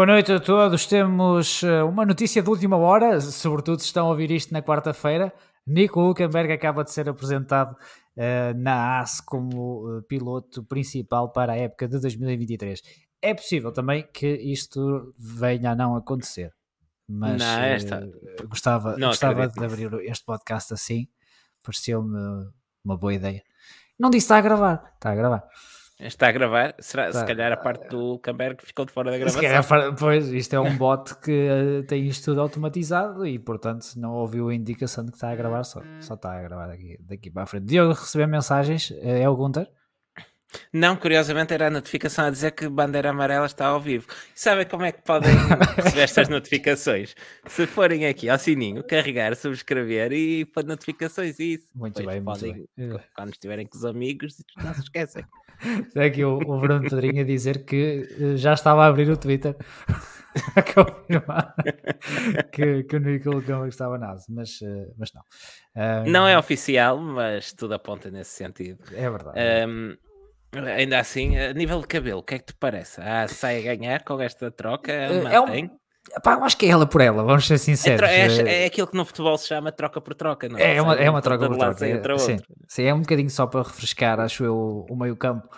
Boa noite a todos. Temos uh, uma notícia de última hora, sobretudo se estão a ouvir isto na quarta-feira. Nico Huckenberg acaba de ser apresentado uh, na AS como uh, piloto principal para a época de 2023. É possível também que isto venha a não acontecer, mas Não, esta- gostava, Não gostava de abrir este podcast assim. Pareceu-me uma boa ideia. Não disse está a gravar, está a gravar. Está a gravar? Será, Tá. Se calhar a parte do Camberg ficou de fora da Se gravação. calhar fa- Pois, isto é um bot que eh, tem isto tudo automatizado e, portanto, não ouviu a indicação de que está a gravar, só, só está a gravar daqui, daqui para a frente. Diogo, receber mensagens, eh, é o Gunter? Não, curiosamente era a notificação a dizer que bandeira amarela está ao vivo. E sabem como é que podem receber estas notificações? Se forem aqui ao sininho, carregar, subscrever e pôr notificações e isso. Muito Depois bem, muito podem, bem. Eh. Quando estiverem com os amigos, não se esquecem. Está aqui o, o Bruno Pedrinho a dizer que eh, já estava a abrir o Twitter a confirmar que, que o Gama estava na ASE, mas, eh, mas não. Ah, Não é oficial, mas tudo aponta nesse sentido. É verdade. Ahm, ainda assim, a nível de cabelo, o que é que te parece? Ah, sai a ganhar com esta troca? é um- Mantém? Pá, eu acho que é ela por ela, vamos ser É, sinceros. é- Eh, é aquilo que no futebol se chama troca por troca, não É uma, Sai é um uma troca por troca. é- outra sim, outra. sim, é um bocadinho só para refrescar, acho eu, o meio campo.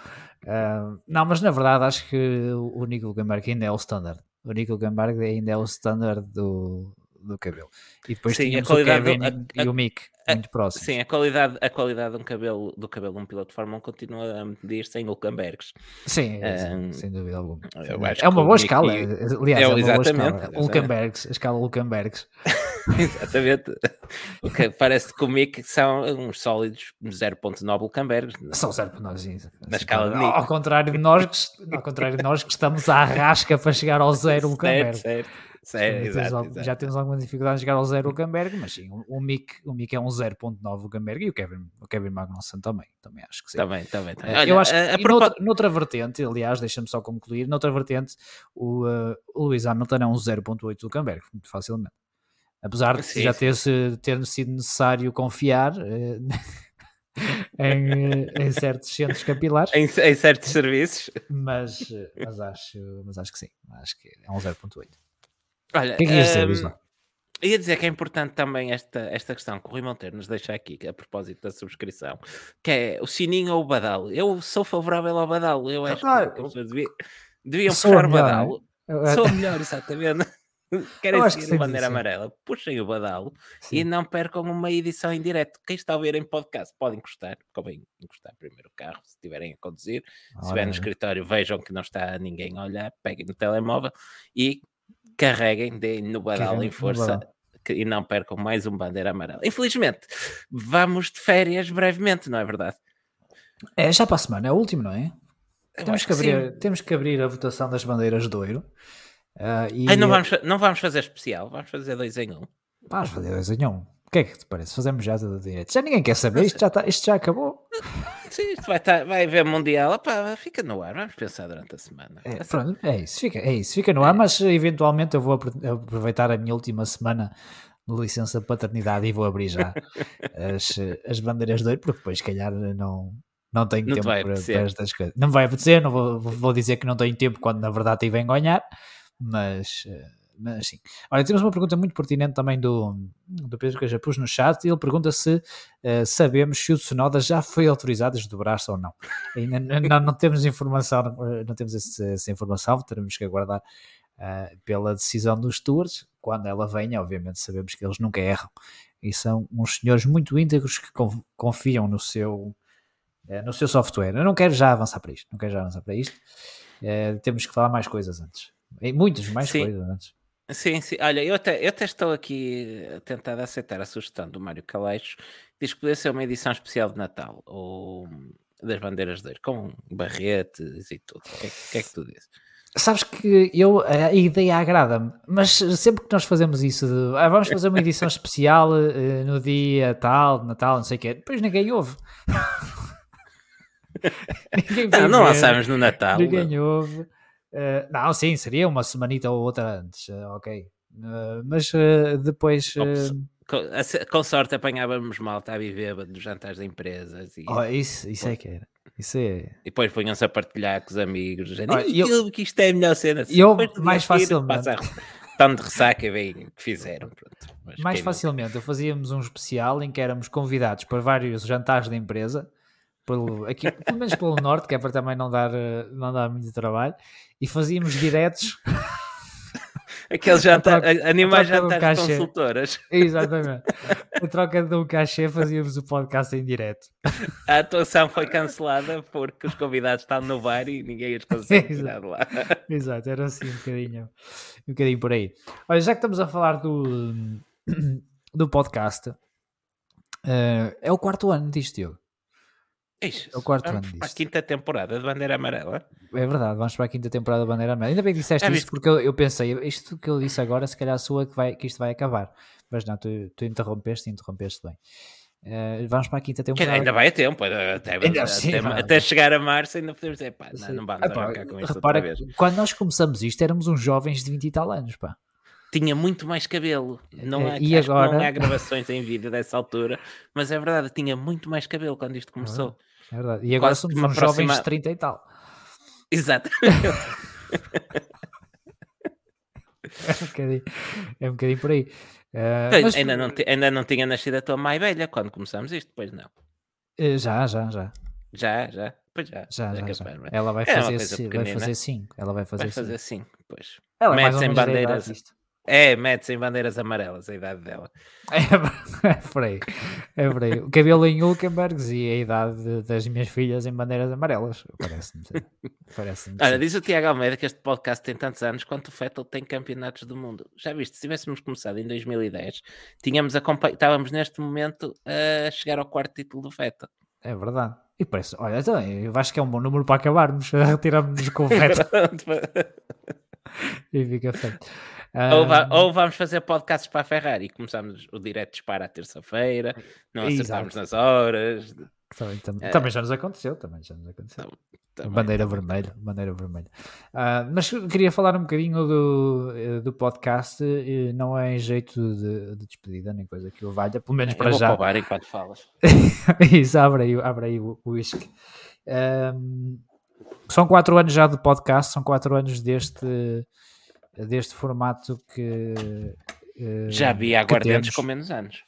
Ah, não, mas na verdade acho que o Nico Hulkenberg ainda é o standard. O Nico Hulkenberg ainda é o standard do, do cabelo. E depois Sim, a tínhamos o qualidade do- Kevin e- a- e o Mick a- muito próximos. Sim, a qualidade, a qualidade de um cabelo, do cabelo de um piloto de Fórmula 1 continua a medir sem Hulkenbergs. Sim, é, sim, Ahm, sem dúvida alguma. É uma o boa Mick escala. e- Aliás, É, é, uma boa exatamente, escala. exatamente. Hulkenbergs, a escala Hulkenbergs. Exatamente. O que parece que o Mick são uns sólidos 0.9 Hulkenbergs. São zero para nós, sim. Na escala de ao, Nico. ao contrário de nós, ao contrário de nós que estamos à rasca para chegar ao zero Hulkenberg. Certo, certo. Temos exato, exato. Já temos alguma dificuldade em chegar ao zero Hulkenberg, mas sim, o, o, Mick, o Mick é um 0.9 Hulkenberg e o Kevin, o Kevin Magnussen também, também acho que sim. Também, também. também. Eh, Olha, eu acho que a- a e propó- noutra, noutra vertente, aliás, deixa-me só concluir, noutra vertente, o, eh, o Lewis Hamilton é um 0.8 Hulkenberg, muito facilmente. Apesar de Sim, já ter, se- ter sido necessário confiar eh, em, eh, em certos centros capilares, em, em certos serviços. mas, eh, mas, acho, mas acho que sim, acho que é um 0.8. Olha, O que é que ias dizer? Vá? ia dizer que é importante também esta, esta questão que o Rui Monteiro nos deixa aqui, é a propósito da subscrição, que é o sininho ou o badalo. Eu sou favorável ao badalo, eu acho Ah, que as pessoas devia- deviam puxar o badalo. Eu- Sou o melhor, exatamente. Querem seguir a bandeira sim. amarela, puxem o badalo sim. e não percam uma edição em direto. Quem está a ver em podcast pode encostar, convém encostar primeiro o carro, se estiverem a conduzir. Se estiver no escritório, vejam que não está ninguém a olhar, peguem no telemóvel e carreguem, deem no Carreguem em força que- e não percam mais um bandeira amarela. Infelizmente, vamos de férias brevemente, não é verdade? É já para a semana, é o último, não é? Eu Temos que, que abrir, temos que abrir a votação das bandeiras de ouro. Ah, e Ai, não, vamos, fa- não vamos fazer especial, vamos fazer dois em um. Vamos fazer dois em um. O que é que te parece? Fazemos já tudo direito. Já ninguém quer saber, isto já, está, isto já acabou. Sim, vai, estar, vai haver Mundial, Opá, fica no ar, vamos pensar durante a semana. É, Tá pronto, é isso, fica, é isso, fica no ar, mas eventualmente eu vou apro- aproveitar a minha última semana de licença de paternidade e vou abrir já as, as bandeiras de ouro, porque depois, se calhar, não, não tenho Não te tempo para, para estas coisas. Não vai acontecer, não vou, vou dizer que não tenho tempo quando na verdade tive em ganhar, mas, eh, mas sim. Olha, temos uma pergunta muito pertinente também do, do Pedro que eu já pus no chat. Ele pergunta se eh, sabemos se o Tsunoda já foi autorizado a desdobrar-se ou não. Ainda não, não temos informação, eh, não temos esse- essa informação, teremos que aguardar eh, pela decisão dos stewards. Quando ela venha, obviamente sabemos que eles nunca erram e são uns senhores muito íntegros que con- confiam no seu, no seu software. Eu não quero já avançar para isto, não quero já avançar para isto. Temos que falar mais coisas antes. Muitas mais Sim. coisas antes. Sim, sim. Olha, eu até, eu até estou aqui a tentar aceitar a sugestão do Mário Caleixo. Diz que podia ser uma edição especial de Natal ou das bandeiras de ouro, com barretes e tudo. O que, é, que- é que tu dizes? Sabes que eu, a ideia agrada-me, mas sempre que nós fazemos isso de "Ah, vamos fazer uma edição especial eh, no dia tal, de Natal, não sei o quê, depois ninguém ouve. ninguém vai Não, não ver, lançámos no Natal. Ninguém ouve. Eh, não, sim, seria uma semanita ou outra antes, eh, ok. Eh, mas eh, depois. Com, com sorte apanhávamos malta a viver nos jantares de empresas e oh, isso, isso é que era. Isso é. E depois ponham-se a partilhar com os amigos. "Ih, eu- que isto é a melhor cena. eu, Depois do mais facilmente- Estão de ressaca bem que fizeram. Pronto. Mais facilmente, eu fazíamos um especial em que éramos convidados para vários jantares da empresa, pelo, aqui, pelo menos pelo norte, que é para também não dar, eh, não dar muito trabalho, e fazíamos diretos. Aquele jantar, animais jantares cachê. consultoras. Exatamente. A troca de um cachê fazíamos o podcast em direto. A atuação foi cancelada porque os convidados estavam no bar e ninguém os consegue tirar de lá. Exato, era assim um bocadinho, um bocadinho por aí. Olha, já que estamos a falar do, do podcast, eh, é o quarto ano disto, Diogo. Ixi, É o quarto vamos ano para a quinta temporada de Bandeira Amarela. É verdade, vamos para a quinta temporada da Bandeira Amarela. Ainda bem que disseste viste porque eu, eu pensei, isto que eu disse agora, se calhar sou eu que, vai, que isto vai acabar. Mas não, tu, tu interrompeste e interrompeste bem. Eh, vamos para a quinta Que temporada. ainda vai a tempo, até, até, sim, vai. até chegar a março ainda podemos dizer, pá, não, não vamos Ah, pá, arrancar com isto repara outra vez. que quando nós começamos isto, éramos uns jovens de 20 e tal anos, pá. Tinha muito mais cabelo. Não há, Eh, e acho que agora? não há gravações em vídeo dessa altura, mas é verdade, tinha muito mais cabelo quando isto começou. É verdade. E agora somos uns jovens aproxima- de 30 e tal. Exato. É um bocadinho, é um bocadinho por aí. Pois, mas- ainda, não, ainda não tinha nascido a tua mãe velha quando começamos isto, pois não. eh, já, já, já. Já, já, pois já. Já, é já, já. mas Ela vai É fazer, ci- vai fazer 5. Ela vai fazer Vai 5. fazer pois. Ela é ou em bandeiras. É, mete-se em bandeiras amarelas a idade dela. É, é por aí. É por aí. O cabelo em Hulkenbergs e a idade de- das minhas filhas em bandeiras amarelas. Parece-me. que Olha, diz o Tiago Almeida que este podcast tem tantos anos quanto o Fettel tem campeonatos do mundo. Já viste, se tivéssemos começado em 2010, tínhamos estávamos neste momento a chegar ao quarto título do Fettel. É verdade. E parece, olha, então, eu acho que é um bom número para acabarmos. Retiramos-nos com o veto e fica feito. Ou, va- ou vamos fazer podcasts para a Ferrari. Começamos o direto dispara à terça-feira, não acertámos nas horas. Também, tam- É. também já nos aconteceu, também já nos aconteceu. Também. bandeira vermelha, bandeira vermelha. Ah, mas eu queria falar um bocadinho do, eh, do podcast, eh, não é em jeito de, de despedida, nem coisa que o valha, pelo menos Eu para vou para já. o bar enquanto falas. Isso, abre aí, abre aí o uísque. São quatro anos já de podcast, são quatro anos deste, deste formato que. eh, Já vi que aguardentes com menos anos.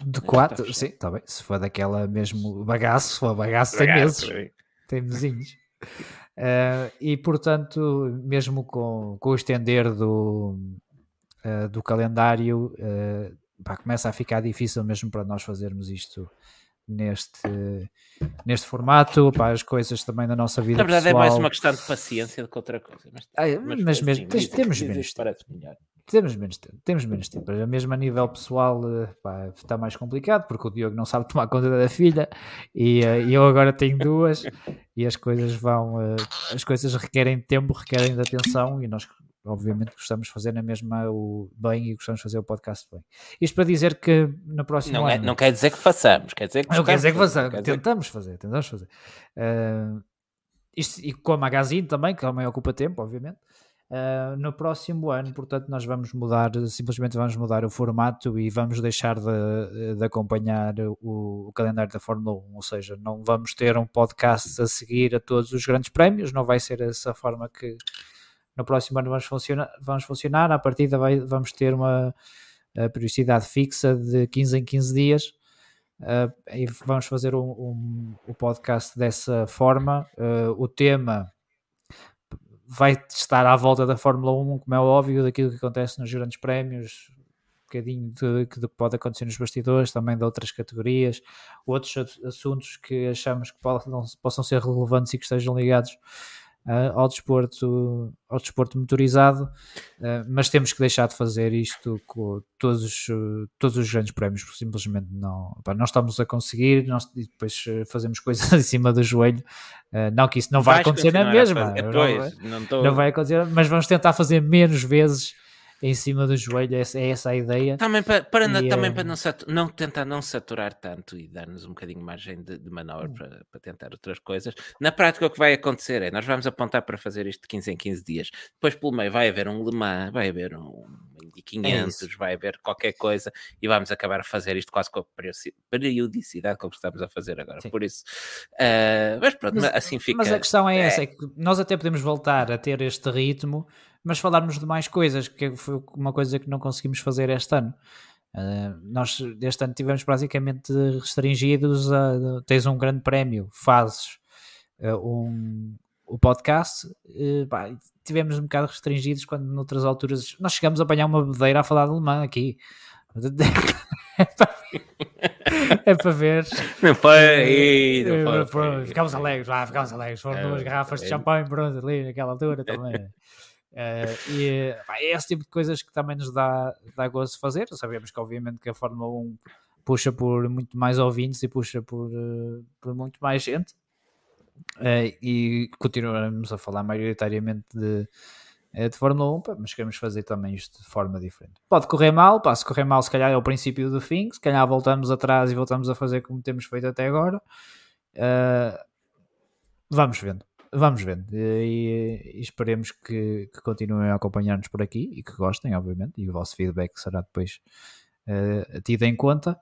De está quatro, fechado. sim, está bem. Se for daquela mesmo bagaço, se for bagaço, tem Bagaço, meses. por aí. tem mesinhos. Eh, e portanto, mesmo com, com o estender do, eh, do calendário, eh, pá, começa a ficar difícil mesmo para nós fazermos isto neste, neste formato. As coisas também da nossa vida Na verdade, pessoal. é mais uma questão de paciência do que outra coisa. Mas, Ah, mas mas mesmo- tens- temos menos. Parece melhor. Temos menos tempo, temos menos tempo. Mesmo a nível pessoal eh, pá, está mais complicado porque o Diogo não sabe tomar conta da filha e, eh, e eu agora tenho duas e as coisas vão eh, as coisas requerem tempo, requerem de atenção e nós obviamente gostamos de fazer na mesma o bem e gostamos de fazer o podcast bem. Isto para dizer que no próximo Não, é, ano não quer dizer que façamos, quer dizer que não quer dizer que façamos, dizer tentamos fazer, tentamos fazer. Eh, isto, e com a Magazine também, que também ocupa tempo, obviamente. Uh, no próximo ano, portanto, nós vamos mudar, simplesmente vamos mudar o formato e vamos deixar de, de acompanhar o, o calendário da Fórmula 1, ou seja, não vamos ter um podcast a seguir a todos os grandes prémios, não vai ser essa forma que no próximo ano vamos funcionar, vamos funcionar. à partida vai, vamos ter uma a periodicidade fixa de 15 em 15 dias. Uh, e vamos fazer um, um, o podcast dessa forma. Uh, o tema vai estar à volta da Fórmula 1, como é óbvio, daquilo que acontece nos grandes prémios, um bocadinho do que pode acontecer nos bastidores, também de outras categorias, outros assuntos que achamos que possam ser relevantes e que estejam ligados uh, ao, desporto, ao desporto motorizado, uh, mas temos que deixar de fazer isto com todos, os, uh, todos os grandes prémios, porque simplesmente não, pá, não estamos a conseguir, nós, e depois uh, fazemos coisas em cima do joelho, uh, não que isso não vai Vais acontecer na mesma, não, não vai acontecer, mas vamos tentar fazer menos vezes em cima do joelho, essa, é essa a ideia. Também para, para, também eh, para não, satu- não tentar não saturar tanto e dar-nos um bocadinho de margem de, de Hum. manobra para, para tentar outras coisas. Na prática, o que vai acontecer é nós vamos apontar para fazer isto de 15 em 15 dias. Depois, pelo meio, vai haver um Le Mans, vai haver um 500, É vai haver qualquer coisa e vamos acabar a fazer isto quase com a periodici- periodicidade como estamos a fazer agora. Sim. Por isso, ah, mas pronto, Mas- assim fica. Mas a questão é é. essa, é que nós até podemos voltar a ter este ritmo, mas falarmos de mais coisas, que foi uma coisa que não conseguimos fazer este ano. Uh, nós este ano tivemos basicamente restringidos a tens um grande prémio, fazes uh, um, o podcast, uh, pá, tivemos um bocado restringidos quando noutras alturas nós chegamos a apanhar uma bedeira a falar de alemão aqui. é para, é para ver. Não foi, não foi, eh, foi. Ficámos alegres, lá, ficámos alegres. Foram É, duas garrafas de é. champanhe pronto, ali naquela altura também. Eh, e pá, é esse tipo de coisas que também nos dá, dá gozo fazer. Sabemos que, obviamente, que a Fórmula 1 puxa por muito mais ouvintes e puxa por, eh, por muito mais gente. Eh, e continuaremos a falar maioritariamente de, de Fórmula 1, pá, mas queremos fazer também isto de forma diferente. Pode correr mal, pá, se correr mal, se calhar é o princípio do fim, se calhar voltamos atrás e voltamos a fazer como temos feito até agora. Vamos vendo, vamos vendo e, e esperemos que, que continuem a acompanhar-nos por aqui e que gostem, obviamente, e o vosso feedback será depois eh, tido em conta.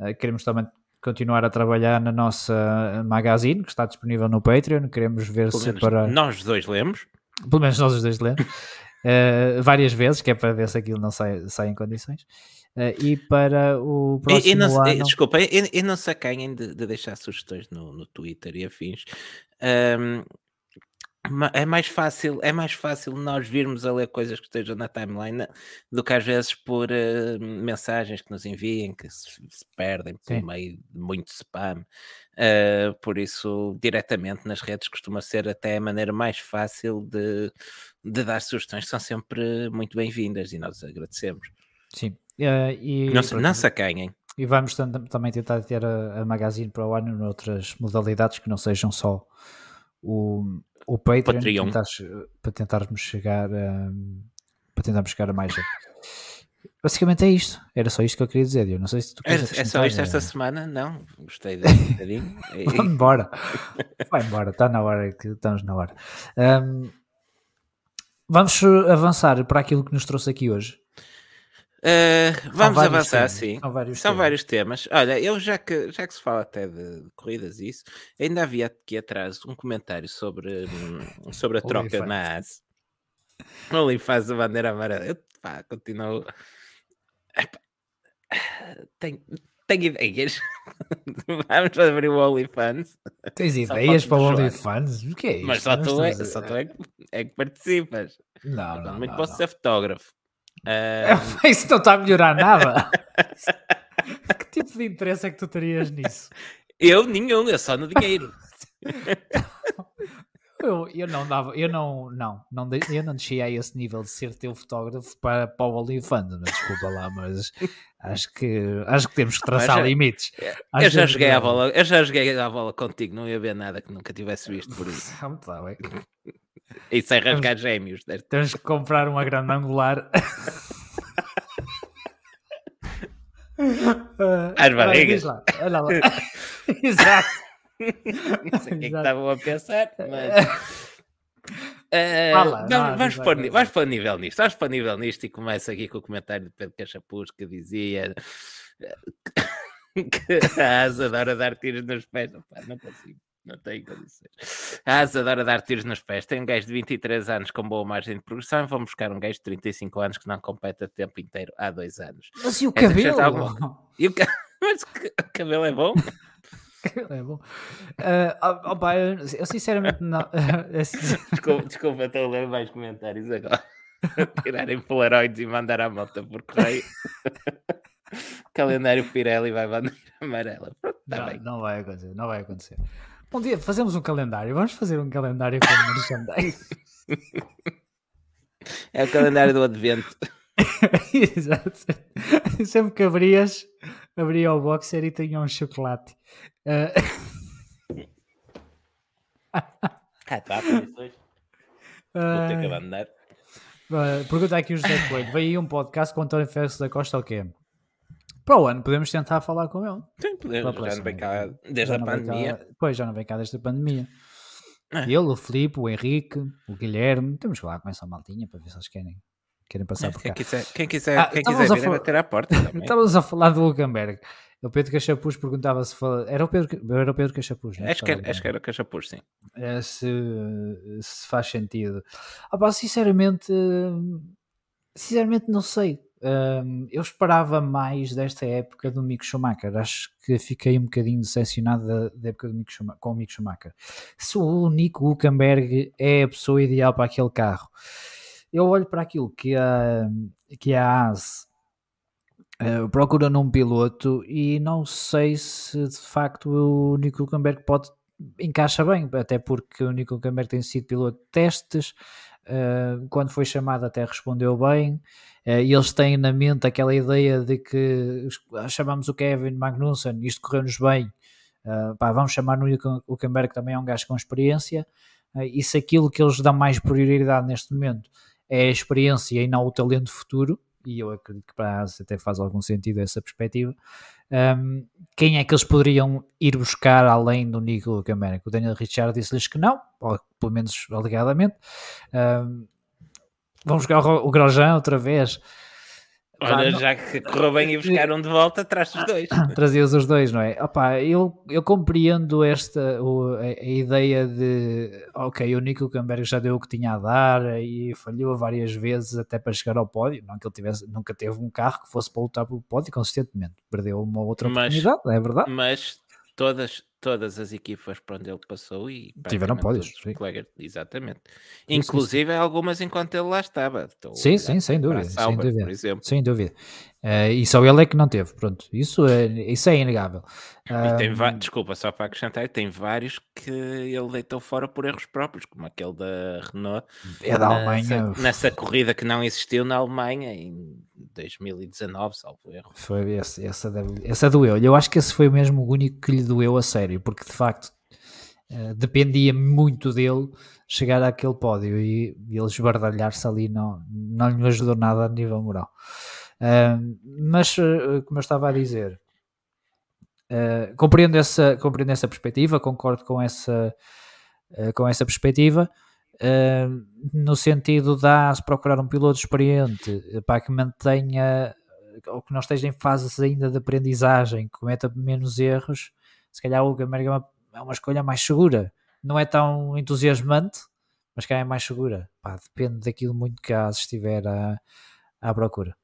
Eh, queremos também continuar a trabalhar na nossa magazine que está disponível no Patreon. Queremos ver Pelo se para Nós dois lemos. pelo menos nós os dois lemos, eh, várias vezes, que é para ver se aquilo não sai, sai em condições. Eh, e para o próximo não, ano. Desculpa, e, e não se acanhem de, de deixar sugestões no, no Twitter e afins. Ma- é mais fácil é mais fácil nós virmos a ler coisas que estejam na timeline do que às vezes por eh, mensagens que nos enviem que se, se perdem por Sim. meio de muito spam Uh, por isso diretamente nas redes costuma ser até a maneira mais fácil de, de dar sugestões que são sempre muito bem-vindas e nós agradecemos Sim. Eh, e, não, não acanhem e vamos tam- também tentar ter a, a magazine para o ano noutras modalidades que não sejam só o, o Patreon, Patreon. tentar che- para tentarmos chegar a, para tentarmos chegar a mais gente. Basicamente é isto. Era só isto que eu queria dizer. Eu não sei se tu É, queres é só acrescentar, isto esta semana? Não, gostei deste bocadinho. E- Vamos embora. Vai embora, está na hora que estamos na hora. Ahm, vamos avançar para aquilo que nos trouxe aqui hoje. Uh, São vamos avançar, temas, sim. São vários São temas. vários temas. Olha, eu já que, já que se fala até de, de corridas e isso, ainda havia aqui atrás um comentário sobre, hum, sobre a troca na AS. Ali faz a bandeira amarela. Eu, pá, continuo. Epá, Tenho, tenho ideias. Vamos abrir o OnlyFans. Tens Só ideias para o. OnlyFans? O que é isto? Mas só Nós tu, é, só tu é, que- é que participas. Não, não, Muito não, posso não. ser fotógrafo. Ah, Isso não está a melhorar nada. que tipo de interesse é que tu terias nisso? eu nenhum, eu só no dinheiro. Eu, eu não dava, eu não, não, não, eu não descia a esse nível de ser teu fotógrafo para, para o OnlyFans, desculpa lá, mas acho que, acho que temos que traçar já- limites. Eu Às já joguei a bola, eu já joguei a bola contigo, não ia ver nada que nunca tivesse visto por isso. Muito bem. E sem rasgar gêmeos. deste- Temos que comprar uma grande angular. Ah, Às vai, barrigas. lá, olha lá. Exato. Não sei o que é que estavam a pensar, mas. Eh, Fala, vamos, não, vamos, diz ni- lá. vamos pôr nível nisto, vamos pôr nível nisto e começa aqui com o comentário de Pedro Cachapuz que dizia que a asa adora dar tiros nos pés. Opa, não consigo, não tenho condições. A asa adora dar tiros nos pés. Tem um gajo de 23 anos com boa margem de progressão vão buscar um gajo de 35 anos que não compete a tempo inteiro há dois anos. Mas e o Essa cabelo? alguma- E o, Mas o cabelo é bom? É bom. Ah, oh, oh, pá, eu, eu sinceramente não. Desculpa, desculpa, estou a ler mais comentários agora. Tirarem polaroids e mandar à moto por correio. Calendário Pirelli vai bandeira amarela. Pronto, tá não, bem. não vai acontecer, não vai acontecer. Um dia fazemos um calendário. Vamos fazer um calendário com merchandise. É o calendário do Advento. Exato. Sempre que abrias, abria o boxer e tinha um chocolate. Ah, Ah, tá, condições. Vou ter que ah, abandonar. ah, pergunta aqui o José Coelho: veio aí um podcast com o António Félix da Costa ou quê? Para o ano podemos tentar falar com ele. Sim, podemos, a já não vem cá desde a pandemia. cá- pois, já não vem cá desde a pandemia. É. Ele, o Filipe, o Henrique, o Guilherme. Temos que falar com essa maltinha para ver se eles querem querem passar por Quem cá. quiser, quem quiser, Ah, quem quiser a vir, é falar- bater à porta também. Estávamos a falar do Hulkenberg. O Pedro Cachapuz perguntava se fala... era o Pedro, era o Pedro Cachapuz, né? acho, que, era- acho que era o Cachapuz, sim. Eh, se, se faz sentido. Ah, pá, sinceramente, sinceramente não sei. Hum, eu esperava mais desta época do Mick Schumacher. Acho que fiquei um bocadinho decepcionado da, da época do Mick com o Mick Schumacher. Se o Nico Hulkenberg é a pessoa ideal para aquele carro, eu olho para aquilo que a, que a AS Uh, procura num piloto e não sei se de facto o Nico Hulkenberg pode encaixa bem, até porque o Nico Hulkenberg tem sido piloto de testes, uh, quando foi chamado até respondeu bem, uh, e eles têm na mente aquela ideia de que chamamos o Kevin Magnussen, isto correu-nos bem, pá, vamos chamar o que também é um gajo com experiência, e se aquilo que eles dão mais prioridade neste momento é a experiência e não o talento futuro, e eu acredito que para a ASA até faz algum sentido essa perspectiva. Um, quem é que eles poderiam ir buscar além do Nico Hulkenberg? O Daniel Richard disse-lhes que não, ou pelo menos alegadamente. Um, vamos buscar o Grosjean outra vez. Olha, já que correu bem e buscaram de volta, traz os dois. Trazias os dois, não é? Opa, eu, eu compreendo esta o, a, a, ideia de ok, o Nico Camberg já deu o que tinha a dar e falhou várias vezes até para chegar ao pódio. Não que ele tivesse, nunca teve um carro que fosse para lutar pelo pódio consistentemente. Perdeu uma outra mas, oportunidade, é verdade. Mas todas, todas as equipas por onde ele passou e tiveram pódios. Colegas, exatamente. Isso, Inclusive isso. algumas enquanto ele lá estava. Estou sim, sim, sem dúvida. Sauber, sem dúvida. Sem dúvida. Uh, e só ele é que não teve, pronto. Isso é, isso é inegável. E tem, desculpa, só para acrescentar, tem vários que ele deitou fora por erros próprios, como aquele da Renault. É da Alemanha. Nessa, corrida que não existiu na Alemanha em 2019, salvo erro. Foi esse, essa, essa doeu. Eu acho que esse foi mesmo o único que lhe doeu a sério, porque de facto uh, dependia muito dele chegar àquele pódio e, e ele esbardalhar-se ali não, não lhe ajudou nada a nível moral. Uh, mas, uh, como eu estava a dizer, uh, compreendo, essa, compreendo essa perspectiva, concordo com essa, com essa perspectiva, no sentido de se procurar um piloto experiente para que mantenha ou que não esteja em fases ainda de aprendizagem, que cometa menos erros, se calhar o Hulkenberg é uma, é uma escolha mais segura. Não é tão entusiasmante, mas que é mais segura. Pá, depende daquilo muito que a estiver à, à procura.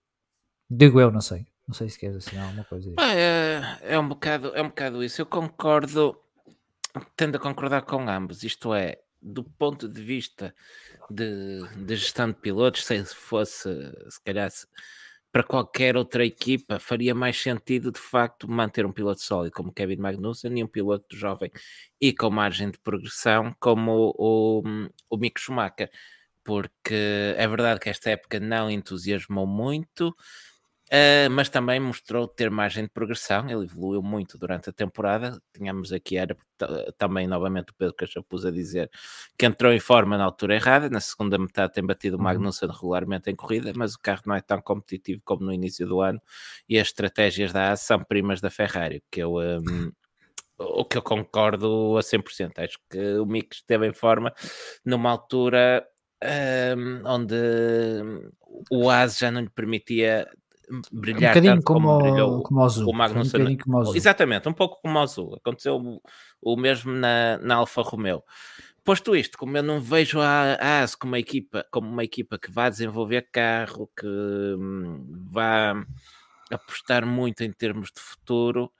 Digo eu, não sei. Não sei se queres assim alguma coisa. É, é, um bocado, é um bocado isso. Eu concordo, tendo a concordar com ambos. Isto é, do ponto de vista de, de gestão de pilotos, se fosse, se calhar, se, para qualquer outra equipa, faria mais sentido de facto manter um piloto sólido como Kevin Magnussen e um piloto jovem e com margem de progressão como o, o, o Mick Schumacher. Porque é verdade que esta época não entusiasmou muito. Uh, mas também mostrou ter margem de progressão, ele evoluiu muito durante a temporada. Tínhamos aqui era também novamente o Pedro Cachapuz a dizer que entrou em forma na altura errada, na segunda metade tem batido o Magnussen regularmente em corrida, mas o carro não é tão competitivo como no início do ano e as estratégias da AS são primas da Ferrari, que eu. Um, o que eu concordo a 100%. Acho que o Mick esteve em forma numa altura um, onde o AS já não lhe permitia brilhar um bocadinho como, como, brilhou como o Azul. o Magnussen. Um como. Exatamente, um pouco como o Azul. Aconteceu o, o mesmo na, na Alfa Romeo. Posto isto, como eu não vejo a AS como uma equipa, como uma equipa que vá desenvolver carro, que hum, vá apostar muito em termos de futuro,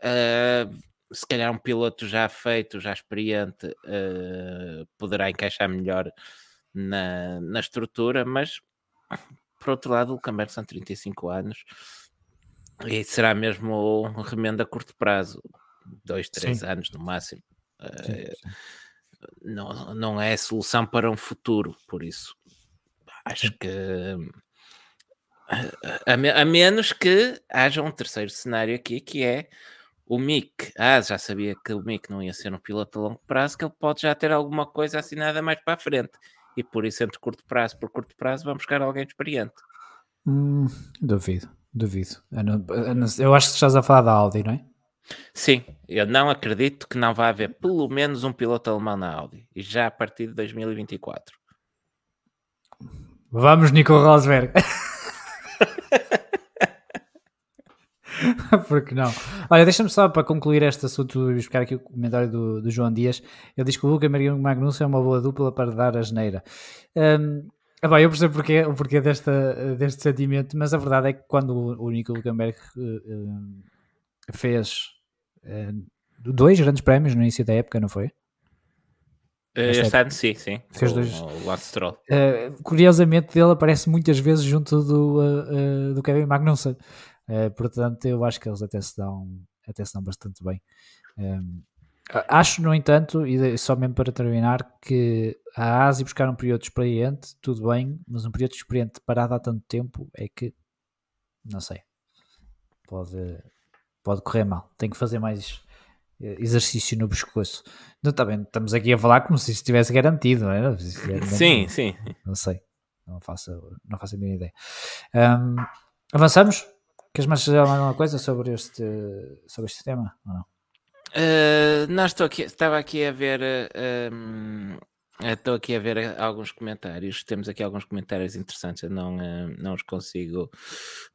uh, se calhar um piloto já feito, já experiente, uh, poderá encaixar melhor na, na estrutura, mas por outro lado, o Camber são 35 anos e será mesmo um remendo a curto prazo, dois, três sim. anos no máximo. Sim, sim. Não, não é solução para um futuro, por isso acho que a, a, menos que haja um terceiro cenário aqui que é o Mick, ah, já sabia que o Mick não ia ser um piloto a longo prazo, que ele pode já ter alguma coisa assinada mais para a frente e por isso entre curto prazo por curto prazo vamos buscar alguém experiente. Hum, duvido, duvido. Eu, não, eu, não, eu, acho que estás a falar da Audi, não é? Sim, eu não acredito que não vai haver pelo menos um piloto alemão na Audi e já a partir de 2024. Vamos, Nico Rosberg. Porque não? Olha, deixa-me só para concluir este assunto e buscar aqui o comentário do, do João Dias. Ele diz que o Luca Maria Magnussen é uma boa dupla para dar a geneira. Um, ah, bem, eu percebo o porquê desta, deste sentimento, mas a verdade é que quando o, Nico Hulkenberg uh, fez uh, dois grandes prémios no início da época, não foi? Este ano, sim, sim. Fez o, dois. O Lance. Uh, curiosamente, ele aparece muitas vezes junto do, uh, do Kevin Magnussen. Portanto, eu acho que eles até se dão, até se dão bastante bem. Um, acho, no entanto, e só mesmo para terminar, que a ASI buscar um período experiente, tudo bem, mas um período experiente parado há tanto tempo é que, não sei, pode, pode correr mal. Tem que fazer mais exercício no pescoço. Não, tá bem, estamos aqui a falar como se isso estivesse garantido, não é? Sim, sim. Não sei, não faço, não faço a minha ideia. Um, avançamos? Queres mais dizer alguma coisa sobre este, sobre este tema ou não? Uh, não, estou aqui, estava aqui a ver uh, um, Estou aqui a ver alguns comentários. Temos aqui alguns comentários interessantes. Eu não, uh, não os consigo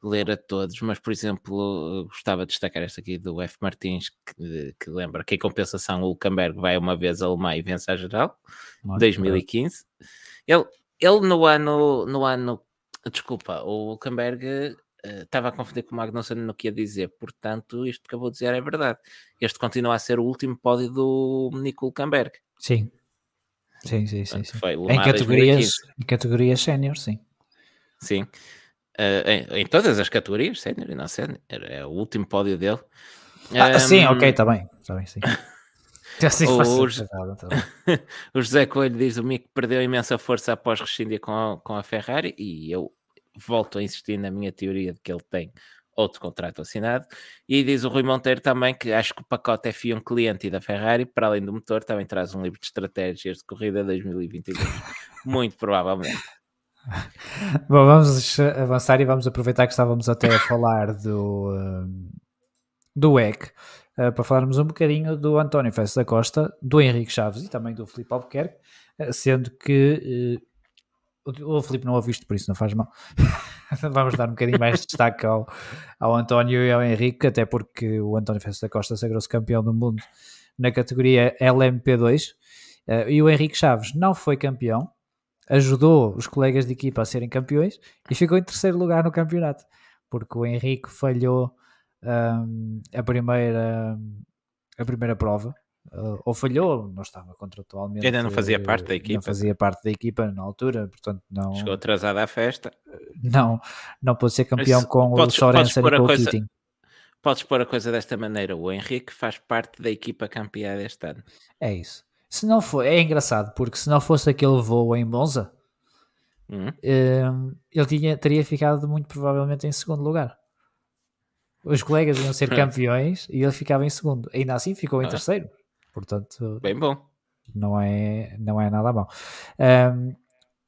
ler a todos, mas, por exemplo, gostava de destacar esta aqui do F. Martins, que, que lembra que em compensação o Luckenberg vai uma vez a Alemanha e vence a geral, Muito 2015. Ele, ele no ano, no ano, desculpa, o Uh, estava a confundir com o Magnussen no que ia dizer, portanto, isto que acabou de dizer é verdade. Este continua a ser o último pódio do Nico Hulkenberg. Sim, Sim, sim, sim. sim. Em, categorias, em categorias sénior, sim. Sim. Uh, em, em, todas as categorias, sénior e não sénior. É o último pódio dele. Ah, um, sim, ok, está bem. Está bem, sim. Assim o, o, o José Coelho diz o Mico perdeu imensa força após rescindir com a, com a Ferrari e eu volto a insistir na minha teoria de que ele tem outro contrato assinado. E diz o Rui Monteiro também que acho que o pacote é FIA um cliente e da Ferrari, para além do motor, também traz um livro de estratégias de corrida 2022. Muito provavelmente. Bom, vamos avançar e vamos aproveitar que estávamos até a falar do, hum, do EC uh, para falarmos um bocadinho do António Festa da Costa, do Henrique Chaves e também do Filipe Albuquerque, uh, sendo que o, o Filipe não isto, por isso não faz mal. vamos dar um bocadinho mais de destaque ao, ao António e ao Henrique, até porque o António Festa da Costa sagrou-se campeão do mundo na categoria LMP2 uh, eh, e o Henrique Chaves não foi campeão, ajudou os colegas de equipa a serem campeões e ficou em terceiro lugar no campeonato, porque o Henrique falhou um, a, primeira, a primeira prova uh, ou falhou, não estava contratualmente. Ainda não fazia parte da equipa. Não fazia parte da equipa na altura, portanto não. Chegou atrasada à festa. Não, não pode ser campeão Mas, com podes, o Sorensen e com coisa, Keating. Podes pôr a coisa desta maneira: o Henrique faz parte da equipa campeã deste ano. É isso. Se não for, é engraçado, porque se não fosse aquele voo em Monza, hum. Hum, ele tinha, teria ficado muito provavelmente em segundo lugar. Os colegas iam ser campeões e ele ficava em segundo. Ainda assim ficou em ah. terceiro. Portanto, bem bom. Não é, não é nada bom. Um,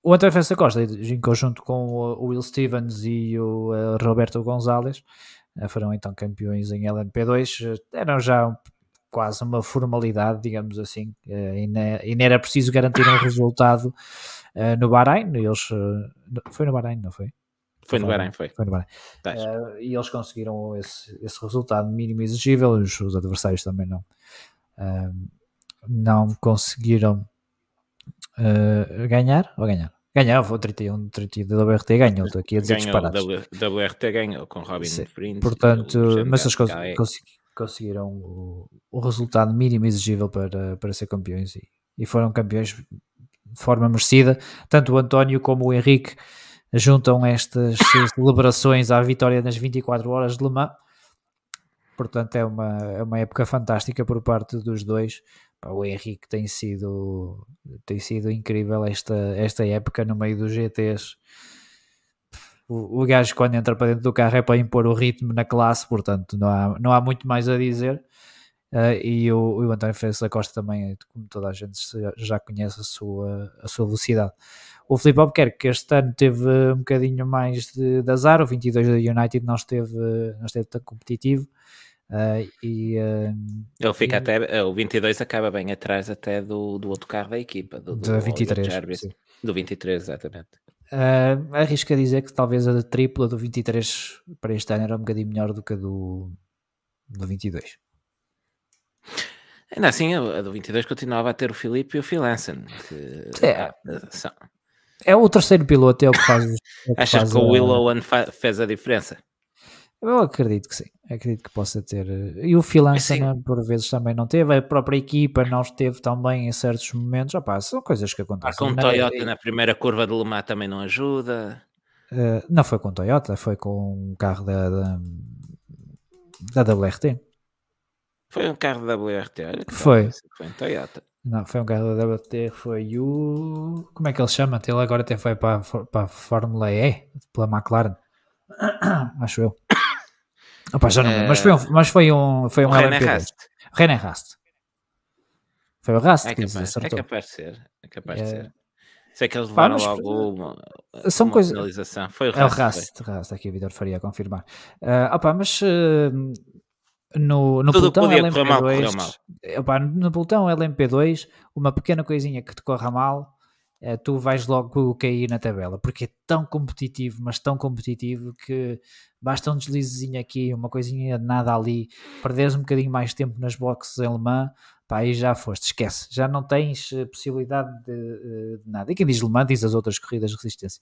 o António Festa Costa, em conjunto com o Will Stevens e o uh, Roberto Gonzalez, uh, foram então campeões em LMP2. Eram já quase uma formalidade, digamos assim, e, nem era preciso garantir um resultado no Bahrein. Eles, foi no Bahrein, não foi? Foi no Bahrein, foi. Foi no Bahrein. Uh, e eles conseguiram esse, esse resultado mínimo exigível, os, os adversários também não, não conseguiram uh, ganhar ou ganhar? Ganhar, foi 31, 32 WRT ganhou, estou aqui a dizer ganhou, disparados. WRT ganhou com Robin Sprint. Portanto, mas eles conseguiram o, o, resultado mínimo exigível para, para ser campeões e, e foram campeões de forma merecida. Tanto o António como o Henrique juntam estas celebrações à vitória nas 24 horas de Le Mans portanto é uma, é uma época fantástica por parte dos dois. O Henrique tem sido, tem sido incrível esta, esta época no meio dos GTs. O, o gajo, quando entra para dentro do carro, é para impor o ritmo na classe, portanto, não há, não há muito mais a dizer. Uh, e o, o António Félix da Costa também, como toda a gente já conhece a sua, a sua velocidade. O Felipe Albuquerque, que este ano teve um bocadinho mais de, de azar, o 22 da United não esteve, não esteve tão competitivo. Uh, e, uh, ele fica e, até, o 22 acaba bem atrás até do, do outro carro da equipa, do, do, do 23, do 23, exatamente. Uh, arrisco a dizer que talvez a tripla do 23 para este ano era um bocadinho melhor do que a do, do 22. Ainda assim, a do 22 continuava a ter o Filipe e o Phil Hansen. Que, é, são... é o terceiro piloto, é o que faz. É que Achas faz que o Willow a... fez a diferença? Eu acredito que sim, acredito que possa ter. E o Phil Hansen, por vezes, também não teve, a própria equipa não esteve tão bem em certos momentos. Opa, são coisas que acontecem. Ah, com o é? Toyota na primeira curva de Le Mans também não ajuda. Uh, não foi com o Toyota, foi com um carro da, da, da WRT. Foi um carro da WRT, olha foi. Foi um Toyota. Não, foi um carro da WRT, foi o. Como é que ele chama? Ele agora até foi para, para a Fórmula E, pela McLaren. Acho eu. Opa, já não uh, mas foi um, mas foi um, foi um René Rast. René Rast. Foi o Rast é que capaz, É capaz de ser. É capaz de é. ser. Sei que eles levaram Pá, logo uma, são uma coisas... finalização. Foi o Rast. É o Rast, Rast aqui o Vitor Faria a confirmar. Uh, opa, mas uh, no, no pelotão LMP2, mal, mal. Opa, no pelotão LMP2, uma pequena coisinha que te corra mal, tu vais logo cair na tabela, porque é tão competitivo, mas tão competitivo que basta um deslizezinho aqui, uma coisinha de nada ali, perderes um bocadinho mais tempo nas boxes em Le Mans, pá, aí já foste, esquece, já não tens eh, possibilidade de, eh, de nada. E quem diz Le Mans diz as outras corridas de resistência.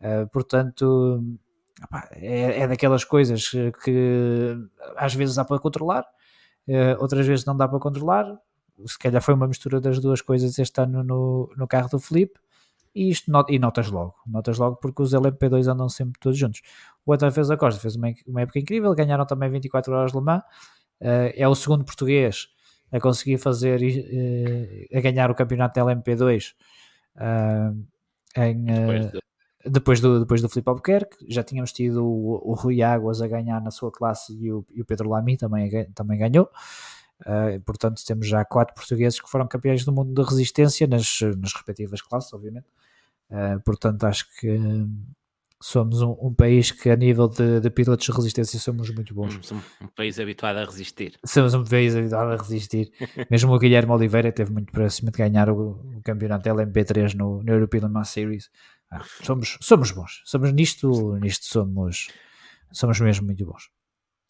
Uh, portanto, é, é, daquelas coisas que às vezes dá para controlar, outras vezes não dá para controlar. Se calhar foi uma mistura das duas coisas este ano no, no carro do Felipe. E, isto not, e notas logo, notas logo porque os LMP2 andam sempre todos juntos. O António fez a Costa, fez uma, uma época incrível, ganharam também 24 horas de Le Mans, uh, é o segundo português a conseguir fazer, uh, a ganhar o campeonato da LMP2 uh, em, depois, de depois do, depois do Filipe Albuquerque, já tínhamos tido o, o, Rui Águas a ganhar na sua classe e o, e o Pedro Lamy também, também ganhou. Uh, portanto, temos já quatro portugueses que foram campeões do mundo de resistência nas, nas respectivas classes, obviamente. Uh, portanto, acho que somos um, um, país que, a nível de, de, pilotos de resistência, somos muito bons. Somos um, um, país habituado a resistir. Somos um país habituado a resistir. Mesmo o Guilherme Oliveira teve muito próximo de ganhar o, o campeonato LMP3 no, no European Mass Series. Ah, somos, somos bons. Somos nisto, nisto somos, somos mesmo muito bons.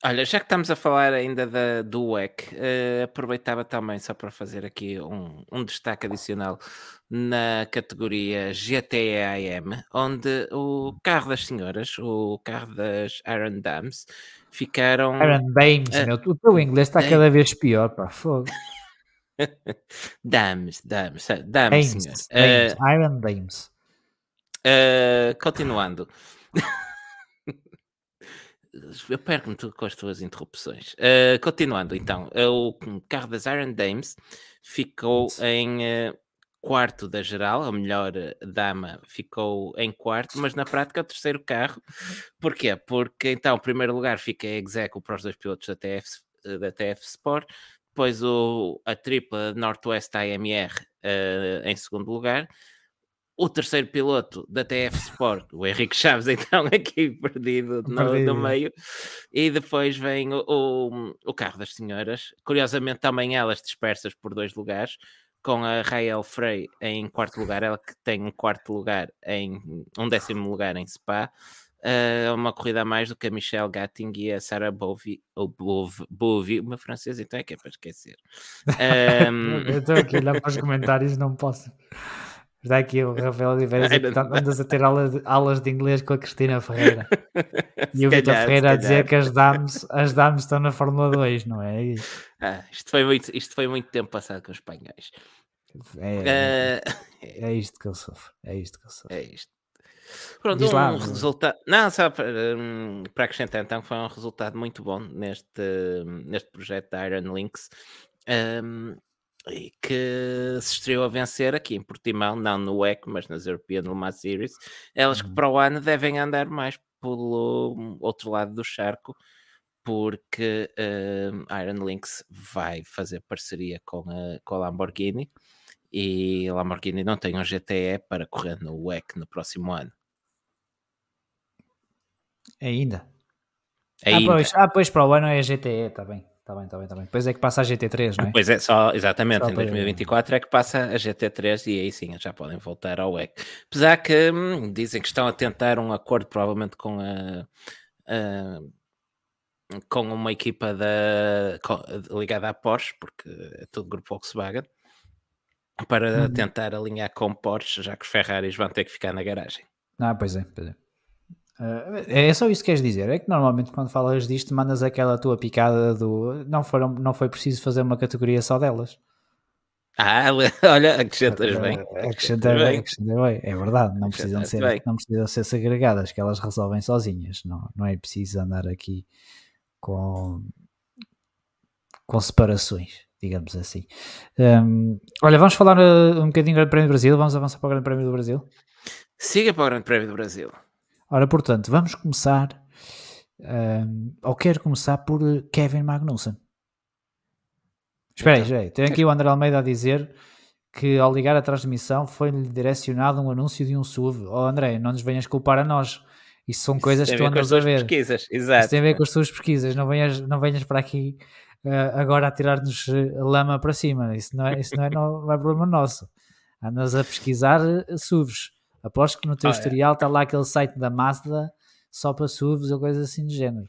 Olha, já que estamos a falar ainda da, do WEC, uh, aproveitava também só para fazer aqui um, um destaque adicional na categoria GTAM, onde o carro das senhoras, o carro das Iron Dams, ficaram. Iron Dames, uh, meu, o teu inglês está cada vez pior, pá, fogo. Dames, Dames, Dames, senhor. Dames, uh, Iron Dames. Uh, continuando. Eu perco-me com as tuas interrupções. Uh, continuando, então, o carro das Iron Dames ficou em uh, quarto da geral, a melhor dama ficou em quarto, mas na prática é o terceiro carro. Porquê? Porque então, o primeiro lugar fica execo para os dois pilotos da TF, da TF Sport, depois o, a tripla Northwest AMR uh, em segundo lugar o terceiro piloto da TF Sport, o Henrique Chaves, então aqui perdido no, no meio, e depois vem o, o, o, carro das senhoras, curiosamente também elas dispersas por dois lugares, com a Rael Frey em quarto lugar, ela que tem um quarto lugar em um décimo lugar em Spa, uh, uma corrida a mais do que a Michelle Gatting e a Sarah Bovi, ou uma francesa, então é que é para esquecer. Um... Eu estou aqui olhar para os comentários, não posso. Está aqui o Rafael Oliveira a andas a ter aulas de, aulas de inglês com a Cristina Ferreira. e o Vitor Ferreira a dizer que as dames, as dames estão na Fórmula 2, não é? Ah, isto, foi muito, isto foi muito tempo passado com os espanhóis. É, uh... é isto que eu sofro. É isto que eu sofro. É isto. Pronto, Diz um lá, resultado. Não, só para, um, para acrescentar, então, foi um resultado muito bom neste, neste projeto da Iron Links. Um, e que se estreou a vencer aqui em Portimão, não no WEC, mas nas European Le Mans Series, elas que uhum. para o ano devem andar mais pelo outro lado do charco, porque uh, Iron Lynx vai fazer parceria com a, com a Lamborghini e a Lamborghini não tem um GTE para correr no WEC no próximo ano. Ainda? Ainda. Ah, pois, ah, pois para o ano é GTE, está bem. Está bem, está bem, está bem. Depois é que passa a GT3, não é? Pois é, só exatamente, Só em para- 2024 é que passa a GT3 e aí sim já podem voltar ao WEC. Apesar que hum, dizem que estão a tentar um acordo provavelmente com a, a- com uma equipa da, co- ligada à Porsche, porque é tudo grupo Volkswagen, para Uhum. tentar alinhar com Porsche, já que os Ferraris vão ter que ficar na garagem. Ah, pois é, pois é. Ah, é só isso que queres dizer. É que normalmente quando falas disto mandas aquela tua picada do não, foram, não foi preciso fazer uma categoria só delas. Ah, olha, acrescentas bem. É, Acrescentei bem, acrescentei bem. É verdade, não precisam, ser, bem. não precisam ser segregadas, que elas resolvem sozinhas. Não, não é preciso andar aqui com, com separações, digamos assim. Hum, olha, vamos falar um bocadinho do Grande Prémio do Brasil. Vamos avançar para o Grande Prémio do Brasil. Siga para o Grande Prémio do Brasil. Ora, portanto, vamos começar. hum, ou quero começar por uh, Kevin Magnussen. Espera aí, Então. espera aí. Tem aqui o André Almeida a dizer que ao ligar a transmissão foi-lhe direcionado um anúncio de um SUV. Oh André, não nos venhas culpar a nós. Isso são coisas Tem que a tu ver com as andas a ver. pesquisas, Isso exato. tem a ver com as tuas pesquisas. Não venhas, não venhas para aqui eh, agora a tirar-nos eh, lama para cima. Isso não é, isso não é, não é problema nosso. Andas a pesquisar eh, SUVs. Aposto que no teu Ah, é. historial está lá aquele site da Mazda só para SUVs ou coisas assim de género.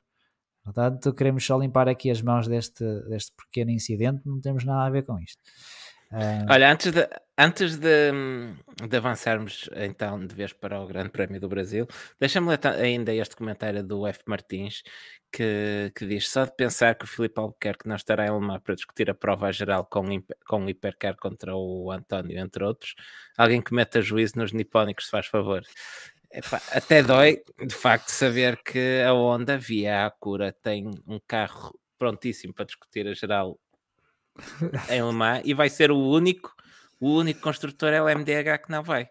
Portanto, queremos só limpar aqui as mãos deste, deste pequeno incidente. Não temos nada a ver com isto. Ah, Olha, antes de, antes de, de avançarmos então de vez para o Grande Prémio do Brasil, deixa-me ler ainda este comentário do F. Martins que, que diz: só de pensar que o Filipe Albuquerque não estará em Lemar para discutir a prova geral com, com o Hipercar contra o António, entre outros, alguém que meta juízo nos nipónicos, se faz favor. Epá, até dói, de facto, saber que a Honda, via a Acura, tem um carro prontíssimo para discutir a geral em Le Mans e vai ser o único, o único construtor LMDH que não vai.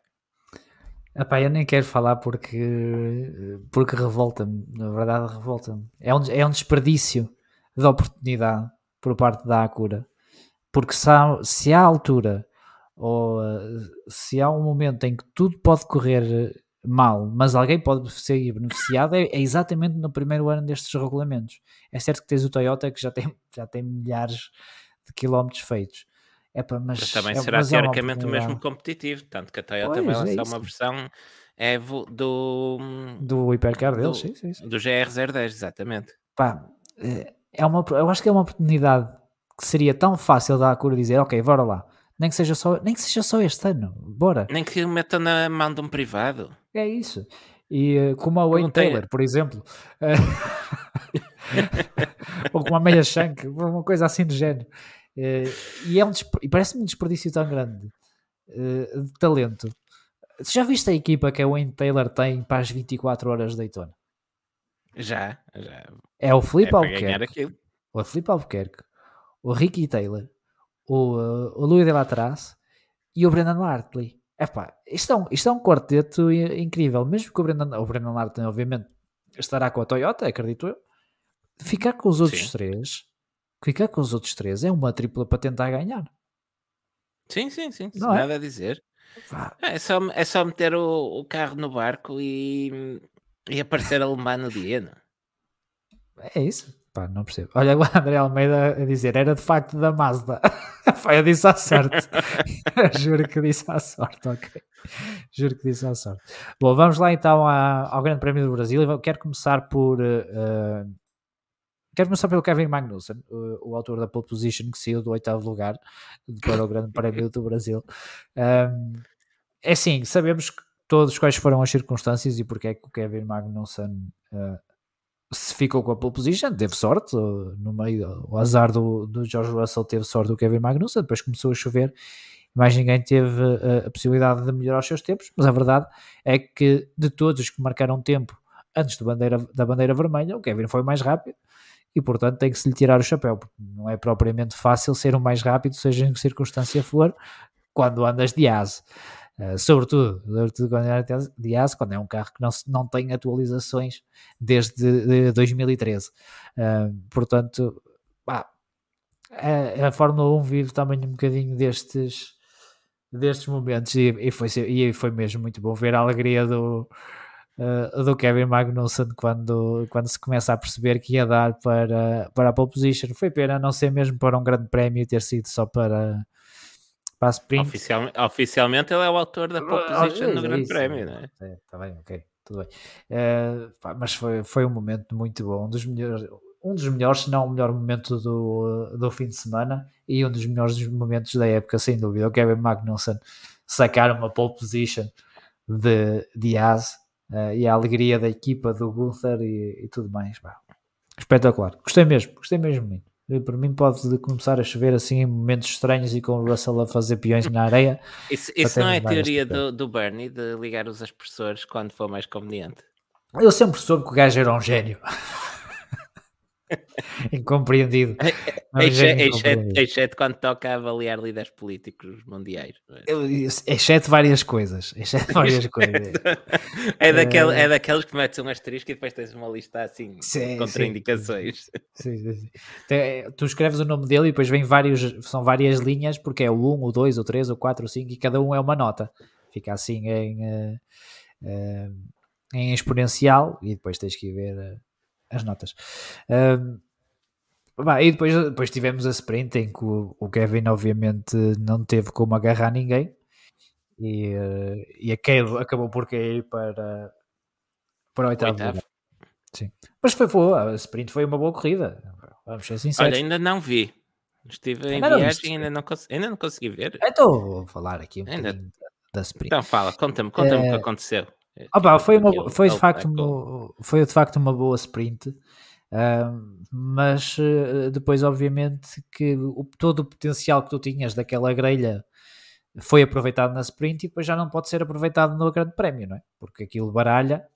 Epá, eu nem quero falar porque, porque revolta-me, na verdade revolta-me. É um, é um desperdício de oportunidade por parte da Acura. Porque se há, se há altura ou se há um momento em que tudo pode correr mal, mas alguém pode ser beneficiado, é, é exatamente no primeiro ano destes regulamentos. É certo que tens o Toyota que já tem, já tem milhares de quilómetros feitos. Epá, mas, Mas também é- será mas é teoricamente o mesmo competitivo, tanto que a Toyota Pois, vai é lançar isso. uma versão Evo do, do hipercar do, deles, sim, sim, sim. do GR010, exatamente. pá, eh, é uma, eu acho que é uma oportunidade que seria tão fácil da Acura dizer, ok, bora lá. Nem que seja só, nem que seja só este ano, bora. Nem que o metam na mão de um privado. É isso. E eh, como a Wayne Taylor, por exemplo, ou como a Meia Shank, uma coisa assim do género. Eh, e é um e parece-me um desperdício tão grande eh, de talento. Já viste a equipa que a Wayne Taylor tem para as 24 horas de Daytona? Já, já. É o É Felipe ganhar Albuquerque, o Felipe Albuquerque, o Ricky Taylor, o, uh, o Louis de Latras e o Brendan Hartley. Epá, isto, é um, isto é um quarteto incrível. Mesmo que o Brendan, o Brendan Hartley, obviamente, estará com a Toyota, acredito eu. Ficar com os outros Sim. três, ficar com os outros três é uma tripla para tentar ganhar. Sim, sim, sim. Não é? nada a dizer. Vá, É só, é só meter o, o carro no barco e, e aparecer alemão no dia. não? É isso. Pá, não percebo. Olha o André Almeida a dizer, era de facto da Mazda. Pá, eu disse à sorte. Juro que disse à sorte, ok. Juro que disse à sorte. Bom, vamos lá então à- ao Grande Prémio do Brasil. Eu quero começar por. eh, quero começar pelo Kevin Magnussen, o, o autor da pole position que saiu do oitavo lugar para o Grande Prémio do Brasil. Um, é assim, sabemos todos quais foram as circunstâncias e porque é que o Kevin Magnussen eh, se ficou com a pole position, teve sorte uh, no meio, o azar do, do George Russell teve sorte do Kevin Magnussen, depois começou a chover mais ninguém teve uh, a possibilidade de melhorar os seus tempos, mas a verdade é que de todos os que marcaram tempo antes bandeira, da bandeira vermelha, o Kevin foi mais rápido e portanto tem que se lhe tirar o chapéu, porque não é propriamente fácil ser o mais rápido, seja em que circunstância for, quando andas de asa. Uh, sobretudo, sobretudo quando é de asa, quando é um carro que não, não tem atualizações desde de 2013. Uh, portanto, a, a Fórmula 1 vive também um bocadinho destes, destes momentos e, e foi, e foi mesmo muito bom ver a alegria do, uh, do Kevin Magnussen quando, quando se começa a perceber que ia dar para, para a pole position. Foi pena não ser mesmo para um grande prémio ter sido só para, para a sprint. Oficial, oficialmente ele é o autor da pole ah, position no grande prémio, não é? Está bem, ok, tudo bem. Uh, pá, mas foi, foi um momento muito bom, um dos melhores, um dos melhores, se não o melhor momento do, do fim de semana e um dos melhores momentos da época, sem dúvida. O Kevin Magnussen sacar uma pole position de Diaz uh, e a alegria da equipa do Gunther e, e tudo mais. Bah, espetacular. Gostei mesmo, gostei mesmo muito. Para mim pode começar a chover assim em momentos estranhos e com o Russell a fazer peões na areia. Isso, isso não é a teoria do, do Bernie de ligar os aspersores quando for mais conveniente? Eu sempre soube que o gajo era um gênio. Incompreendido. Exceto quando toca a avaliar líderes políticos mundiais. É? Exceto várias coisas. Exceto várias coisas. é, daquele, é daqueles que metes um asterisco e depois tens uma lista assim sim, contraindicações. Sim, sim, sim. Então, tu escreves o nome dele e depois vem vários, são várias linhas, porque é o 1, o 2, o 3, o 4, o 5 e cada um é uma nota. Fica assim em, uh, uh, em exponencial e depois tens que ver. As notas. Um, bah, e depois, depois tivemos a sprint em que o, o, Kevin obviamente não teve como agarrar ninguém e, uh, e a acabou por cair para, para o oitavo, oitavo. Sim. Mas foi boa, a sprint foi uma boa corrida. Vamos ser sinceros. Olha, ainda não vi. Estive em ainda viagem e ainda não, ainda não consegui ver. Estou a falar aqui um ainda... da sprint. Então fala, conta-me conta é... o que eh, aconteceu. Opa, foi, uma, foi, de facto uma, foi de facto uma boa sprint, uh, mas uh, depois, obviamente, que o, todo o potencial que tu tinhas daquela grelha foi aproveitado na sprint e depois já não pode ser aproveitado no Grande Prémio, não é? Porque aquilo baralha,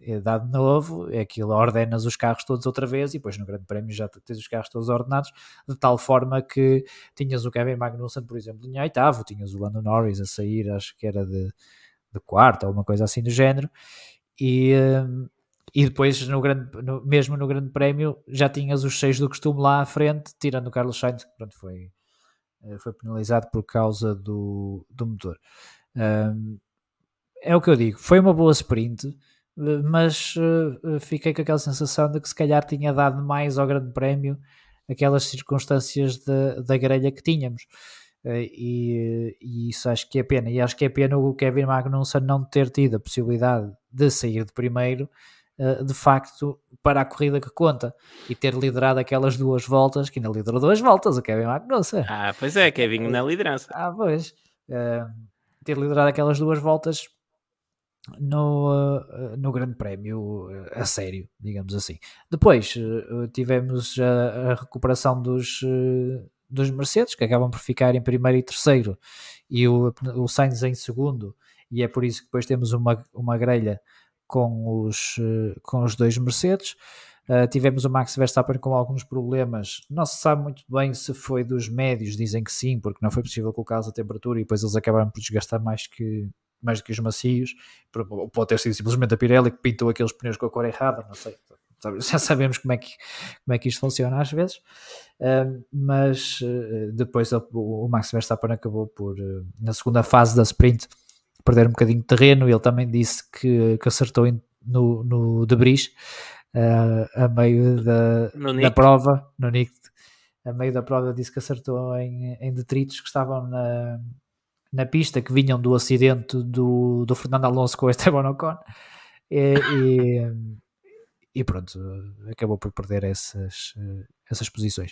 é dado novo, é aquilo ordenas os carros todos outra vez e depois no Grande Prémio já tens os carros todos ordenados, de tal forma que tinhas o Kevin Magnussen, por exemplo, em oitavo, tinhas o Lando Norris a sair, acho que era de de quarto ou uma coisa assim do género. E, hum, e depois, no grande, no, mesmo no Grande Prémio, já tinhas os seis do costume lá à frente, tirando o Carlos Sainz, que pronto, foi, eh, foi penalizado por causa do, do motor. Um, é o que eu digo, foi uma boa sprint, eh, mas uh, fiquei com aquela sensação de que se calhar tinha dado mais ao Grande Prémio aquelas circunstâncias da grelha que tínhamos. Eh, e, e, isso acho que é pena. E acho que é pena o Kevin Magnussen não ter tido a possibilidade de sair de primeiro, eh, de facto, para a corrida que conta e ter liderado aquelas duas voltas, que ainda liderou duas voltas, o Kevin Magnussen. Ah, pois é, Kevin na liderança. Ah, pois. Uh, ter liderado aquelas duas voltas no, no Grande Prémio a sério, digamos assim. Depois tivemos a, a recuperação dos dos Mercedes, que acabam por ficar em primeiro e terceiro, e o, o Sainz em segundo, e é por isso que depois temos uma, uma grelha com os, com os dois Mercedes. Uh, tivemos o Max Verstappen com alguns problemas. Não se sabe muito bem se foi dos médios, dizem que sim, porque não foi possível colocá-los a temperatura e depois eles acabaram por desgastar mais que, mais do que os macios. Pode ter sido simplesmente a Pirelli que pintou aqueles pneus com a cor errada, não sei já sabemos como é que, como é que isto funciona às vezes, uh, mas uh, depois o, o, Max Verstappen acabou por, uh, na segunda fase da sprint, perder um bocadinho de terreno. Ele também disse que, que acertou em, no, no debris a meio da, da prova, no Nick, a meio da prova, disse que acertou em, em detritos que estavam na, na pista, que vinham do acidente do, do Fernando Alonso com o Esteban Ocon. E, e, pronto, acabou por perder essas, essas posições.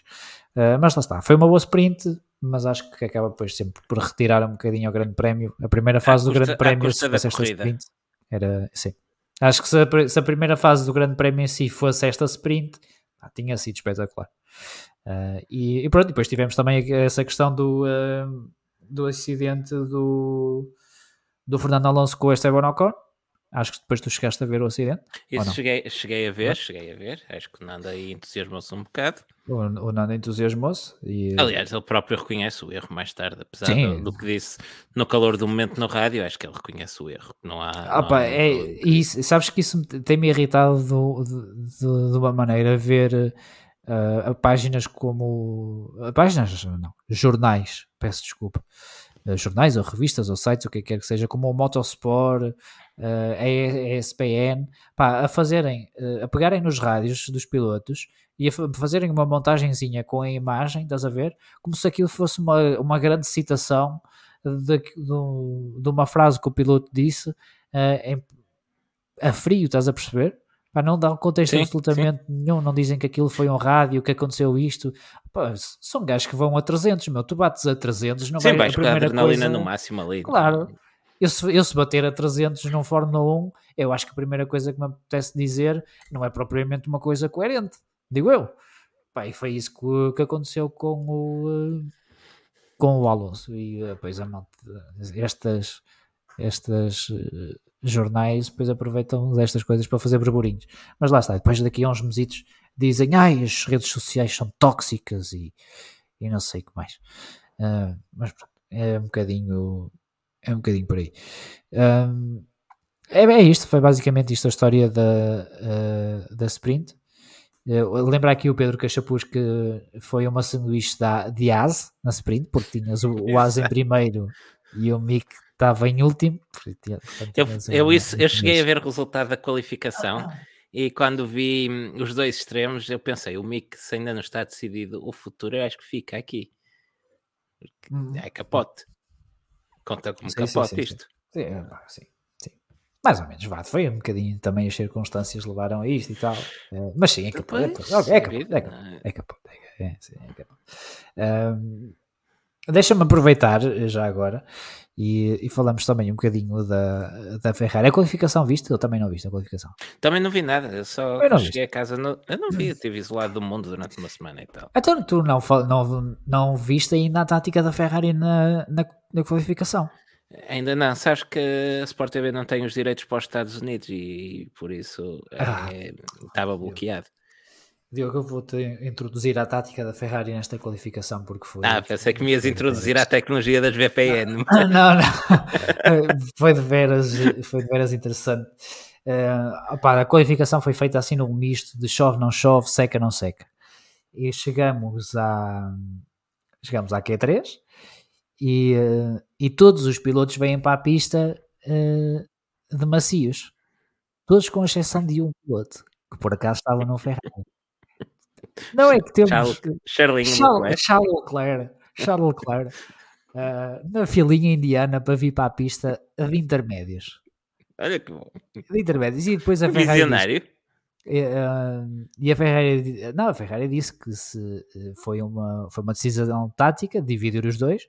Uh, mas lá está, foi uma boa sprint, mas acho que acaba depois sempre por retirar um bocadinho ao Grande Prémio. A primeira fase do Grande Prémio, se fosse esta sprint, era sim. Acho que se a, se a, primeira fase do Grande Prémio em si fosse esta sprint, ah, tinha sido espetacular. Uh, e, e, pronto, depois tivemos também essa questão do, uh, do acidente do, do Fernando Alonso com o Esteban Ocon Acho que depois tu chegaste a ver o acidente. Isso cheguei, cheguei a ver, cheguei a ver. Acho que o Nanda aí entusiasmou-se um bocado. O, o Nanda entusiasmou-se. E... Aliás, ele próprio reconhece o erro mais tarde, apesar do, do, que disse no calor do momento no rádio. Acho que ele reconhece o erro. Não há. Ah, não pá, há... É, e sabes que isso tem-me irritado de, de, de, uma maneira ver. Uh, páginas como. páginas, não. Jornais, peço desculpa jornais ou revistas ou sites, o que quer que seja, como o Motorsport, uh, a ESPN, pá, a fazerem, uh, a pegarem nos rádios dos pilotos e a fazerem uma montagenzinha com a imagem, estás a ver? Como se aquilo fosse uma, uma grande citação de, de, de uma frase que o piloto disse em, a frio, estás a perceber? Pá, não dá um contexto sim, absolutamente sim. nenhum, não dizem que aquilo foi um rádio, que aconteceu isto. Pá, são gajos que vão a 300, meu, tu bates a 300, não sim, vai a primeira coisa... no máximo ali. Claro, eu se, eu se bater a 300 num Fórmula 1, eu acho que a primeira coisa que me apetece dizer não é propriamente uma coisa coerente, digo eu. Pá, e foi isso que, que aconteceu com o, com o Alonso. E depois a malta, estas, estas jornais depois aproveitam destas coisas para fazer burburinhos. Mas lá está, depois daqui a uns mesitos dizem ai, as redes sociais são tóxicas e, e não sei o que mais. Uh, mas pronto, é um bocadinho é um bocadinho por aí. Um, é, é isto, foi basicamente isto a história da, uh, da Sprint. Uh, lembrar aqui o Pedro Cachapuz que foi uma sanduíche da, de AS na Sprint, porque tinhas o, o AS em primeiro e o Mick estava em último. Portanto, eu, eu, isso, eu cheguei a ver o resultado da qualificação e quando vi hum, os dois extremos, eu pensei: o Mick, se ainda não está decidido o futuro, eu acho que fica aqui. Uhum. É capote. Conta como sim, capote sim, sim, isto. Sim, é, sim, sim. Mais ou menos, vá. Foi um bocadinho também as circunstâncias levaram a isto e tal. É, mas sim, é capote. É, é capote. É capote. É capote. É, sim, é capote. Deixa-me aproveitar já agora e, e, falamos também um bocadinho da, da Ferrari. A qualificação viste? Eu também não viste a qualificação. Também não vi nada, eu só eu cheguei a casa. No... Eu não vi, eu estive isolado do mundo durante uma semana e tal. Então tu não, não, não viste ainda a tática da Ferrari na, na, na qualificação? Ainda não, sabes que a Sport TV não tem os direitos para os Estados Unidos e por isso ah, é, estava bloqueado. Diogo, eu vou-te introduzir a tática da Ferrari nesta qualificação, porque foi. Ah, pensei que me ias introduzir a tecnologia das VPN. Ah, não, não. foi, de veras, foi de veras interessante. Uh, opa, a qualificação foi feita assim num misto de chove, não chove, seca, não seca. E chegamos a. Chegamos à Q3 e, uh, e todos os pilotos vêm para a pista uh, de macios. Todos com exceção de um piloto, que por acaso estava no Ferrari. Não é que temos Charles, Charles, Charles, Charles Leclerc, Charles Leclerc uh, na filinha indiana para vir para a pista de intermédios. Olha que bom. De intermédios. E depois a Ferrari. Visionário. Disse, uh, e a Ferrari, não, a Ferrari disse que se foi uma, foi uma decisão tática dividir os dois,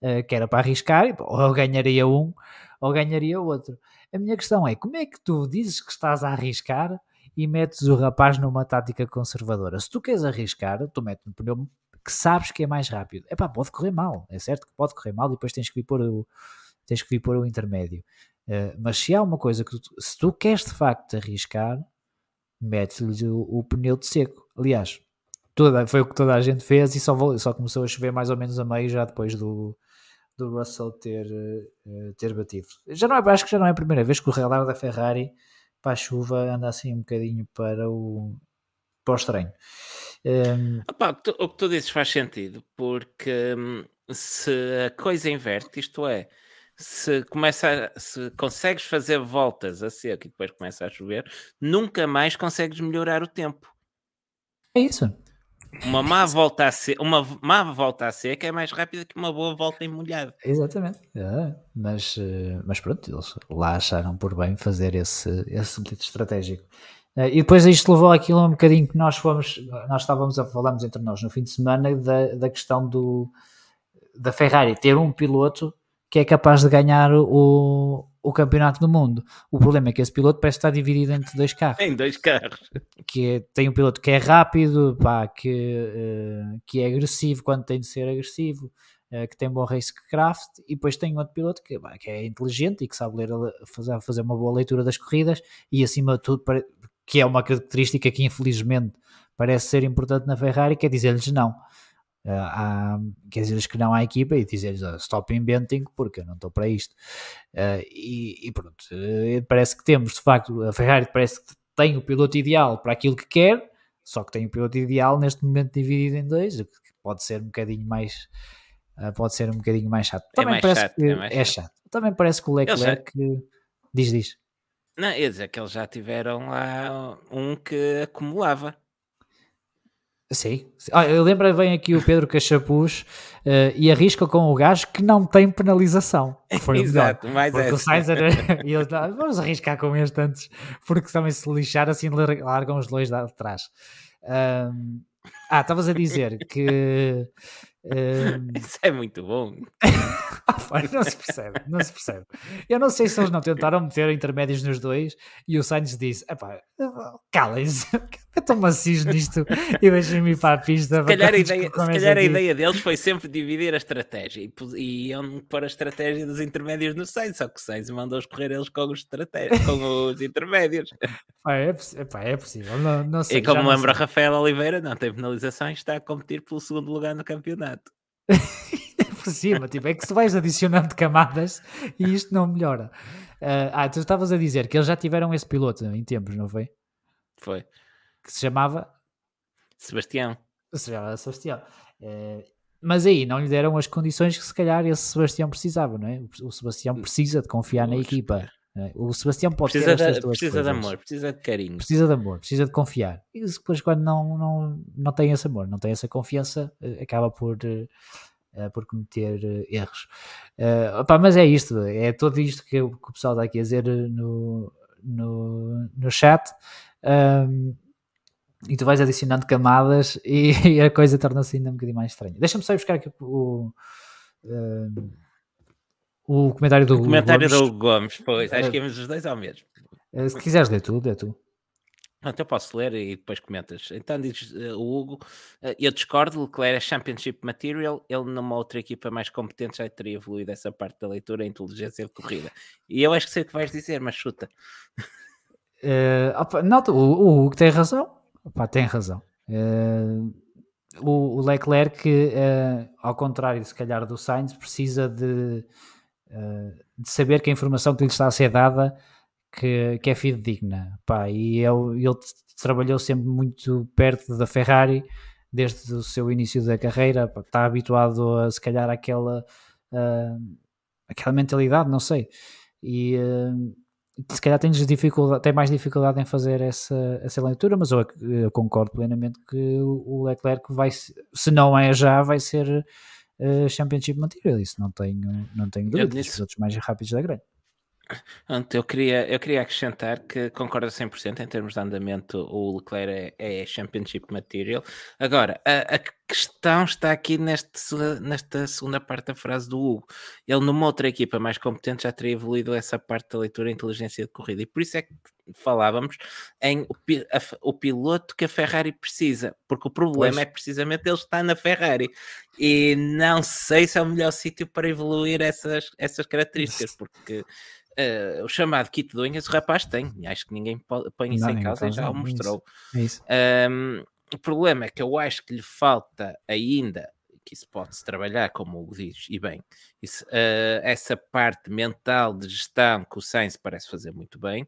uh, que era para arriscar, ou ganharia um ou ganharia outro. A minha questão é: como é que tu dizes que estás a arriscar e metes o rapaz numa tática conservadora. Se tu queres arriscar, tu metes no pneu que sabes que é mais rápido. É pá, pode correr mal, é certo que pode correr mal e depois tens que vir pôr o, tens que vir pôr o intermédio. Uh, mas se há uma coisa que tu, se tu queres de facto arriscar, metes-lhe o, o, pneu de seco. Aliás, toda, foi o que toda a gente fez e só, só começou a chover mais ou menos a meio já depois do, do Russell ter, uh, ter batido. Já não é, acho que já não é a primeira vez que o radar da Ferrari para a chuva anda assim um bocadinho para o, para o estranho. Um... Opa, o, que tu, dizes faz sentido, porque hum, se a coisa inverte, isto é, se começa a, se consegues fazer voltas a seco e depois começa a chover, nunca mais consegues melhorar o tempo. É isso. Uma má volta a seca, uma má volta a seca é mais rápida que uma boa volta em molhado. Exatamente. É, mas, eh, mas pronto, eles lá acharam por bem fazer esse, esse sentido estratégico. Eh, e depois isto levou aquilo um bocadinho que nós fomos, nós estávamos a falarmos entre nós no fim de semana da, da questão do da Ferrari ter um piloto que é capaz de ganhar o, o campeonato do mundo. O problema é que esse piloto parece estar dividido entre dois carros. Em dois carros. Que é, tem um piloto que é rápido, pá, que, uh, que é agressivo quando tem de ser agressivo, uh, que tem bom racecraft, e depois tem outro piloto que, pá, que é inteligente e que sabe ler, fazer, fazer uma boa leitura das corridas e acima de tudo, que é uma característica que infelizmente parece ser importante na Ferrari, que é dizer-lhes não. Há, quer dizer que não à equipa e dizer-lhes oh, stop inventing porque eu não estou para isto uh, e, e, pronto uh, parece que temos de facto a Ferrari parece que tem o piloto ideal para aquilo que quer só que tem o piloto ideal neste momento dividido em dois que pode ser um bocadinho mais pode ser um bocadinho mais chato. Também é mais parece chato, que é é chato. chato. Também parece que o Leclerc diz, diz. Não, ia dizer que eles já tiveram lá um que acumulava. Sim. Ah, eu lembro bem aqui o Pedro Cachapuz uh, e arrisca com o gajo que não tem penalização. Foi Exato, mais porque essa. o Sainz era, e ele, ah, vamos arriscar com este antes, porque também se lixar assim largam os dois de trás. Um, ah, estavas a dizer que. Um... Isso é muito bom. não se percebe, não se percebe. Eu não sei se eles não tentaram meter intermédios nos dois e o Sainz disse: calem-se, eu estou macio nisto e deixem-me ir para a pista. Se calhar, a ideia, se calhar a ideia deles foi sempre dividir a estratégia e, e iam pôr a estratégia dos intermédios no Sainz, só que o Sainz mandou-os correr eles com os, com os intermédios. É, é, é possível, não, não sei, E como lembra Rafael Oliveira, não tem penalizações, está a competir pelo segundo lugar no campeonato. por cima, tipo, é que se vais adicionando camadas e isto não melhora. Uh, ah, tu estavas a dizer que eles já tiveram esse piloto em tempos, não foi? Foi. Que se chamava Sebastião. Se chamava Sebastião. Uh, mas aí não lhe deram as condições que se calhar esse Sebastião precisava, não é? O Sebastião precisa de confiar na equipa. É? O Sebastião pode precisa ter de, Precisa coisas. de amor, precisa de carinho. Precisa de amor, precisa de confiar. E depois quando não, não, não tem esse amor, não tem essa confiança, eh, acaba por uh, por cometer erros. Uh, opa, mas é isto, é tudo isto que, que, o pessoal está aqui a dizer no, no, no chat. Um, e tu vais adicionando camadas e, e a coisa torna-se ainda um bocadinho mais estranha. Deixa-me só ir buscar aqui o, o comentário do o comentário Gomes. do Gomes, pois, acho que íamos os dois ao mesmo. Se quiseres ler tudo, é tu. Até posso ler e depois comentas. Então diz uh, o Hugo: uh, Eu discordo, Leclerc é Championship Material. Ele numa outra equipa mais competente já teria evoluído essa parte da leitura e inteligência de corrida. E eu acho que sei o que vais dizer, mas chuta. Uh, opa, não, o, o Hugo tem razão. Opa, tem razão. o, o Leclerc, ao contrário, se calhar, do Sainz, precisa de, de saber que a informação que lhe está a ser dada que, que é fidedigna. Pá, e ele, ele trabalhou sempre muito perto da Ferrari desde o seu início da carreira, pá, está habituado a se calhar àquela, uh, aquela mentalidade, não sei. E uh, se calhar tens dificuldade, tem mais dificuldade em fazer essa, essa leitura, mas eu, eu concordo plenamente que o Leclerc vai, se não é já, vai ser uh, Championship Material, isso não tenho, não tenho dúvida, os outros mais rápidos da grande. Eu queria, eu queria acrescentar que concordo 100% em termos de andamento, o Leclerc é, é Championship Material. Agora, a, a, questão está aqui neste, nesta segunda parte da frase do Hugo. Ele, numa outra equipa mais competente, já teria evoluído essa parte da leitura e inteligência de corrida, e por isso é que falávamos em o, a, o piloto que a Ferrari precisa, porque o problema pois. é precisamente ele estar na Ferrari e não sei se é o melhor sítio para evoluir essas, essas características, porque Uh, o chamado kit de unhas o rapaz tem, e acho que ninguém põe isso em causa e já o mostrou. É isso. Um, o problema é que eu acho que lhe falta ainda, que isso pode-se trabalhar, como o diz, e bem, isso, uh, essa parte mental de gestão que o Sainz parece fazer muito bem,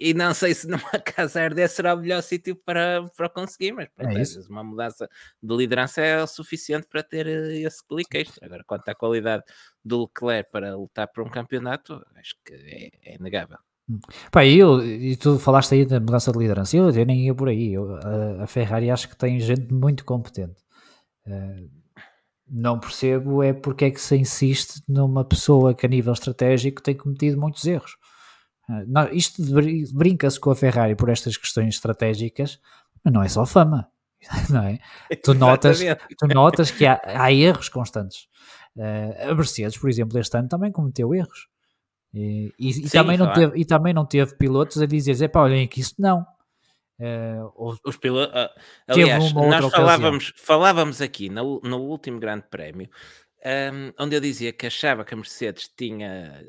e não sei se numa casa RD será o melhor sítio para, para conseguir, mas pronto, é isso. uma mudança de liderança é o suficiente para ter eh, esse clique extra. Agora, quanto à qualidade do Leclerc para lutar por um campeonato, acho que é, é inegável. Hum. Pá, eu, e tu falaste aí da mudança de liderança, eu, eu nem ia por aí. Eu, a, a, Ferrari acho que tem gente muito competente. Uh, não percebo é porque é que se insiste numa pessoa que a nível estratégico tem cometido muitos erros. Uh, isto brinca-se com a Ferrari por estas questões estratégicas, mas não é só fama. Não é? tu, notas, tu notas que há, há erros constantes. Uh, a Mercedes, por exemplo, este ano também cometeu erros. E, e, Sim, e também, não teve, e também não teve pilotos a dizer: pá, olhem que isso não. Uh, os pilotos, uh, aliás, nós falávamos, falávamos aqui no, no último Grande Prémio, um, onde eu dizia que achava que a Mercedes tinha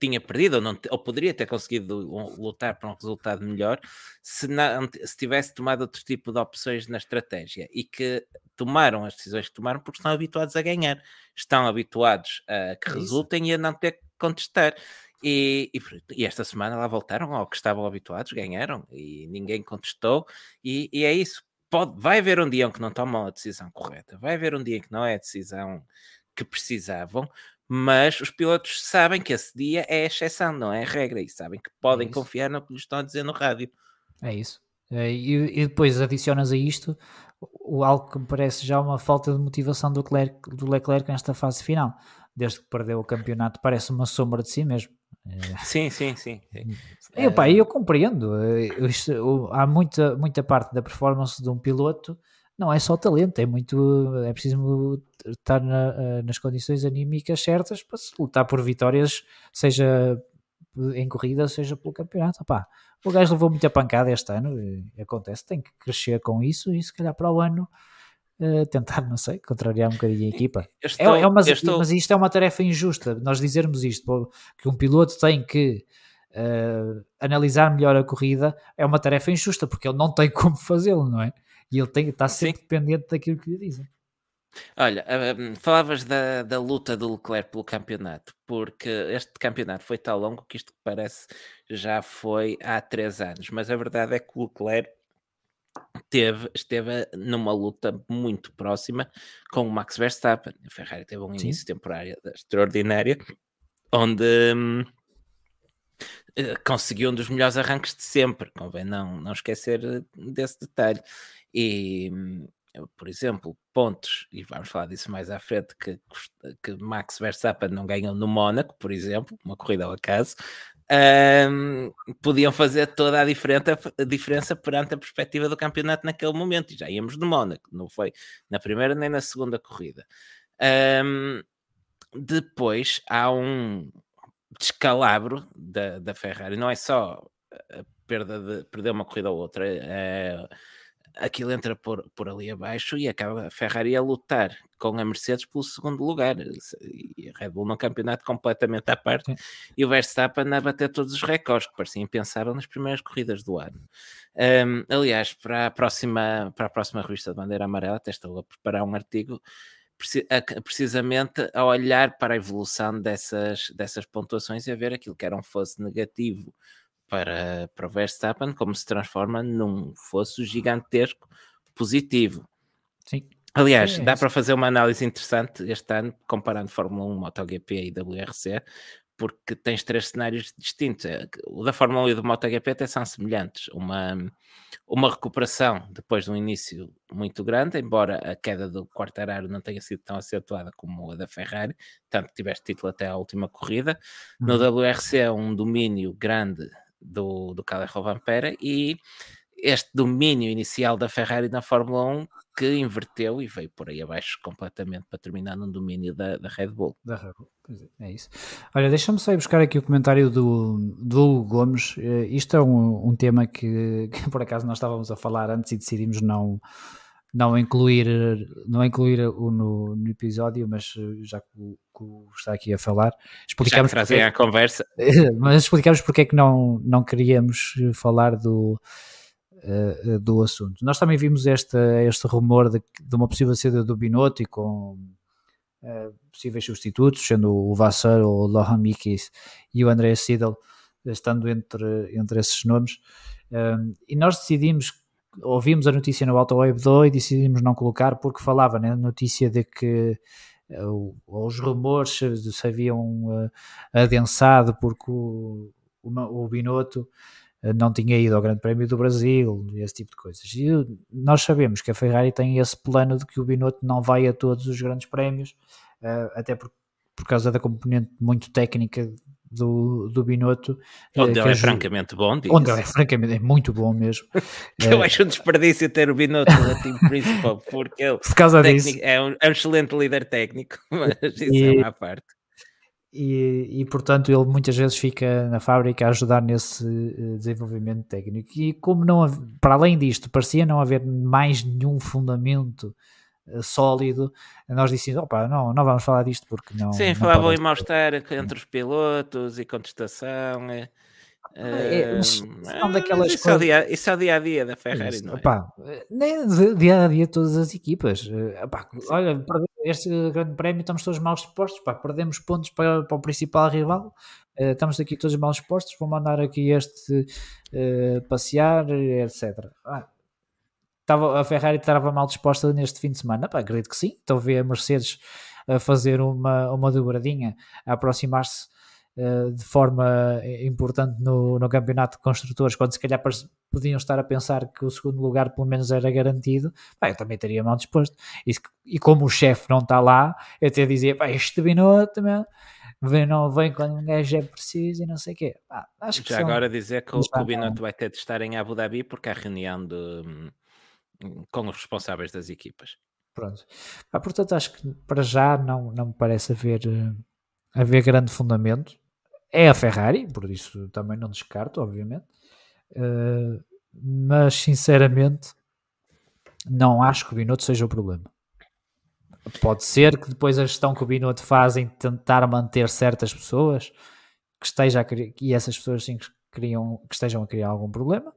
tinha perdido ou, não, ou poderia ter conseguido lutar para um resultado melhor se, não, se tivesse tomado outro tipo de opções na estratégia e que tomaram as decisões que tomaram porque estão habituados a ganhar, estão habituados a que é resultem e a não ter que contestar. E, e, e, esta semana lá voltaram ao que estavam habituados, ganharam e ninguém contestou, e, e é isso. Pode, vai haver um dia em que não tomam a decisão correta, vai haver um dia em que não é a decisão que precisavam, mas os pilotos sabem que esse dia é exceção, não é regra, e sabem que podem É confiar no que lhes estão a dizer no rádio. É isso. É, E, e depois adicionas a isto o algo que me parece já uma falta de motivação do Leclerc, do Leclerc nesta fase final. Desde que perdeu o campeonato, parece uma sombra de si mesmo. Sim, sim, sim. sim. Eu, pá, eu compreendo. isto- há muita, muita parte da performance de um piloto, não é só talento, é muito. É preciso estar na- eh, nas condições anímicas certas para se lutar por vitórias, seja em corrida, seja pelo campeonato. Opá, o gajo levou muita pancada este ano, e acontece, tem que crescer com isso e se calhar para o ano. eh, tentar, não sei, contrariar um bocadinho a equipa. É, estou, é uma, eu estou- Mas isto é uma tarefa injusta, nós dizermos isto, que um piloto tem que eh, analisar melhor a corrida, é uma tarefa injusta, porque ele não tem como fazê-lo, não é? E ele tem, está sempre dependente daquilo que lhe dizem. Olha, hum, falavas da, da luta do Leclerc pelo campeonato, porque este campeonato foi tão longo que isto parece já foi há três anos, mas a verdade é que o Leclerc teve, esteve numa luta muito próxima com o Max Verstappen. A Ferrari teve um Sim. início de temporária extraordinário, onde hum, eh, conseguiu um dos melhores arranques de sempre, convém não, não esquecer eh, desse detalhe. E, hum, por exemplo, pontos, e vamos falar disso mais à frente, que, que Max Verstappen não ganhou no Mónaco, por exemplo, uma corrida ao acaso, hum, podiam fazer toda a diferença, a diferença perante a perspectiva do campeonato naquele momento. E já íamos no Mónaco, não foi na primeira nem na segunda corrida. Hum, depois há um descalabro da, da Ferrari, não é só a perda de perder uma corrida ou outra, é, aquilo entra por, por ali abaixo e acaba a Ferrari a lutar com a Mercedes pelo segundo lugar e a Red Bull no campeonato completamente à parte Sim. e o Verstappen a bater todos os recordes que parecia impensável nas primeiras corridas do ano. Um, aliás, para a, próxima, para a próxima revista de bandeira amarela, até estou a preparar um artigo precisamente a olhar para a evolução dessas, dessas pontuações e a ver aquilo que era um fosse negativo para, para o Verstappen, como se transforma num fosso gigantesco positivo. Sim. Aliás, Sim, é dá para fazer uma análise interessante este ano, comparando Fórmula 1, MotoGP e WRC, porque tens três cenários distintos. É, O da Fórmula 1 e o do MotoGP até são semelhantes. Uma, uma recuperação depois de um início muito grande, embora a queda do Quartararo não tenha sido tão acentuada como a da Ferrari, tanto que tiveste título até à última corrida. No Uhum. WRC, um domínio grande do, do Calero Vampera e este domínio inicial da Ferrari na Fórmula 1 que inverteu e veio por aí abaixo completamente para terminar num domínio da, da Red Bull. Da Red Bull, é, é isso. Olha, deixa-me só ir buscar aqui o comentário do, do Hugo Gomes. Eh, Isto é um, um tema que, que, por acaso nós estávamos a falar antes e decidimos não, não incluir, não incluir o no, no episódio, mas eh, já que o, que o está aqui a falar, Já que explicamos trazem porque, à conversa, mas explicamos porque é que não, não queríamos eh, falar do, eh, do assunto. Nós também vimos este, este rumor de, de uma possível saída do Binotto e com eh, possíveis substitutos, sendo o Vassar, o Lohan Mikis e o André Seidel, estando entre, entre esses nomes. Um, e nós decidimos, ouvimos a notícia no Auto Web 2 e decidimos não colocar porque falava na notícia de que uh, os rumores se, haviam uh, adensado porque o, o, o Binotto não tinha ido ao Grande Prémio do Brasil esse tipo de coisas. E nós sabemos que a Ferrari tem esse plano de que o Binotto não vai a todos os grandes prémios, até por causa da componente muito técnica do, do Binotto. Onde ele é francamente bom. Onde ele é francamente é muito bom mesmo. Eu acho um desperdício ter o Binotto no team principal, porque ele por causa disso. É, um, é um excelente líder técnico, mas isso e, é uma parte. E, e, portanto ele muitas vezes fica na fábrica a ajudar nesse uh, desenvolvimento técnico e como não para além disto parecia não haver mais nenhum fundamento sólido nós dissemos opa não não vamos falar disto porque não sim não falavam em mal-estar entre os pilotos e contestação é, é, são daquelas isso, é dia, isso é o dia a dia da Ferrari isso, não é? Opa, nem dia a dia todas as equipas opa, olha este grande prémio estamos todos mal dispostos pá, perdemos pontos para, para o principal rival uh, estamos aqui todos mal dispostos vou mandar aqui este uh, passear etc ah, Tava, a Ferrari estava mal disposta neste fim de semana, pá, acredito que sim. Então vê a Mercedes a fazer uma, uma dobradinha, a aproximar-se uh, de forma importante no, no campeonato de construtores, quando se calhar podiam estar a pensar que o segundo lugar pelo menos era garantido, pá, eu também estaria mal disposto. E, e como o chefe não está lá, eu até dizia, pá, este Binotto, meu, vem, não vem quando um gajo é preciso e não sei o quê. Pá, acho que Já são, agora dizer que o, o Binotto vai ter de estar em Abu Dhabi porque há reunião de, com os responsáveis das equipas. Pronto. Ah, portanto, acho que para já não, não me parece haver, eh, haver grande fundamento. É a Ferrari, por isso também não descarto, obviamente. Uh, mas sinceramente, não acho que o Binotto seja o problema. Pode ser que depois a gestão que o Binotto faz em tentar manter certas pessoas que esteja a criar, e essas pessoas sim que, criam, que estejam a criar algum problema.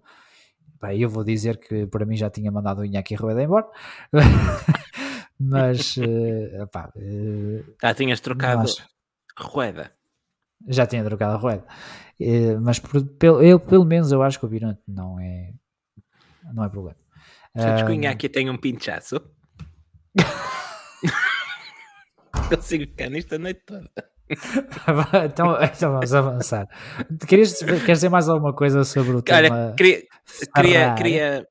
Bem, eu vou dizer que para mim já tinha mandado o Inaki Rueda embora. mas uh, uh, já tinhas trocado mas, Rueda. Já tinha trocado a Rueda. Uh, mas por, pelo, eu, pelo menos eu acho que o Birante não é não é problema. Sabes que o Inaki tem um pinchaço? Consigo ficar nisto a noite toda então, então vamos avançar. Querias, queres dizer mais alguma coisa sobre o Olha, tema? Queria, queria, queria,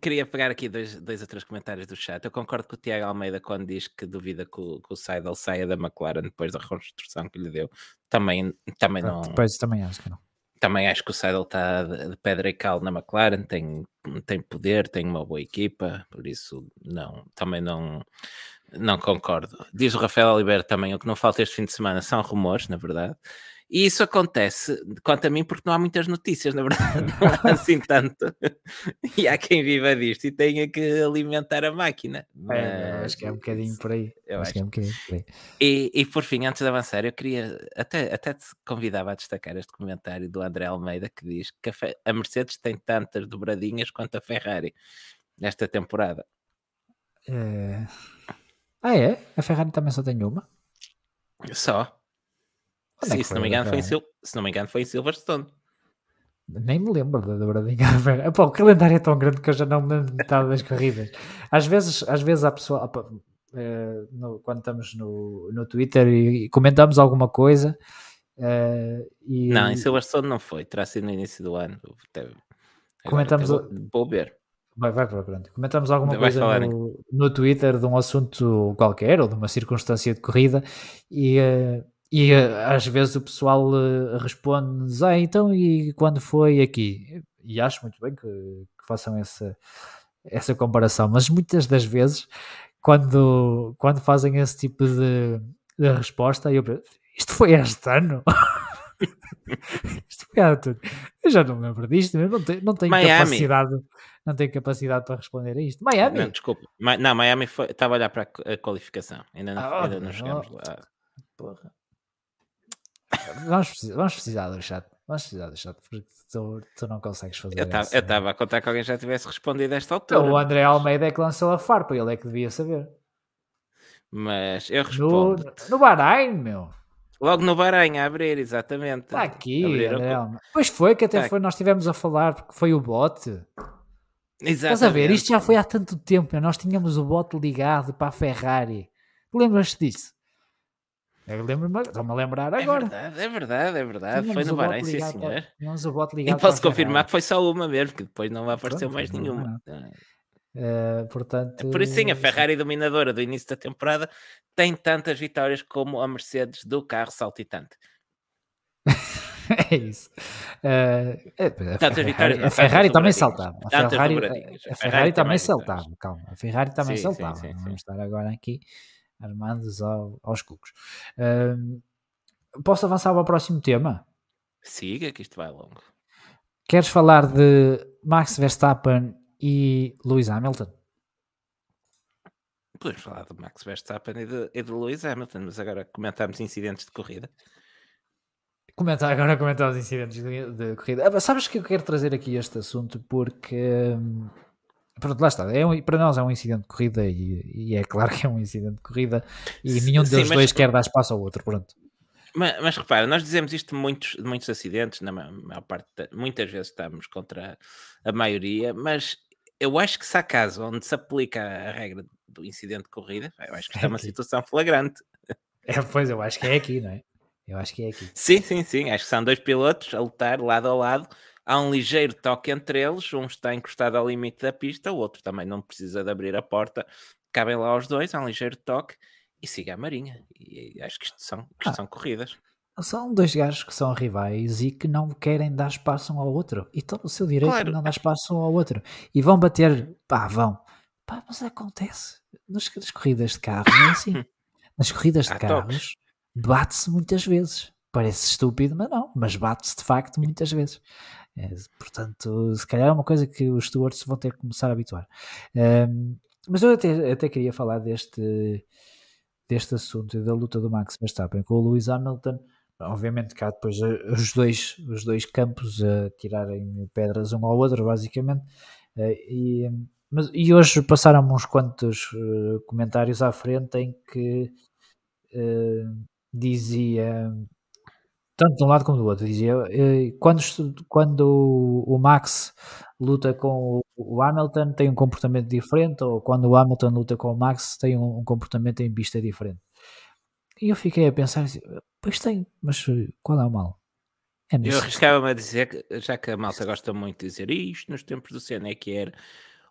Queria pegar aqui dois, dois ou três comentários do chat. Eu concordo com o Tiago Almeida quando diz que duvida que o, que o Seidel saia da McLaren depois da reconstrução que lhe deu. Também, também não. Depois também acho que não. Também acho que o Seidel está de pedra e cal na McLaren, tem, tem poder, tem uma boa equipa, por isso não, também não, não concordo. Diz o Rafael Oliveira também, o que não falta este fim de semana são rumores, na verdade. E isso acontece, quanto a mim, porque não há muitas notícias, na verdade, não há assim tanto. e há quem viva disto e tenha que alimentar a máquina. Mas... É, acho que é um bocadinho por aí. Eu acho, acho que é um bocadinho por aí. E, e por fim, antes de avançar, eu queria até, até te convidava a destacar este comentário do André Almeida que diz que a, a Mercedes tem tantas dobradinhas quanto a Ferrari nesta temporada. É... Ah, é? A Ferrari também só tem uma? Só. Sim, é se, não me engano, foi em Sil se não me engano, foi em Silverstone. Nem me lembro da dobradinha. Pô, o calendário é tão grande que eu já não me lembro de metade das corridas. Às vezes, às vezes há pessoa. Opa, é, no, quando estamos no, no Twitter e, e comentamos alguma coisa. É, e, não, em Silverstone não foi. Terá sido no início do ano. Comentamos. Vou, vou ver. Vai, vai para pronto. Comentamos alguma vai coisa no, no, Twitter de um assunto qualquer ou de uma circunstância de corrida e, uh, e uh, às vezes o pessoal uh, responde-nos, ah, então e quando foi aqui? E acho muito bem que, que, façam essa, essa comparação, mas muitas das vezes, quando, quando fazem esse tipo de, de resposta, eu penso, isto foi este ano? isto foi tudo. Eu já não me lembro disto, eu não tenho, não tenho capacidade não tenho capacidade para responder a isto. Miami? Não, desculpa. Não, Miami foi, estava a olhar para a qualificação. Ainda não, ah, ainda não chegamos oh, lá. Porra. Vamos, vamos precisar do chat. Vamos precisar do chat, porque tu, tu não consegues fazer Eu estava a contar que alguém já tivesse respondido a esta altura. Então, o André Almeida é que lançou a farpa, ele é que devia saber. Mas eu respondo. No, no Bahrein, meu. Logo no Bahrein, a abrir, exatamente. Está aqui, Almeida. Pois foi que até tá. foi, nós estivemos a falar, porque foi o bote. Exatamente. Estás a ver? Isto já foi há tanto tempo. Nós tínhamos o bote ligado para a Ferrari. Lembras-te disso? Eu lembro-me, estou-me a lembrar é agora. É verdade, é verdade, é verdade. Tínhamos foi no Bahrein, sim, senhor. Tínhamos o bote ligado e posso confirmar que foi só uma mesmo, que depois não vai aparecer Pronto, mais nenhuma. Uh, portanto, Por isso sim, a Ferrari dominadora do início da temporada tem tantas vitórias como a Mercedes do carro saltitante. é isso. Uh, é, a, Ferrari, a Ferrari também saltava. A Ferrari, a, Ferrari também saltava. Calma, a Ferrari também sim, saltava. Sim, sim, Vamos estar agora aqui armados ao, aos cucos. Uh, posso avançar para o próximo tema? Siga, que isto vai longo. Queres falar de Max Verstappen e Lewis Hamilton? Podemos falar de Max Verstappen e de, e de Lewis Hamilton, mas agora comentamos incidentes de corrida. Comentar, agora comentar os incidentes de, de corrida. Ah, sabes que eu quero trazer aqui este assunto porque hum, pronto, lá está. É um, para nós é um incidente de corrida e, e, é claro que é um incidente de corrida e nenhum dos dois quer dar espaço ao outro. Pronto. Mas, mas, repara, nós dizemos isto de muitos, muitos acidentes, na maior parte, muitas vezes estamos contra a maioria, mas eu acho que se há caso onde se aplica a regra do incidente de corrida, eu acho que está é uma situação flagrante. É, pois, eu acho que é aqui, não é? Eu acho que é aqui. Sim, sim, sim. Acho que são dois pilotos a lutar lado a lado. Há um ligeiro toque entre eles. Um está encostado ao limite da pista, o outro também não precisa de abrir a porta. Cabem lá os dois, há um ligeiro toque e siga a Marinha. E acho que isto são, isto Ah. são corridas. São dois gajos que são rivais e que não querem dar espaço um ao outro. E estão no seu direito Claro. de não dar espaço um ao outro. E vão bater, pá, vão. Pá, mas acontece. Nas, nas corridas de carro não é assim. Nas corridas de carros bate-se muitas vezes. Parece estúpido, mas não. Mas bate-se de facto muitas vezes. É, portanto, se calhar é uma coisa que os stewards vão ter que começar a habituar. Ahm, mas eu até, até queria falar deste, deste assunto e da luta do Max Verstappen com o Lewis Hamilton. Obviamente há depois eh, os dois, os dois campos a tirarem pedras um ao outro, basicamente. Eh, E, mas, e hoje passaram uns quantos eh, comentários à frente em que eh, dizia, tanto de um lado como do outro, dizia quando, quando o Max luta com o- Hamilton tem um comportamento diferente, ou quando o Hamilton luta com o Max tem um, um comportamento em pista diferente. E eu fiquei a pensar assim, pois tem, mas eh, qual é o mal? É Eu arriscava-me a dizer, que, já que a malta gosta muito de dizer isto, nos tempos do Senna é que era.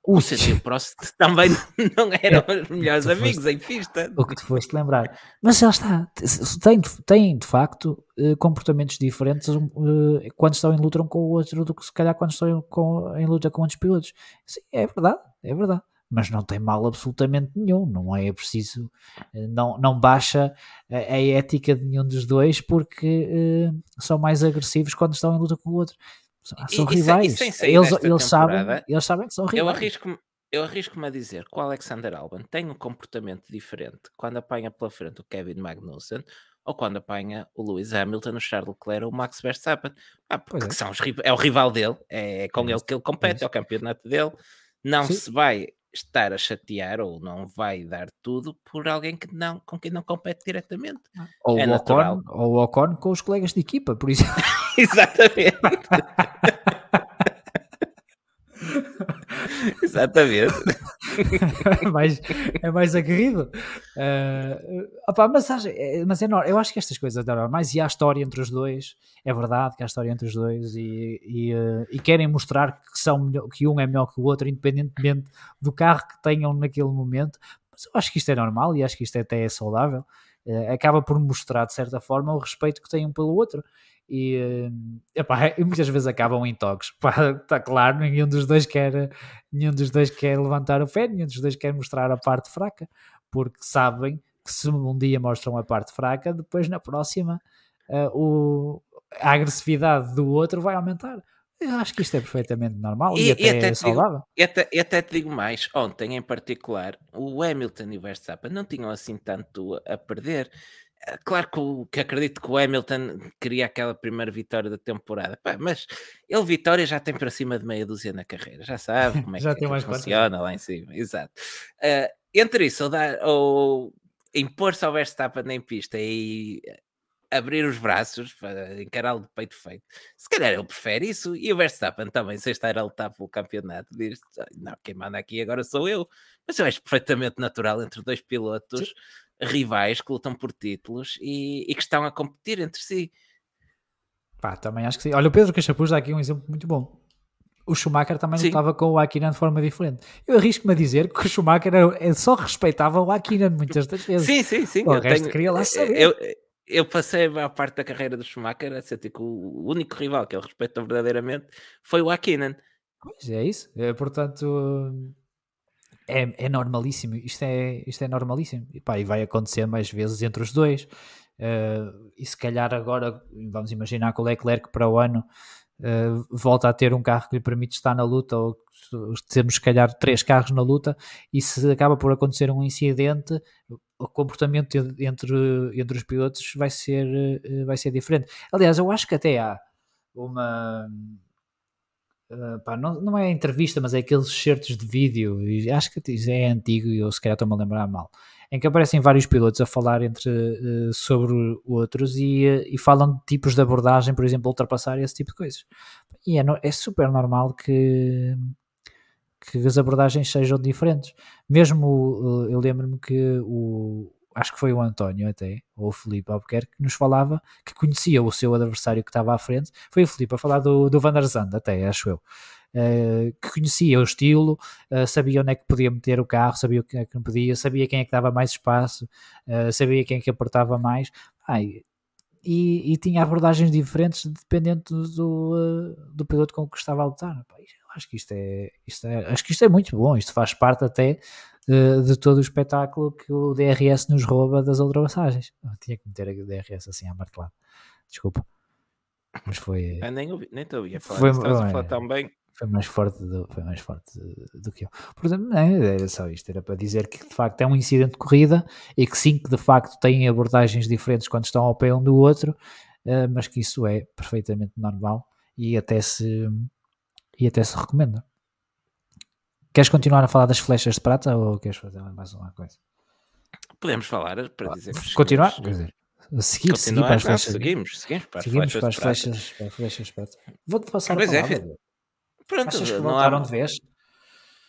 O Senna e o Prost também não eram os melhores tu foste- amigos em pista. o que te foste lembrar. Mas já está, t- tem, de- têm de facto eh, comportamentos diferentes eh, quando estão em luta um com o outro do que se calhar quando estão em, com- em luta com outros pilotos. Sim, é verdade, é verdade. Mas não tem mal absolutamente nenhum, não é preciso, eh, não, não baixa a, a ética de nenhum dos dois porque eh, são mais agressivos quando estão em luta com o outro. São, E- são e e rivais. sair eles, eles, sabem, eles sabem que são Eu rivais. arrisco-me eu arrisco-me a dizer que o Alexander Albon tem um comportamento diferente quando apanha pela frente o Kevin Magnussen ou quando apanha o Lewis Hamilton, o Charles Leclerc ou o Max Verstappen. Ah, porque é. são os é o rival dele, é com É ele que ele compete, isso. é o campeonato dele. Não Sim. se vai estar a chatear ou não vai dar tudo por alguém que não, com quem não compete diretamente. Ou, é o natural. Ocon, ou o Ocon com os colegas de equipa, por exemplo. Exatamente. Exatamente. é mais, é mais aguerrido. Uh, opá, mas, sabes, é, mas é normal. Eu acho que estas coisas é normais e há história entre os dois. É verdade que há história entre os dois e, e, uh, e querem mostrar que, são melhor, que um é melhor que o outro, independentemente do carro que tenham naquele momento. Mas eu acho que isto é normal e acho que isto até é saudável. Uh, acaba por mostrar, de certa forma, o respeito que têm um pelo outro. E, uh, epá, e muitas vezes acabam em toques. Está claro, nenhum dos dois quer nenhum dos dois quer levantar o pé, nenhum dos dois quer mostrar a parte fraca, porque sabem que se um dia mostram a parte fraca, depois na próxima uh, o, a agressividade do outro vai aumentar. Eu acho que isto é perfeitamente normal e, e até, até é saudável. Digo, e, até, até te digo mais, ontem em particular, o Hamilton e o Verstappen não tinham assim tanto a perder. Claro que, o, que acredito que o Hamilton queria aquela primeira vitória da temporada, Pá, mas ele vitória já tem para cima de meia dúzia na carreira, já sabe como é já que, tem mais funciona lá em cima, exato. Uh, entre isso, ou, dar, ou impor-se ao Verstappen em pista e abrir os braços para encará-lo de peito feito, se calhar ele prefere isso, e o Verstappen também, sem estar a lutar pelo campeonato, diz não, quem manda aqui agora sou eu, mas eu acho perfeitamente natural entre dois pilotos Sim rivais que lutam por títulos e, e, que estão a competir entre si. Pá, também acho que sim. Olha, o Pedro Cachapuz dá aqui um exemplo muito bom. O Schumacher também sim. lutava com o Akinan de forma diferente. Eu arrisco-me a dizer que o Schumacher era, só respeitava o Akinan muitas das vezes. Sim, sim, sim. O resto tenho, queria lá saber. Eu, eu passei a maior parte da carreira do Schumacher a sentir que o único rival que ele respeita verdadeiramente foi o Akinan. Pois é isso. É, portanto, é, é, normalíssimo. Isto é, isto é normalíssimo. E, pá, e vai acontecer mais vezes entre os dois. Uh, e se calhar agora, vamos imaginar que o Leclerc para o ano uh, volta a ter um carro que lhe permite estar na luta, ou temos se calhar três carros na luta, e se acaba por acontecer um incidente, o comportamento entre, entre os pilotos vai ser, uh, vai ser diferente. Aliás, eu acho que até há uma. Uh, pá, não, não é entrevista, mas é aqueles certos de vídeo, acho que é antigo e eu se calhar estou-me a lembrar mal, em que aparecem vários pilotos a falar entre uh, sobre outros e, uh, e, falam de tipos de abordagem, por exemplo, ultrapassar esse tipo de coisas. E é, é super normal que, que as abordagens sejam diferentes. Mesmo eu lembro-me que o, acho que foi o António até, ou o Felipe Albuquerque, que nos falava que conhecia o seu adversário que estava à frente. Foi o Felipe a falar do, do Van der Zandt, até, acho eu. Uh, que conhecia o estilo, uh, sabia onde é que podia meter o carro, sabia o que é que não podia, sabia quem é que dava mais espaço, uh, sabia quem é que apertava mais. Ai, e, e, tinha abordagens diferentes dependendo do, do piloto com que estava a lutar. acho que isto é, isto é, acho que isto é muito bom, isto faz parte até de, de todo o espetáculo que o DRS nos rouba das ultrapassagens. Eu tinha que meter o DRS assim à martelada. Desculpa. Mas foi. Eu nem ouvi, nem te ouvi a falar. Foi, Estás a falar tão bem. Foi mais forte do, foi mais forte do que eu. Portanto, não, era só isto. Era para dizer que de facto é um incidente de corrida e que sim, que de facto têm abordagens diferentes quando estão ao pé um do outro, uh, mas que isso é perfeitamente normal e até se, e até se recomenda. Queres continuar a falar das flechas de prata ou queres fazer mais uma coisa? Podemos falar para dizer que Continuar? Quer dizer, seguir, seguir para as flechas. Seguimos, seguimos para as, seguimos flechas, para as flechas, para as flechas de prata. Vou-te passar pois a é, palavra. É, pronto, Achas que voltaram há... de vez?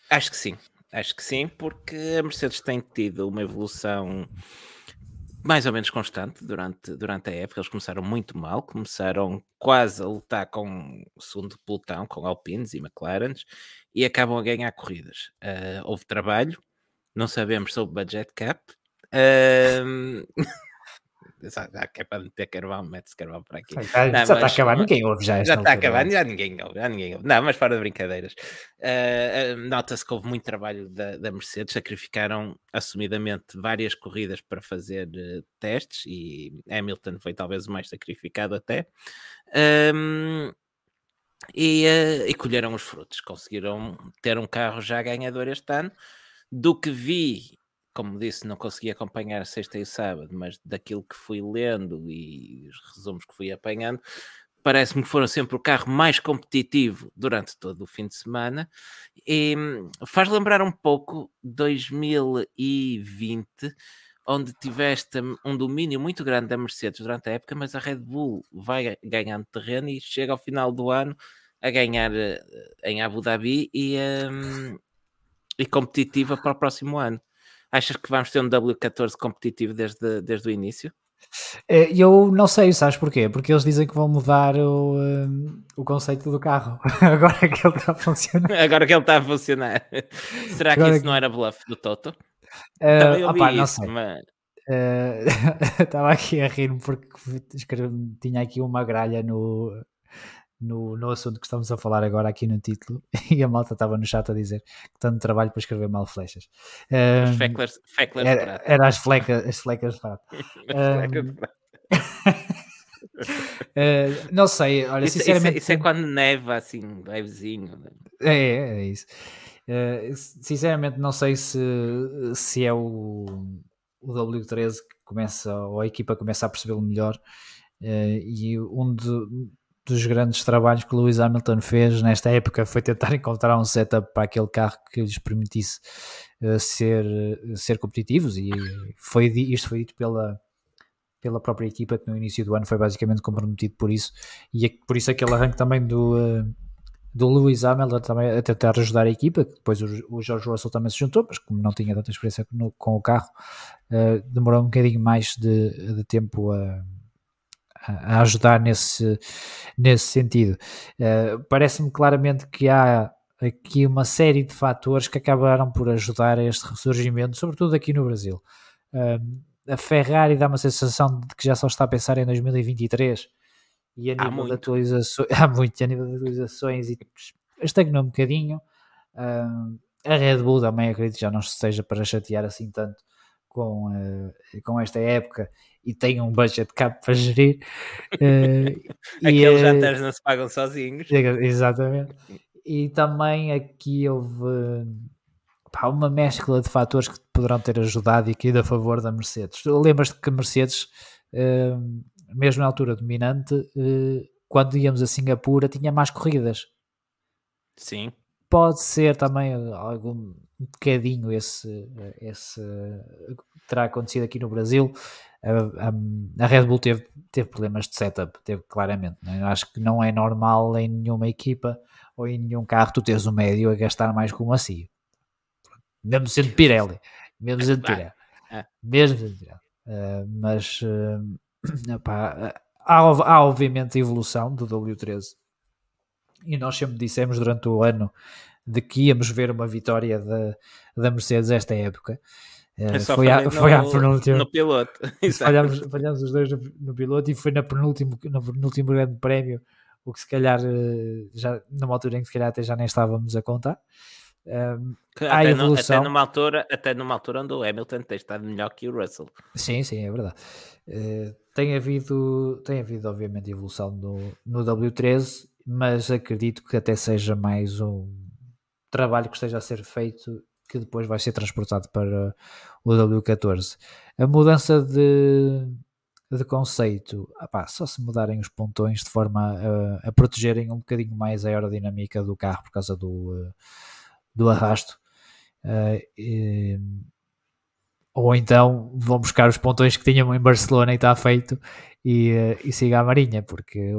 Acho que sim. Acho que sim, porque a Mercedes tem tido uma evolução mais ou menos constante durante, durante a época. Eles começaram muito mal, começaram quase a lutar com o segundo pelotão, com Alpines e McLarens, e acabam a ganhar corridas. Uh, houve trabalho, não sabemos sobre budget cap. Uh, já que é para meter carvão, mete-se carvão para aqui. Já, não, já está a acabar, ninguém ouve já. Já está a acabar, já ninguém ouve, já ninguém ouve. Não, mas fora de brincadeiras. Uh, Nota-se que houve muito trabalho da, da, Mercedes, sacrificaram assumidamente várias corridas para fazer uh, testes e Hamilton foi talvez o mais sacrificado até. Um, e, uh, e colheram os frutos, conseguiram ter um carro já ganhador este ano. Do que vi como disse, não consegui acompanhar sexta e sábado, mas daquilo que fui lendo e os resumos que fui apanhando, parece-me que foram sempre o carro mais competitivo durante todo o fim de semana e hum, faz lembrar um pouco 2020, onde tiveste um domínio muito grande da Mercedes durante a época, mas a Red Bull vai ganhando terreno e chega ao final do ano a ganhar eh, em Abu Dhabi e, um, e competitiva para o próximo ano. Achas que vamos ter um W14 competitivo desde, desde o início? É, eu não sei, sabes porquê? Porque eles dizem que vão mudar o, um, o conceito do carro agora que ele está a funcionar. Agora que ele está a funcionar. Será agora que isso que... não era bluff do Toto? Uh, opa, isso, não sei. Mas... Uh, estava aqui a rir-me porque tinha aqui uma gralha no, no, no assunto que estamos a falar agora aqui no título e a malta estava no chat a dizer que tanto trabalho para escrever mal flechas. Um, fecklers, fecklers era, era as, flecas, as flecas de prata. um, uh, não sei, olha, isso, sinceramente. Isso, isso, é quando neva assim, levezinho. Né? É, é, é isso. Uh, sinceramente, não sei se, se é o, o W13 que começa, ou a equipa começa a percebê-lo melhor. Uh, e um de, dos grandes trabalhos que Lewis Hamilton fez nesta época foi tentar encontrar um setup para aquele carro que lhes permitisse uh, ser, ser competitivos e foi, isto foi dito pela, pela própria equipa que no início do ano foi basicamente comprometido por isso e é por isso aquele arranque também do, uh, do Lewis Hamilton também a tentar ajudar a equipa, depois o, o George Russell também se juntou, mas como não tinha tanta experiência no, com o carro, uh, demorou um bocadinho mais de, de tempo a a ajudar nesse, nesse sentido. Uh, Parece-me claramente que há aqui uma série de fatores que acabaram por ajudar a este ressurgimento, sobretudo aqui no Brasil. Uh, a Ferrari dá uma sensação de que já só está a pensar em 2023 e a nível de atualizações, há muito a nível de atualizações e estagnou um bocadinho. Uh, a Red Bull também acredito que já não esteja para chatear assim tanto com, uh, com esta época e tem um budget cap para gerir. Uh, Aqueles e, jantares não se pagam sozinhos. Exatamente. E também aqui houve pá, uma mescla de fatores que poderão ter ajudado e que ido a favor da Mercedes. Lembras-te que a Mercedes, uh, mesmo na altura dominante, uh, quando íamos a Singapura, tinha mais corridas. Sim. Pode ser também algum um bocadinho esse, esse terá acontecido aqui no Brasil a, a, Red Bull teve, teve problemas de setup, teve claramente. Né? Acho que não é normal em nenhuma equipa ou em nenhum carro tu teres o médio a gastar mais como assim. Mesmo sendo Pirelli. Mesmo sendo Pirelli. Mesmo desatirado. Uh, mas uh, há, há obviamente evolução do W13 e nós sempre dissemos durante o ano de que íamos ver uma vitória da, da Mercedes esta época. Uh, foi, a, foi no, penúltima. No piloto. falhámos, falhámos os dois no, no, piloto e foi na penúltimo, no penúltimo grande prémio, o que se calhar já numa altura em que se calhar até já nem estávamos a contar. Um, até, evolução... no, até, numa altura, até numa altura onde o Hamilton tem estado melhor que o Russell. Sim, sim, é verdade. Uh, tem, havido, tem havido, obviamente, evolução no, no W13, mas acredito que até seja mais um trabalho que esteja a ser feito que depois vai ser transportado para o W14. A mudança de, de conceito, só se mudarem os pontões de forma a, a, protegerem um bocadinho mais a aerodinâmica do carro por causa do. Uh, do arrasto. Uh, e, ou então vão buscar os pontões que tinham em Barcelona e está feito e, uh, e siga a Marinha, porque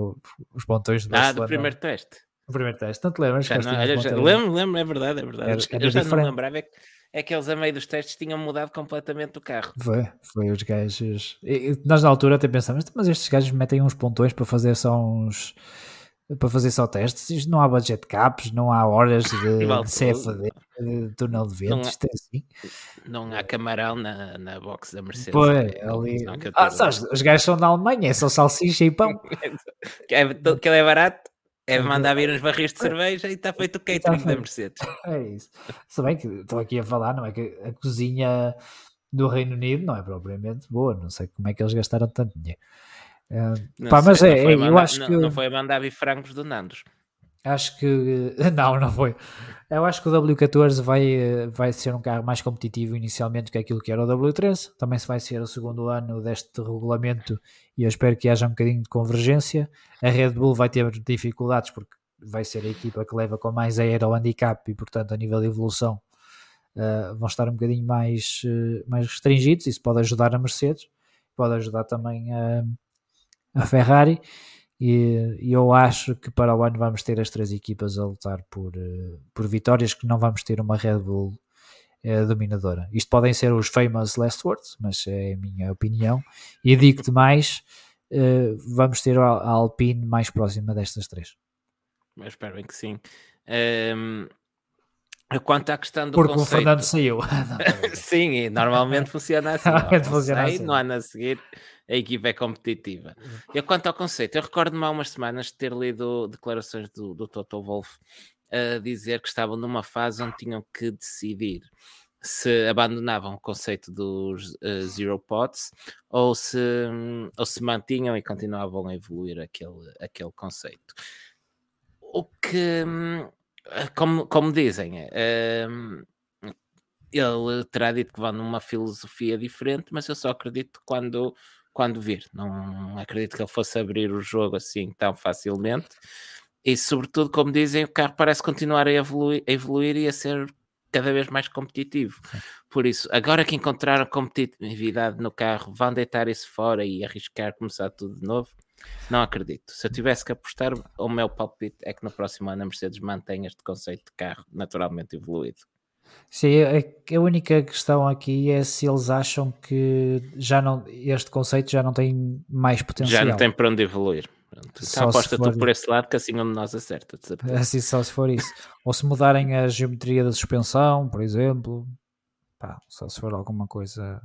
os pontões de Barcelona. Ah, do primeiro teste. O primeiro teste, não te lembras? Já não, já, lembro, lembro, é verdade, é verdade. Era, era eu já diferente. não lembrava é que, é que eles a meio dos testes tinham mudado completamente o carro. Foi, foi os gajos. E, nós na altura até pensamos, mas estes gajos metem uns pontões para fazer só uns para fazer só testes. não há budget caps, não há horas de, de CFD, de túnel de vento, isto é assim. Não há camarão na, na box da Mercedes. Pois, ali... Não, ah, sabes, os gajos são da Alemanha, é só salsicha e pão. que, é, que ele é barato, é mandar vir uns barris de cerveja e está feito o catering da Mercedes. É isso. Se bem que estou aqui a falar, não é que a cozinha do Reino Unido não é propriamente boa, não sei como é que eles gastaram tanto dinheiro. Uh, pá, mas é, eu mandar, acho não, que. Não foi a mandar vir frangos do Nandos. Acho que. Não, não foi. Eu acho que o W14 vai, vai ser um carro mais competitivo inicialmente que aquilo que era o W13. Também se vai ser o segundo ano deste regulamento e eu espero que haja um bocadinho de convergência. A Red Bull vai ter dificuldades porque vai ser a equipa que leva com mais aero handicap e, portanto, a nível de evolução uh, vão estar um bocadinho mais, uh, mais restringidos. Isso pode ajudar a Mercedes, pode ajudar também a a Ferrari. E, e, eu acho que para o ano vamos ter as três equipas a lutar por, uh, por vitórias, que não vamos ter uma Red Bull uh, dominadora. Isto podem ser os famous last words, mas é a minha opinião. E digo-te mais, uh, vamos ter a, a, Alpine mais próxima destas três. Mas espero bem que sim. Um, quanto à questão do Porque conceito... o Fernando saiu. sim, normalmente funciona assim. Normalmente funciona sai, assim. No ano a seguir a equipa é competitiva. E quanto ao conceito, eu recordo-me há umas semanas de ter lido declarações do, do Toto Wolff a dizer que estavam numa fase onde tinham que decidir se abandonavam o conceito dos uh, Zero Pots ou se, ou se mantinham e continuavam a evoluir aquele, aquele conceito. O que, como, como dizem, é, ele terá dito que vão numa filosofia diferente, mas eu só acredito quando quando vir. Não acredito que ele fosse abrir o jogo assim tão facilmente. E, sobretudo, como dizem, o carro parece continuar a evoluir, a evoluir e a ser cada vez mais competitivo. Por isso, agora que encontraram competitividade no carro, vão deitar isso fora e arriscar começar tudo de novo? Não acredito. Se eu tivesse que apostar, o meu palpite é que no próximo ano a Mercedes mantém este conceito de carro naturalmente evoluído. Sim, a, a única questão aqui é se eles acham que já não, este conceito já não tem mais potencial. Já não tem para onde evoluir. Então aposta tu por esse lado que assim onde nós acerta. Assim só se for isso. Ou se mudarem a geometria da suspensão, por exemplo. Pá, só se for alguma coisa.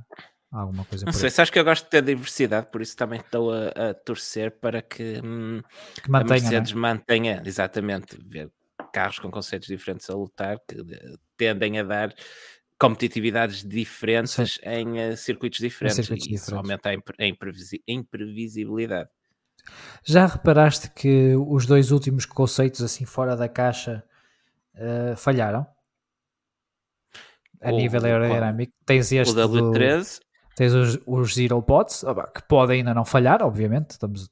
Alguma coisa não sei, sabes que eu gosto de ter diversidade, por isso também estou a, a torcer para que, hum, que mantenha, a Mercedes né? mantenha, exatamente, ver carros com conceitos diferentes a lutar, que tendem a dar competitividades diferentes em uh, circuitos diferentes circuitos e isso aumenta a, imprevisi imprevisibilidade. Já reparaste que os dois últimos conceitos assim fora da caixa uh, falharam? A o, nível aerodinâmico. Tens este o W13 Tens os, os Zero Pods, que podem ainda não falhar, obviamente. Estamos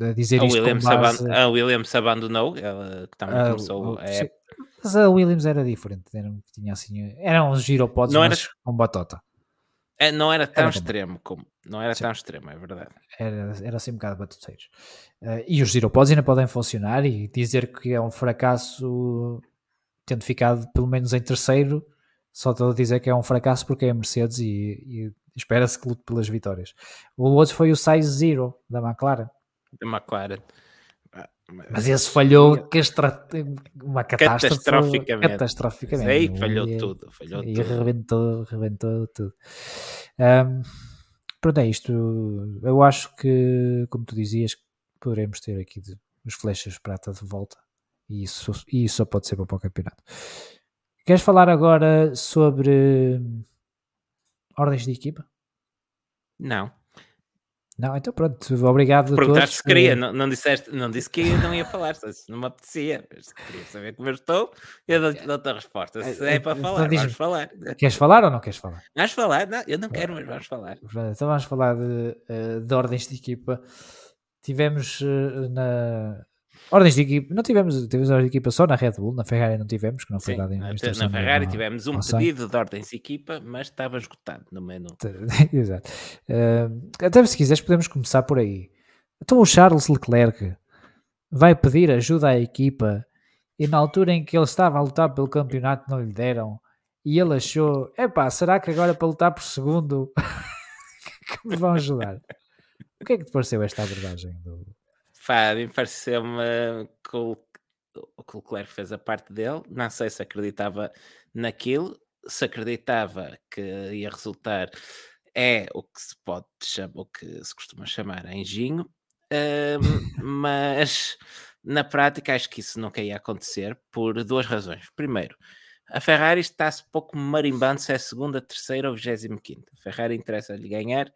a dizer a isto Williams base... A Williams abandonou, ela que também começou a Mas a Williams era diferente, era, tinha assim, eram os Zero Pods não era... com batota. É, não era tão era extremo como. Não era Sim. tão extremo, é verdade. Era, era assim um bocado batuteiros. Uh, e os Zero Pods ainda podem funcionar e dizer que é um fracasso tendo ficado pelo menos em terceiro, só estou a dizer que é um fracasso porque é a Mercedes e, e espera-se que lute pelas vitórias. O outro foi o Size Zero da McLaren. Da McLaren. Mas esse falhou castra... uma catástrofe. Catastroficamente. Catastroficamente. Aí falhou E- tudo, falhou E tudo. rebentou, rebentou tudo. Ahm, pronto, é isto. Eu acho que, como tu dizias, poderemos ter aqui de- os flechas prata de volta. E isso, e isso só pode ser bom para o campeonato. Queres falar agora sobre ordens de equipa? Não. Não, então pronto, obrigado a Perguntaste todos. se queria, por- não, não, disseste, não disse que não ia falar, só se não me apetecia. Mas queria saber como eu estou, eu dou- dou-te a resposta. Se é para Então falar, vamos falar. Queres falar ou não queres falar? Vamos falar, não, eu não quero, mas vamos falar. Então vamos falar de, eh, de ordens de equipa. Tivemos eh, na. Ordens de equipa, não tivemos, tivemos ordens de equipa só na Red Bull, na Ferrari não tivemos, que não foi Sim, dada na, Ferrari nenhuma tivemos um pedido de ordens de equipa, mas estava esgotado no menu. Exato. Eh, até se quiseres, podemos começar por aí. Então, o Charles Leclerc vai pedir ajuda à equipa e na altura em que ele estava a lutar pelo campeonato não lhe deram. E ele achou: epá, será que agora para lutar por segundo que me vão ajudar? O que é que te pareceu esta abordagem? Do... Mim pareceu-me que o, que o Leclerc fez a parte dele. Não sei se acreditava naquilo. Se acreditava que ia resultar, é o que se pode chamar, o que se costuma chamar engenho. Ahm, mas na prática acho que isso nunca ia acontecer por duas razões. Primeiro, a Ferrari está-se pouco marimbando se é a segunda, terceira ou vigésima quinta. A Ferrari interessa-lhe ganhar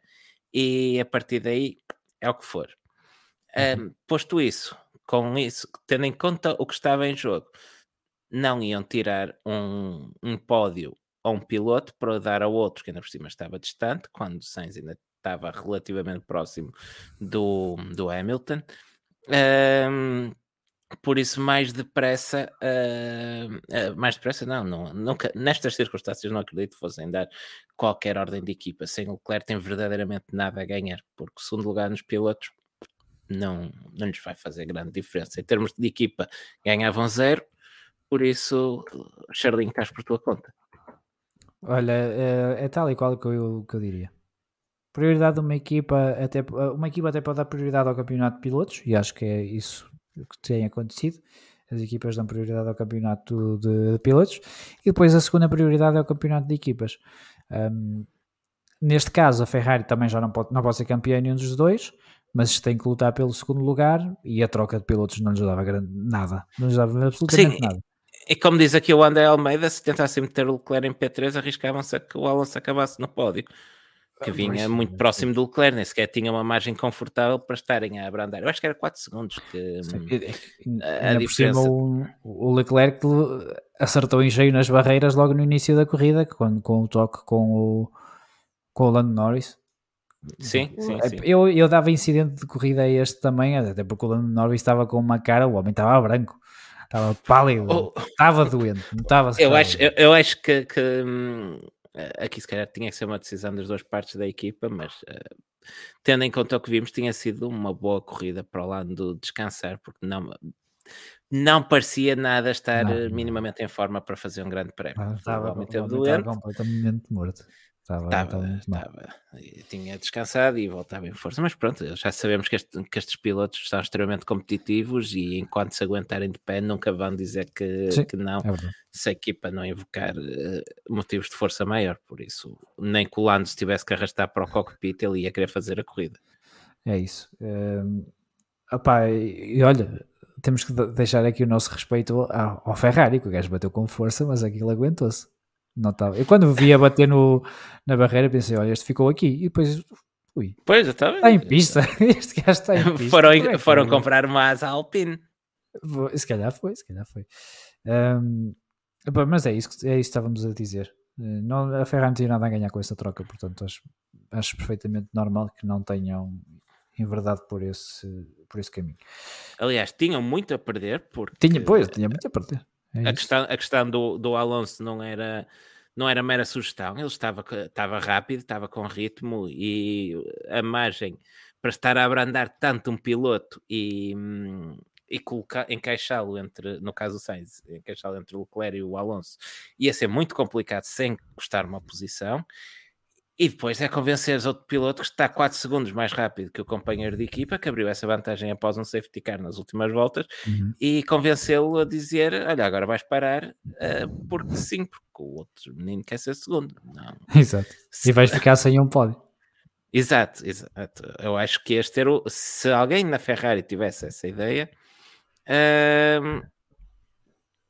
e a partir daí é o que for. Um, posto isso, com isso, tendo em conta o que estava em jogo, não iam tirar um, um pódio a um piloto para dar ao outro, que ainda por cima estava distante, quando Sainz ainda estava relativamente próximo do, do Hamilton. Um, por isso, mais depressa, uh, uh, mais depressa, não, não, nunca, nestas circunstâncias, não acredito que fossem dar qualquer ordem de equipa. Sem o Leclerc, tem verdadeiramente nada a ganhar, porque segundo lugar nos pilotos não, não lhes vai fazer grande diferença. Em termos de equipa, ganhavam zero, por isso, Charlinho, estás por tua conta. Olha, é, é tal e qual que eu, que eu diria. Prioridade de uma equipa, até, uma equipa até pode dar prioridade ao campeonato de pilotos, e acho que é isso que tem acontecido. As equipas dão prioridade ao campeonato de, de pilotos, e depois a segunda prioridade é o campeonato de equipas. Um, neste caso, a Ferrari também já não pode, não pode ser campeã nenhum dos dois, mas tem que lutar pelo segundo lugar e a troca de pilotos não lhes dava grande, nada, não lhes dava absolutamente Sim, nada. E como diz aqui o André Almeida, se tentassem meter o Leclerc em P3, arriscavam-se a que o Alonso acabasse no pódio, que vinha pois, muito sim. próximo do Leclerc, nem sequer tinha uma margem confortável para estarem a abrandar. Eu acho que era 4 segundos que Sim, hum, e- a diferença. o, o Leclerc acertou em cheio nas barreiras logo no início da corrida, quando, com o toque com o, com o Lando Norris. Sim, sim, É, sim. Eu, eu dava incidente de corrida a este também, até porque o Lando Norris estava com uma cara, o homem estava branco, estava pálido, Oh. estava doente, notava-se. que Eu estava acho, eu, eu acho que, que, hum, aqui se calhar tinha que ser uma decisão das duas partes da equipa, mas eh, tendo em conta o que vimos, tinha sido uma boa corrida para o lado de descansar, porque não, não parecia nada estar Não, eh, não. minimamente em forma para fazer um grande prémio. Ah, Estava, estava completamente morto. Estava, estava, estava tinha descansado e voltava em força, mas pronto, já sabemos que, este- que estes pilotos são extremamente competitivos e enquanto se aguentarem de pé nunca vão dizer que, Sim. que não É se a equipa não invocar eh, motivos de força maior, por isso nem que o Lando se tivesse que arrastar para o cockpit ele ia querer fazer a corrida. É isso. Hum, opá, e, e olha, temos que de- deixar aqui o nosso respeito ao, ao Ferrari, que o gajo bateu com força, mas aquilo aguentou-se. Não estava. Eu quando via bater no, na barreira pensei, olha, este ficou aqui. E depois, ui, Pois, eu estava. está em pista. Este gajo está em pista. foram é foram foi? comprar uma asa Alpine. Se calhar foi, se calhar foi. Epá, mas é isso, que- é isso que estávamos a dizer. Eh, Não, a Ferrari não tinha nada a ganhar com essa troca, portanto acho, acho perfeitamente normal que não tenham enverdado por esse, por esse caminho. Aliás, tinham muito a perder porque Tinha, pois, tinha muito a perder. É a questão, a questão do, do Alonso não era, não era mera sugestão, ele estava, estava rápido, estava com ritmo e a margem para estar a abrandar tanto um piloto e, e colocar, encaixá-lo entre, no caso do Sainz, encaixá-lo entre o Leclerc e o Alonso, ia ser muito complicado sem custar uma posição. E depois é convenceres outro piloto que está 4 segundos mais rápido que o companheiro de equipa, que abriu essa vantagem após um safety car nas últimas voltas, Uhum. e convencê-lo a dizer: Olha, agora vais parar, uh, porque sim, porque o outro menino quer ser segundo. Não. Exato. E vais ficar sem um pódio. Exato, exato. Eu acho que este era o... Se alguém na Ferrari tivesse essa ideia. Uh...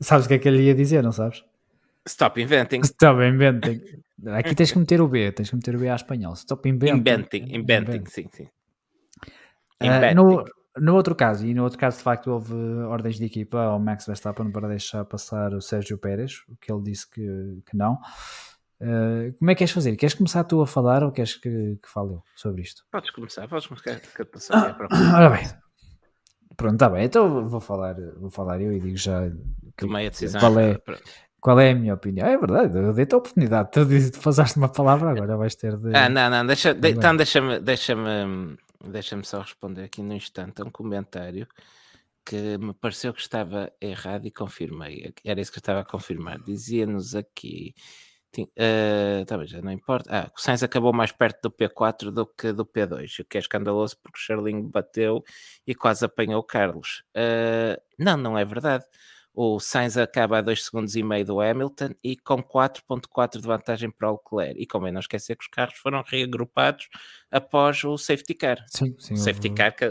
Sabes o que é que ele ia dizer, não sabes? Stop inventing. Stop inventing. Aqui tens que meter o B, tens que meter o B à espanhol. Stop inventing. Inventing, inventing, sim, sim. Uh, no, no outro caso, e no outro caso de facto houve ordens de equipa ao Max Verstappen para deixar passar o Sérgio Pérez, o que ele disse que, que não. Uh, como é que queres fazer? Queres começar tu a falar ou queres que, que fale eu sobre isto? Podes começar, podes começar. Que eu ah, ora bem, pronto, está bem, então vou falar, vou falar eu e digo já que, Tomei a decisão. qual é, qual é a minha opinião? É verdade, eu dei-te a oportunidade, tu passaste uma palavra, agora vais ter de. Ah, não, não, deixa, de, então deixa-me deixa deixa só responder aqui no instante a um comentário que me pareceu que estava errado e confirmei. Era isso que eu estava a confirmar. Dizia-nos aqui. Uh, tá bem, já não importa. Ah, o Sainz acabou mais perto do P4 do que do P2, o que é escandaloso porque o Charlinho bateu e quase apanhou o Carlos. Uh, não, não é verdade. O Sainz acaba a 2 segundos e meio do Hamilton e com 4.4 de vantagem para o Leclerc. E convém não esquecer que os carros foram reagrupados após o safety car. Sim, sim. O safety eu... car que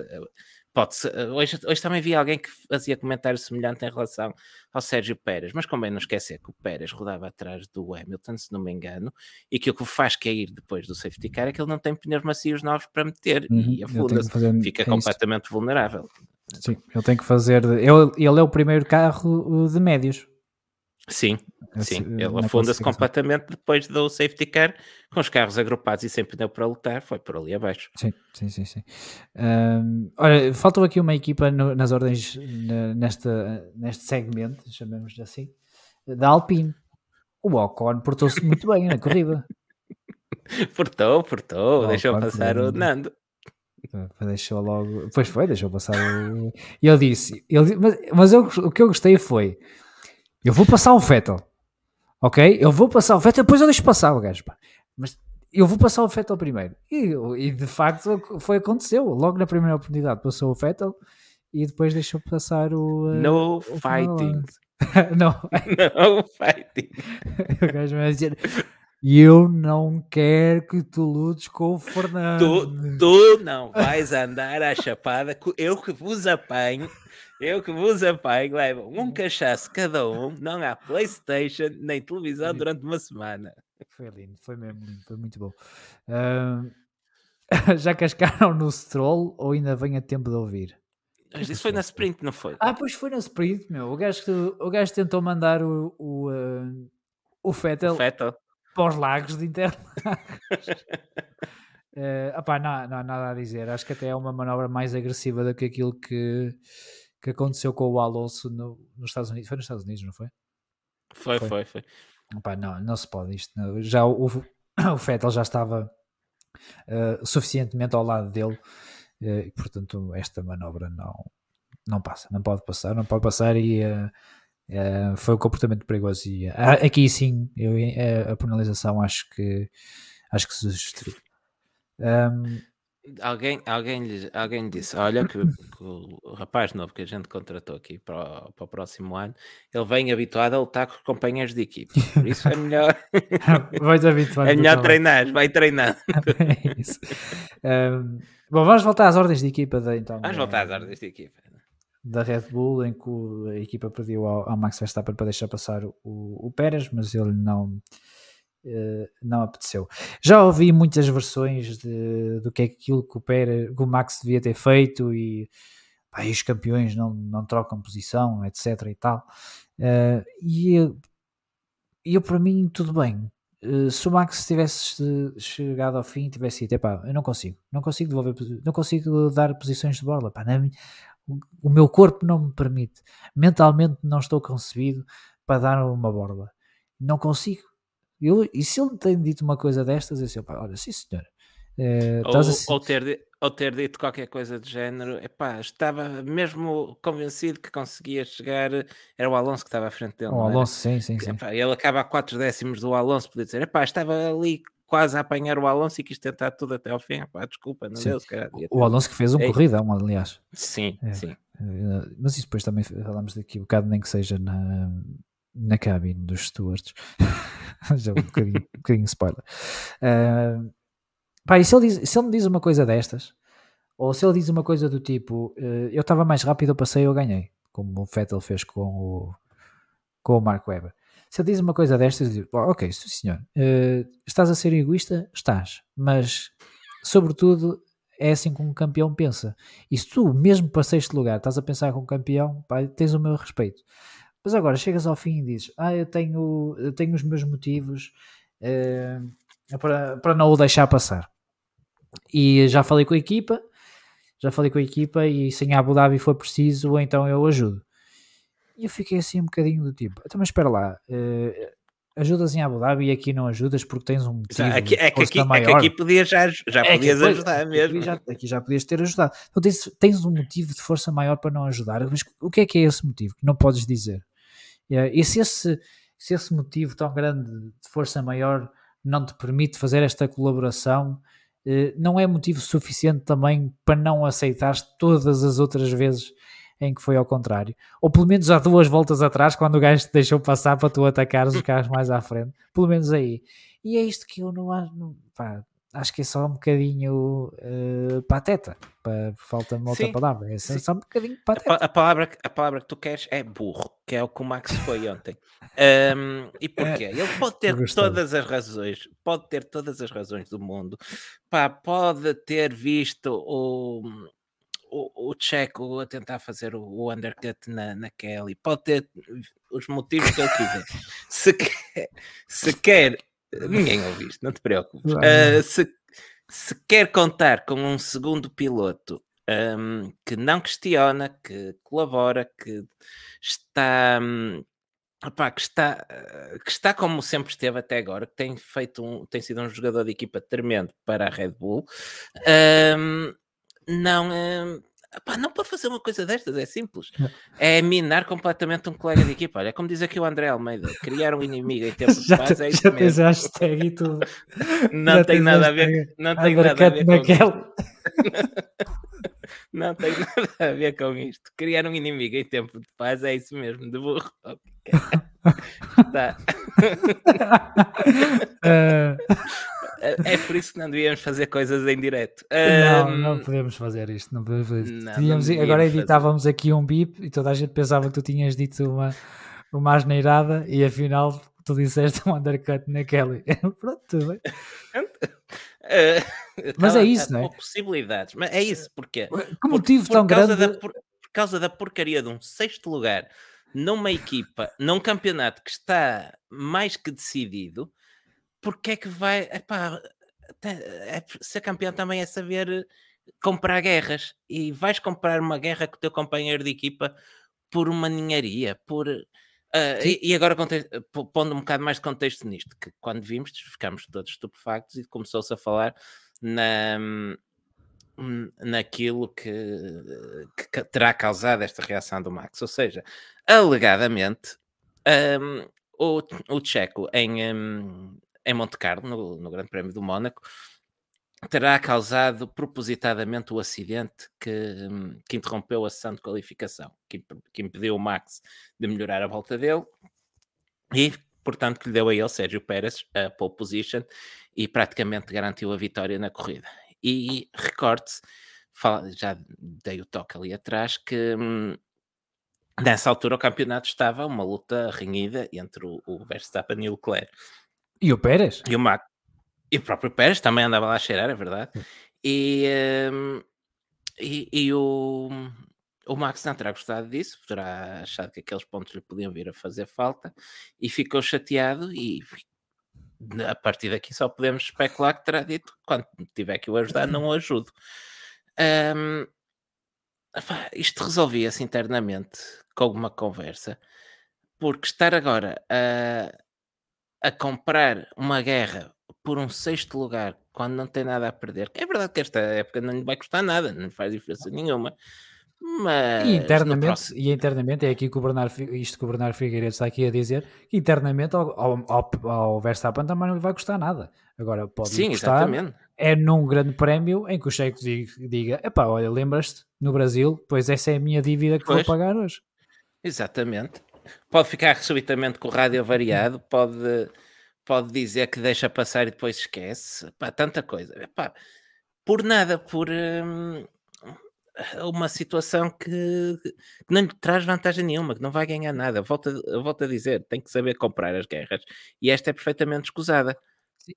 pode ser, eh, hoje, hoje também vi alguém que fazia comentário semelhante em relação ao Sérgio Pérez, mas convém não esquecer que o Pérez rodava atrás do Hamilton, se não me engano, e que o que o faz cair depois do safety car é que ele não tem pneus macios novos para meter uhum, e afunda-se, fica é completamente isso. vulnerável. Sim, ele tem que fazer. Ele, ele é o primeiro carro de médios. Sim, sim. Ele afunda-se completamente depois do safety car, com os carros agrupados e sem pneu para lutar, foi por ali abaixo. Sim, sim, sim. sim. Um, olha, faltou aqui uma equipa no, nas ordens nesta, neste segmento, chamemos assim, da Alpine. O Ocon portou-se muito bem na corrida. portou, portou, deixou passar o Nando. Deixou logo. Pois foi, deixou passar o. E ele disse. Ele, mas mas eu, o que eu gostei foi. Eu vou passar o Vettel. Ok? Eu vou passar o Vettel, depois eu deixo passar o gajo. Pá. Mas eu vou passar o Vettel primeiro. E, e de facto foi aconteceu. Logo na primeira oportunidade passou o Vettel e depois deixou passar o. No o fighting. não. no fighting. o gajo vai dizer. E eu não quero que tu lutes com o Fernando. Tu, tu não vais andar à chapada, eu que vos apanho, eu que vos apanho, levam um cachaço cada um, não há Playstation nem televisão durante uma semana. Foi lindo, foi mesmo lindo, foi muito bom. Uh, já cascaram no Stroll ou ainda vem a tempo de ouvir? Isso foi na sprint, não foi? Ah, pois foi na sprint, meu. O gajo, o gajo tentou mandar o, o, uh, o Fettel. O Fettel para os lagos de Interlagos. uh, opá, não, não há nada a dizer. Acho que até é uma manobra mais agressiva do que aquilo que, que aconteceu com o Alonso no, nos Estados Unidos. Foi nos Estados Unidos, não foi? Foi, foi, foi. foi. Opá, não, não se pode isto. Não. Já o, o Fettel já estava uh, suficientemente ao lado dele uh, e, portanto, esta manobra não, não passa, não pode passar, não pode passar e uh, Uh, foi um comportamento perigoso e uh, aqui sim eu, uh, a penalização acho que acho que se justifica. Um, alguém, alguém, lhe, alguém disse: Olha, que, que, o rapaz novo que a gente contratou aqui para o, para o próximo ano ele vem habituado a lutar com os companheiros de equipe, por isso é melhor. Vais habituar é melhor treinar, vai treinar. é isso. Um, bom, vamos voltar às ordens de equipa. De, então, vamos voltar às ordens de equipa da Red Bull em que a equipa pediu ao, ao Max Verstappen para deixar passar o, o Pérez, mas ele não, uh, não apeteceu. Já ouvi muitas versões de, do que é aquilo que o, Pérez, que o Max devia ter feito e, os campeões não, não trocam posição, etc. e tal. Uh, e eu, para mim, tudo bem. Uh, se o Max tivesse chegado ao fim tivesse dito, pá, eu não consigo, não consigo devolver, não consigo dar posições de bola, pá, na, o meu corpo não me permite, mentalmente não estou concebido para dar uma borla, não consigo. Eu, e se ele tem dito uma coisa destas, eu sei, olha, sim senhor. É, ou, a... ou, ter, ou ter dito qualquer coisa do género, epá, estava mesmo convencido que conseguia chegar, era o Alonso que estava à frente dele. O Alonso, sim, sim, sim. Epá, ele acaba a 4 décimos do Alonso, podia dizer, epá, estava ali quase a apanhar o Alonso e quis tentar tudo até ao fim. Pá, desculpa, não Sim. deu, devia O. Alonso que fez um É. corridão, aliás. Sim, É. sim. Eh, Mas isso depois também falamos daqui um bocado, nem que seja na, na cabine dos stewards. Já um bocadinho, um bocadinho spoiler. Ah, pá, e se ele, diz, se ele me diz uma coisa destas, ou se ele diz uma coisa do tipo, eh, eu estava mais rápido, eu passei, eu ganhei, como o Vettel fez com o, com o Mark Webber. Se ele diz uma coisa destas, eu digo, "Oh, ok, senhor, eh, estás a ser egoísta? Estás, mas sobretudo é assim como um campeão pensa. E se tu, mesmo para sexto lugar, estás a pensar como campeão, pá, tens o meu respeito. Mas agora chegas ao fim e dizes: Ah, eu tenho, eu tenho os meus motivos eh, para, para não o deixar passar. E já falei com a equipa, já falei com a equipa, e se em Abu Dhabi for preciso, então eu ajudo. E eu fiquei assim um bocadinho do tipo: Então, mas espera lá, eh, ajudas em Abu Dhabi e aqui não ajudas porque tens um motivo. Aqui- é, que força aqui, é que maior. aqui podias já, já É que podias depois- ajudar aqui mesmo. Já, aqui já podias ter ajudado. Então tens, tens um motivo de força maior para não ajudar. Mas o que é que é esse motivo? Que não podes dizer. É, E se esse, se esse motivo tão grande de força maior não te permite fazer esta colaboração, eh, não é motivo suficiente também para não aceitares todas as outras vezes em que foi ao contrário. Ou pelo menos há duas voltas atrás, quando o gajo te deixou passar para tu atacares os carros mais à frente. Pelo menos aí. E é isto que eu não acho. pá, acho que é só um bocadinho eh, pateta. Pa- Falta-me outra Sim, palavra. É só sim. só um bocadinho A, pa- pateta. a palavra, que- a palavra que tu queres é burro, que é o que o Max foi ontem. Ahm, e porquê? Ele pode ter todas as razões, pode ter todas as razões do mundo. Pá, pode ter visto o, o, o Checo a tentar fazer o, o undercut na, na Kelly, pode ter os motivos que ele quiser. se, quer, se quer, ninguém ouviu isto, não te preocupes. Ah, se, se quer contar com um segundo piloto hum, que não questiona, que colabora, que está, hum, opá, que está, eh, que está como sempre esteve até agora, que tem feito um, tem sido um jogador de equipa tremendo para a Red Bull, hum, não, opá, não pode fazer uma coisa destas, é simples. É minar completamente um colega de equipa. Olha, como diz aqui o André Almeida, criar um inimigo em tempo de Já, paz é isso já mesmo. a hashtag e tudo. Não já tem nada a ver, não tem nada a ver com naquela. Não tem nada a ver com isto. Criar um inimigo em tempo de paz é isso mesmo, de burro. Ok. Tá. Eh, É por isso que não devíamos fazer coisas em direto. não, não podemos fazer isto. Não podemos fazer isto. não, Tínhamos- não agora editávamos aqui um bip e toda a gente pensava que tu tinhas dito uma, uma asneirada e afinal tu disseste um undercut na Kelly. Pronto, tudo bem. Mas há- é isso, não é? possibilidades. Mas é isso, porque Que motivo por tão causa grande. Da, por, por causa da porcaria de um sexto lugar numa equipa, num campeonato que está mais que decidido, porque é que vai. Epá, é, ser campeão também é saber comprar guerras. E vais comprar uma guerra com o teu companheiro de equipa por uma ninharia, por. Sim. e, e agora pondo um bocado mais de contexto nisto, que quando vimos ficámos todos estupefactos e começou-se a falar na, hum, naquilo que, que terá causado esta reação do Max. Ou seja, alegadamente, hum, o, o Checo em, hum, em Monte Carlo, no, no Grande Prémio do Mónaco, terá causado propositadamente o acidente que, hum, que interrompeu a sessão de qualificação, que, que impediu o Max de melhorar a volta dele e, portanto, que lhe deu a ele, Sérgio Pérez, a pole position e praticamente garantiu a vitória na corrida. E fala- já dei o toque ali atrás, que hum, nessa altura o campeonato estava uma luta renhida entre o, o Verstappen e o Leclerc. E o Pérez? E o Max. E o próprio Pérez também andava lá a cheirar, é verdade. E, hum, e, e o, o Max não terá gostado disso, terá achado que aqueles pontos lhe podiam vir a fazer falta e ficou chateado. E a partir daqui só podemos especular que terá dito: quando tiver que o ajudar, não o ajudo. Epá, isto resolvia-se internamente com uma conversa, porque estar agora a, a comprar uma guerra por um sexto lugar quando não tem nada a perder, é verdade que esta época não lhe vai custar nada, não faz diferença nenhuma. Mas E internamente, e internamente é aqui que o Bernardo, isto que o Bernardo Figueiredo está aqui a dizer, que internamente ao, ao, ao, Verstappen também não lhe vai custar nada. Agora pode Sim, custar exatamente. é num grande prémio em que o diga, diga epá, olha, lembras-te, no Brasil, pois essa é a minha dívida que Pois. vou pagar hoje. Exatamente. Pode ficar subitamente com o rádio variado, pode, pode dizer que deixa passar e depois esquece. Pá, tanta coisa. Epá, por nada, por hum, uma situação que, que não lhe traz vantagem nenhuma, que não vai ganhar nada. Volto, volto a dizer, tem que saber comprar as guerras. E esta é perfeitamente escusada.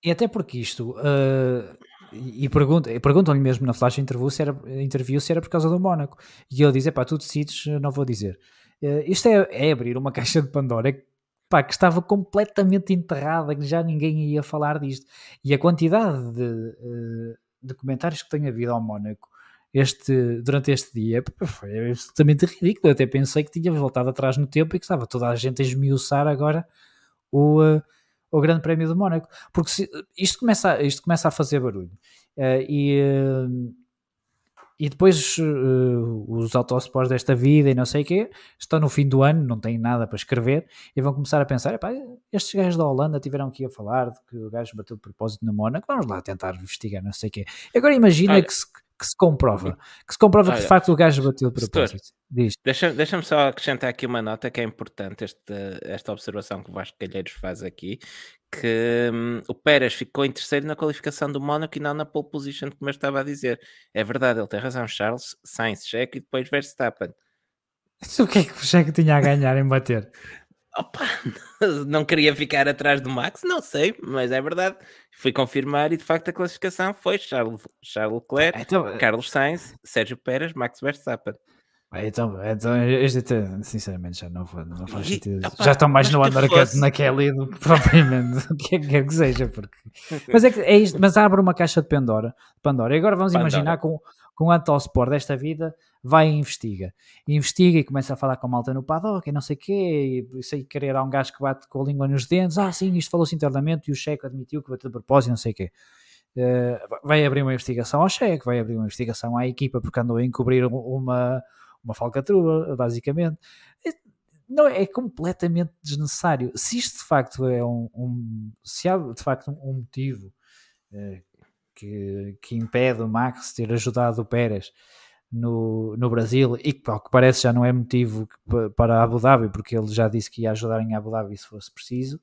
E até porque isto, eh, e, pergunta- perguntam-lhe mesmo na flash interview se, era, interview se era por causa do Mónaco. E ele diz: pá, tu decides, não vou dizer. Eh, isto é, é abrir uma caixa de Pandora pá, que estava completamente enterrada, que já ninguém ia falar disto. E a quantidade de, eh, de comentários que tem havido ao Mónaco este, durante este dia foi absolutamente ridículo. Eu até pensei que tinha voltado atrás no tempo e que estava toda a gente a esmiuçar agora o, eh, o Grande Prémio do Mónaco. Porque se- isto, começa, a- isto começa a fazer barulho. Eh, e, eh, e depois eh, os autosports desta vida e não sei o quê estão no fim do ano, não têm nada para escrever e vão começar a pensar: "Epá, estes gajos da Holanda tiveram aqui a falar de que o gajo bateu de propósito na Mónaco, vamos lá tentar investigar, não sei o quê. Agora imagina Olha- que, se, que se comprova, que se comprova que de Olha, facto o gajo bateu de propósito. Diz. Deixa- Deixa-me só acrescentar aqui uma nota que é importante, esta, esta observação que o Vasco Calheiros faz aqui, que hum, o Pérez ficou em terceiro na qualificação do Mónaco e não na pole position, como eu estava a dizer. É verdade, ele tem razão, Charles, Sainz, Checo e depois Verstappen. O que é que o Checo tinha a ganhar em bater? Opa, não queria ficar atrás do Max, não sei, mas é verdade. Fui confirmar e de facto a classificação foi Charles, Charles Leclerc, Então, Carlos Sainz, Sérgio Pérez, Max Verstappen. Então, então este, sinceramente, já não, fa- não faz E, sentido. opá, já estão mais no undercut na Kelly do que propriamente o que quer que seja. Porque... Mas, é que é isto, mas abre uma caixa de Pandora. Pandora. E agora vamos Pandora. imaginar com, com o Antosport desta vida vai e investiga. Investiga e começa a falar com a malta no paddock e não sei o quê. E sei querer há um gajo que bate com a língua nos dentes. Ah, sim, isto falou-se internamente e o Checo admitiu que bateu de propósito, não sei o quê. Eh, vai abrir uma investigação ao Checo, vai abrir uma investigação à equipa porque andou a encobrir uma, uma falcatrua, basicamente. É- Não, é completamente desnecessário. Se isto de facto é um, um- se há de facto um, motivo eh, que, que impede o Max ter ajudado o Pérez no, no Brasil e que ao que parece já não é motivo para Abu Dhabi, porque ele já disse que ia ajudar em Abu Dhabi se fosse preciso,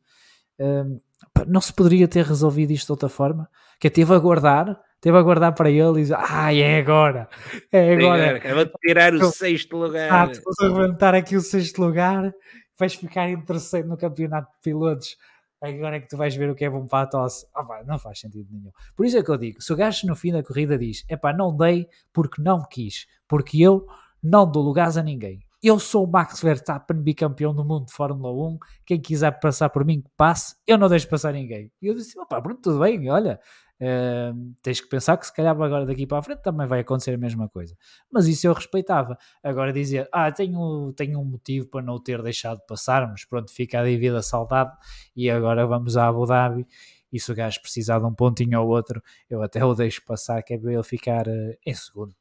pá, não se poderia ter resolvido isto de outra forma? Que é, teve a guardar, teve a guardar para ele e dizer, ah, é agora, é agora. Acabou de tirar o sexto lugar. Ah, levantar aqui o sexto lugar, vais ficar em terceiro no campeonato de pilotos. Agora é que tu vais ver o que é bom para a tosse. Ah, pá, não faz sentido nenhum. Por isso é que eu digo: se o gajo no fim da corrida diz, é pá, não dei porque não quis, porque eu não dou lugares a ninguém. Eu sou o Max Verstappen, bicampeão do mundo de Fórmula 1. Quem quiser passar por mim, que passe. Eu não deixo passar ninguém. E eu disse: opá, pronto, tudo bem, olha. Eh, tens que pensar que se calhar agora daqui para a frente também vai acontecer a mesma coisa. Mas isso eu respeitava. Agora dizer, ah, tenho, tenho um motivo para não ter deixado passar, mas pronto, fica a dívida saudade e agora vamos a Abu Dhabi. E se o gajo precisar de um pontinho ou outro, eu até o deixo passar, que é para ele ficar eh, em segundo,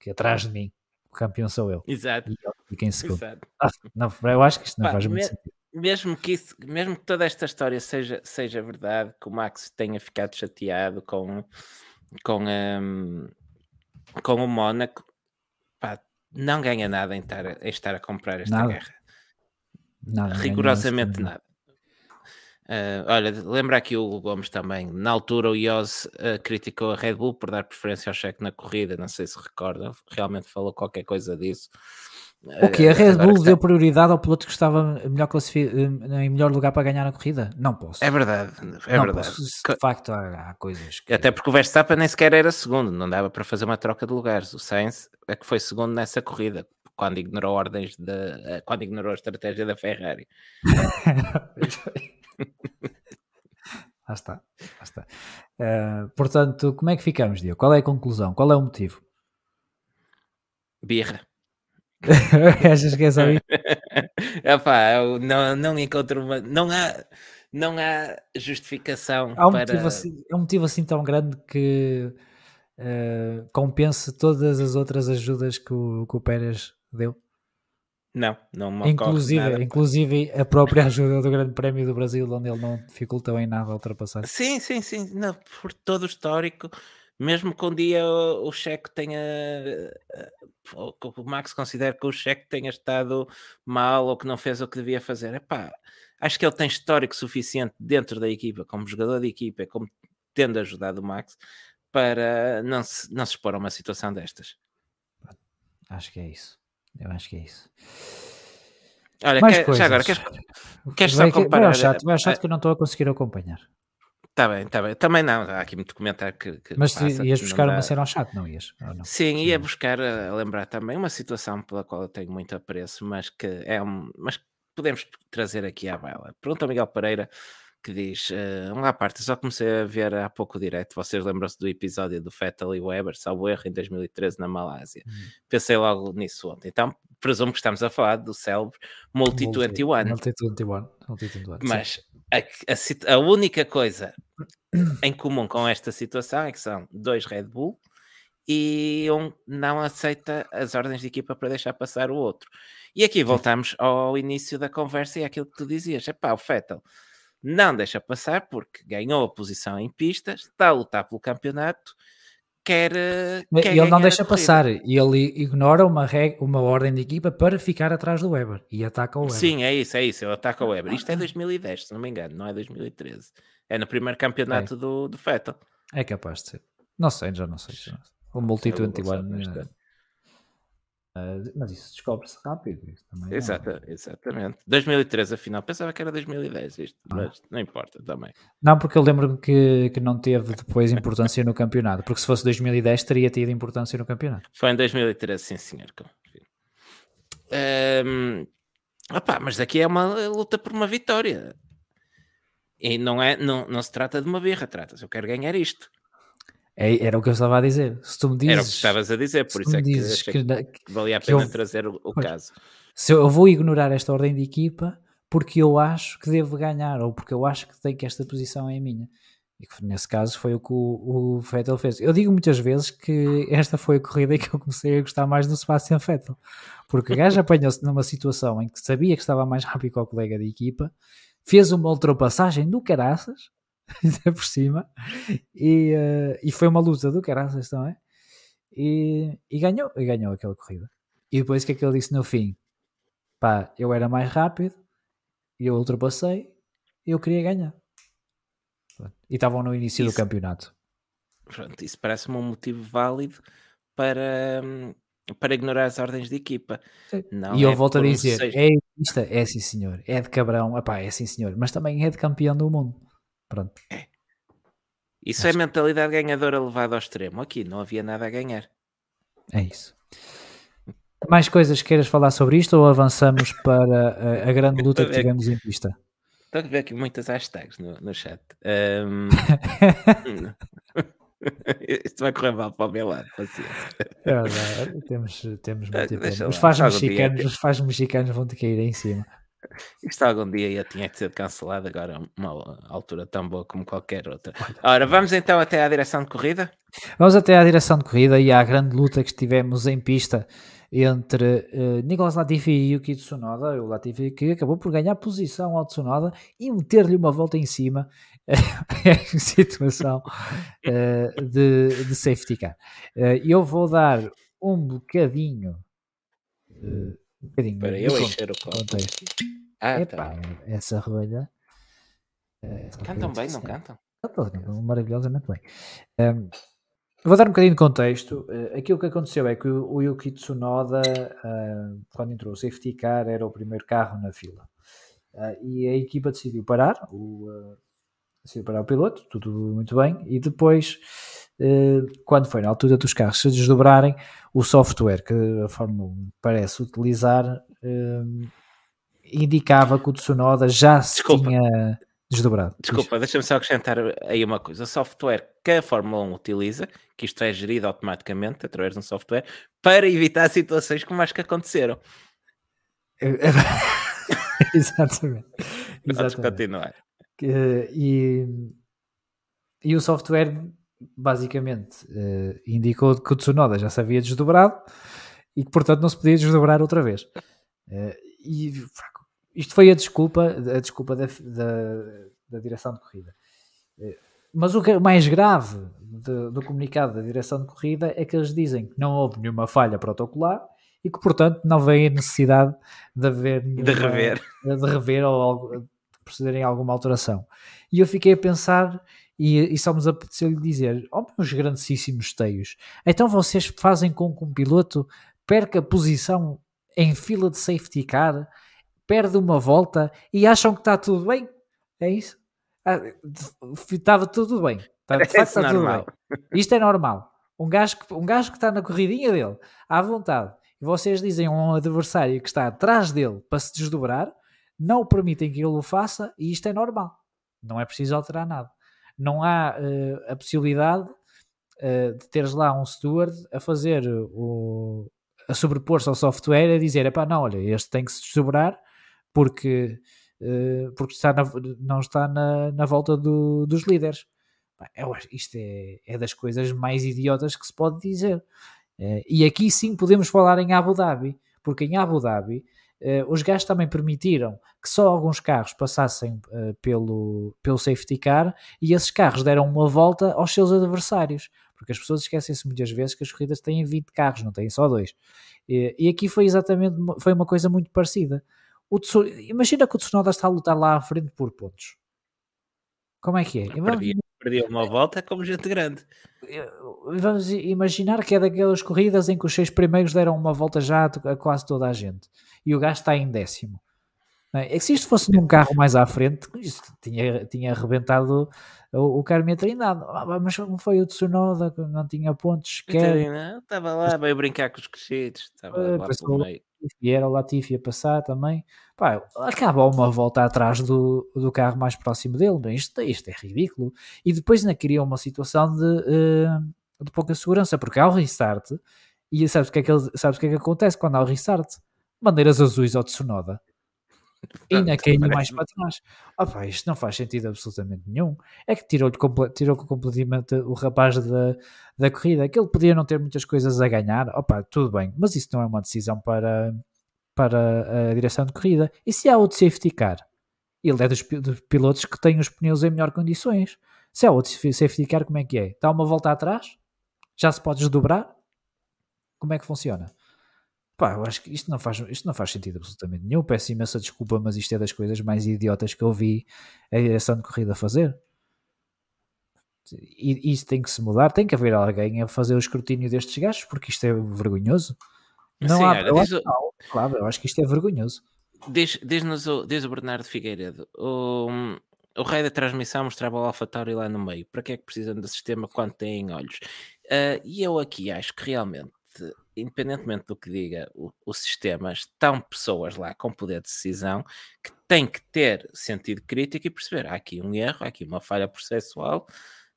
que atrás de mim, o campeão sou eu. Exato, E ele fica em segundo. Ah, não, eu acho que isto não Pá, faz muito me- sentido. Mesmo que, isso, mesmo que toda esta história seja, seja verdade, que o Max tenha ficado chateado com, com, hum, com o Mónaco, pá, não ganha nada em estar, a- em estar a comprar esta Nada. guerra. Nada, rigorosamente nada. Ah, olha, lembra aqui o Hugo Gomes também. Na altura, o Iose ah, criticou a Red Bull por dar preferência ao cheque na corrida. Não sei se recordam, realmente falou qualquer coisa disso. O que a Ah, Red Bull deu prioridade ao piloto que estava melhor eh, em melhor lugar para ganhar a corrida? Não posso. É verdade, é não verdade. posso. De facto, há, há coisas que. Até porque o Verstappen nem sequer era segundo, não dava para fazer uma troca de lugares. O Sainz é que foi segundo nessa corrida, quando ignorou ordens de, eh, quando ignorou a estratégia da Ferrari. Lá está. Lá está. Eh, portanto, como é que ficamos, Diogo? Qual é a conclusão? Qual é o motivo? Birra. Achas que é só isso? Epá, eu não, não encontro uma. Não há, não há justificação Há um para. motivo assim, é um motivo assim tão grande que, uh, compense todas as outras ajudas que o, que o Pérez deu? Não, não me inclusive, nada. inclusive a própria ajuda do Grande Prémio do Brasil, onde ele não dificultou em nada a ultrapassar. Sim, sim, sim, não, por todo o histórico, mesmo que um dia o, o Checo tenha o Max considera que o Checo tenha estado mal ou que não fez o que devia fazer, epá, acho que ele tem histórico suficiente dentro da equipa, como jogador de equipa, como tendo ajudado o Max, para não se, não se expor a uma situação destas. Acho que é isso. Eu acho que é isso. Olha, quer, já agora, queres, queres só comparar? Vai ao chat, vai ao chat que eu não estou a conseguir acompanhar. Está bem, está bem. Também não, há aqui muito comentário que. que Mas passa, ias buscar uma cena ao chat, não ias? Não? Sim, ia buscar a lembrar também uma situação pela qual eu tenho muito apreço, mas que é um. Mas podemos trazer aqui à baila. Pergunta Miguel Pereira que diz: uh, uma parte, só comecei a ver há pouco direto. Vocês lembram-se do episódio do Fettel e Weber, salvo erro, em 2013 na Malásia. Hum. Pensei logo nisso ontem. Então, presumo que estamos a falar do célebre Multi 21. Multi 21. Multi 21. Mas a, a, a, única coisa em comum com esta situação é que são dois Red Bull e um não aceita as ordens de equipa para deixar passar o outro. E aqui voltamos ao início da conversa e àquilo que tu dizias: é pá, o Fettel não deixa passar porque ganhou a posição em pistas, está a lutar pelo campeonato, quer. quer ele não deixa passar, e ele ignora uma, uma ordem de equipa para ficar atrás do Weber e ataca o Weber. Sim, é isso, é isso, ele ataca o Weber. Isto é 2010, se não me engano, não é 2013. É no primeiro campeonato é. do, do Fettel. É capaz de ser. Não sei, já não sei. O Multi 21 Uh, mas isso descobre-se rápido. É Exata, é... Exatamente. 2013, afinal, pensava que era 2010 isto, ah. mas não importa também. Não, porque eu lembro-me que, que não teve depois importância no campeonato, porque se fosse 2010 teria tido importância no campeonato. Foi em 2013, sim senhor. Um, opa, mas daqui é uma luta por uma vitória. E não, é, não, não se trata de uma birra, trata-se, eu quero ganhar isto. É, era o que eu estava a dizer. Se tu me dizes, era o que estavas a dizer, por isso é que, que, que, valia a pena eu, trazer o, o caso. Se eu, eu, vou ignorar esta ordem de equipa porque eu acho que devo ganhar ou porque eu acho que tenho que esta posição é minha. E nesse caso foi o que o, o Vettel fez. Eu digo muitas vezes que esta foi a corrida em que eu comecei a gostar mais do Sebastian Vettel. Porque o gajo apanhou-se numa situação em que sabia que estava mais rápido que o colega de equipa, fez uma ultrapassagem do caraças ainda por cima, e, uh, e foi uma luta do caraças também, e, e ganhou, e ganhou aquela corrida. E depois o que é que ele disse no fim? Pá, eu era mais rápido, e eu ultrapassei, e eu queria ganhar. E estavam no início isso, do campeonato. Pronto, isso parece-me um motivo válido para, para ignorar as ordens de equipa. Não e eu é volto a dizer, um é isto, é sim senhor, é de cabrão, epá, é sim senhor, mas também é de campeão do mundo. Pronto. É. Isso Acho é mentalidade ganhadora levada ao extremo. Aqui não havia nada a ganhar. É isso. Mais coisas queiras falar sobre isto ou avançamos para a, a grande luta que tivemos em pista? Estou a ver aqui muitas hashtags no, no chat. Um... Isto vai correr mal para o meu lado, paciência. É, não, temos, temos muito Os faz mexicanos, os faz mexicanos vão te cair em cima. Isto algum dia ia tinha que ser cancelado, agora uma altura tão boa como qualquer outra. Ora, vamos então até à direção de corrida? Vamos até à direção de corrida e à grande luta que estivemos em pista entre uh, Nicolas Latifi e Yuki Tsunoda. O Latifi que acabou por ganhar posição ao Tsunoda e meter-lhe uma volta em cima em situação uh, de, de, safety car. Uh, eu vou dar um bocadinho. Uh, um bocadinho. Para eu encher o contexto. Ah, Epá, tá. essa rolha. Essa cantam bem, não cantam? Cantam maravilhosamente bem. Um, vou dar um bocadinho de contexto. Uh, aquilo que aconteceu é que o, o Yuki Tsunoda, uh, quando entrou o safety car, era o primeiro carro na fila. Uh, e a equipa decidiu parar, o, decidiu parar o piloto, tudo muito bem, e depois eh, quando foi na altura dos carros se desdobrarem, o software que a Fórmula 1 parece utilizar eh, indicava que o Tsunoda já se Desculpa. tinha desdobrado. Desculpa, deixa-me só acrescentar aí uma coisa. O software que a Fórmula 1 utiliza, que isto é gerido automaticamente através de um software, para evitar situações como as que aconteceram. Exatamente. Exatamente. continuar. e, e o software basicamente uh, indicou que o Tsunoda já se havia desdobrado e que portanto não se podia desdobrar outra vez. Uh, e isto foi a desculpa, a desculpa da, da, da direção de corrida. Mas o mais grave de, do comunicado da direção de corrida é que eles dizem que não houve nenhuma falha protocolar e que, portanto, não vem a necessidade de haver nenhuma, de rever, de rever ou de procederem a alguma alteração. E eu fiquei a pensar e, e só nos apeteceu-lhe dizer: Ó, oh, meus grandíssimos teios, então vocês fazem com que um piloto perca posição em fila de safety car, perde uma volta e acham que está tudo bem? É isso? Ah, estava tudo bem. Está, de facto, está tudo bem. Isto é normal. Um gajo, que, um gajo que está na corridinha dele, à vontade, e vocês dizem a um adversário que está atrás dele para se desdobrar, não permitem que ele o faça e isto é normal. Não é preciso alterar nada. Não há uh, a possibilidade uh, de teres lá um steward a fazer o, a sobrepor-se ao software e a dizer: pá, não, olha, este tem que se desdobrar porque, uh, porque está na, não está na, na volta do, dos líderes. Eu isto é, é das coisas mais idiotas que se pode dizer. Uh, e aqui sim podemos falar em Abu Dhabi, porque em Abu Dhabi uh, os gajos também permitiram que só alguns carros passassem pelo, pelo safety car e esses carros deram uma volta aos seus adversários, porque as pessoas esquecem-se muitas vezes que as corridas têm 20 carros, não têm só dois. E aqui foi exatamente foi uma coisa muito parecida. O imagina que o Tsunoda está a lutar lá à frente por pontos. Como é que é? Perdi, perdi uma volta como gente grande. Vamos imaginar que é daquelas corridas em que os seis primeiros deram uma volta já a quase toda a gente e o gajo está em décimo. É? é que se isto fosse num carro mais à frente, isto tinha, tinha arrebentado o, o Carme Trindade. Ah, mas como foi o Tsunoda que não tinha pontos sequer? Estava lá, veio brincar com os crescidos. Estava uh, lá pelo meio. E era o Latifi a passar também. Pá, acaba uma volta atrás do, do carro mais próximo dele. Bem, isto, isto é ridículo. E depois ainda cria uma situação de, uh, de pouca segurança, porque há o restart. E sabes o que é que, ele, sabes o que, é que acontece quando há o restart? Bandeiras azuis ao Tsunoda. E ainda caiu mais para trás. Opa, isto não faz sentido absolutamente nenhum. É que tirou-lhe tirou completamente o rapaz da, da corrida, que ele podia não ter muitas coisas a ganhar. Opa, tudo bem, mas isso não é uma decisão para, para a direção de corrida. E se há outro safety car? Ele é dos, dos pilotos que têm os pneus em melhor condições. Se há outro safety car, como é que é? Está uma volta atrás? Já se pode desdobrar? Como é que funciona? Pá, eu acho que isto não faz, isto não faz sentido absolutamente nenhum. Peço imensa desculpa, mas isto é das coisas mais idiotas que eu vi a direção de corrida fazer. E isso tem que se mudar, tem que haver alguém a fazer o escrutínio destes gajos, porque isto é vergonhoso. Não Sim, há, olha, eu acho, não, claro, eu acho que isto é vergonhoso. Diz-nos o, diz o Bernardo Figueiredo, o, o rei da transmissão mostrava o AlphaTauri lá no meio. Para que é que precisam do sistema quando têm olhos? Uh, e eu aqui acho que realmente independentemente do que diga o, o, sistema, estão pessoas lá com poder de decisão que têm que ter sentido crítico e perceber há aqui um erro, há aqui uma falha processual,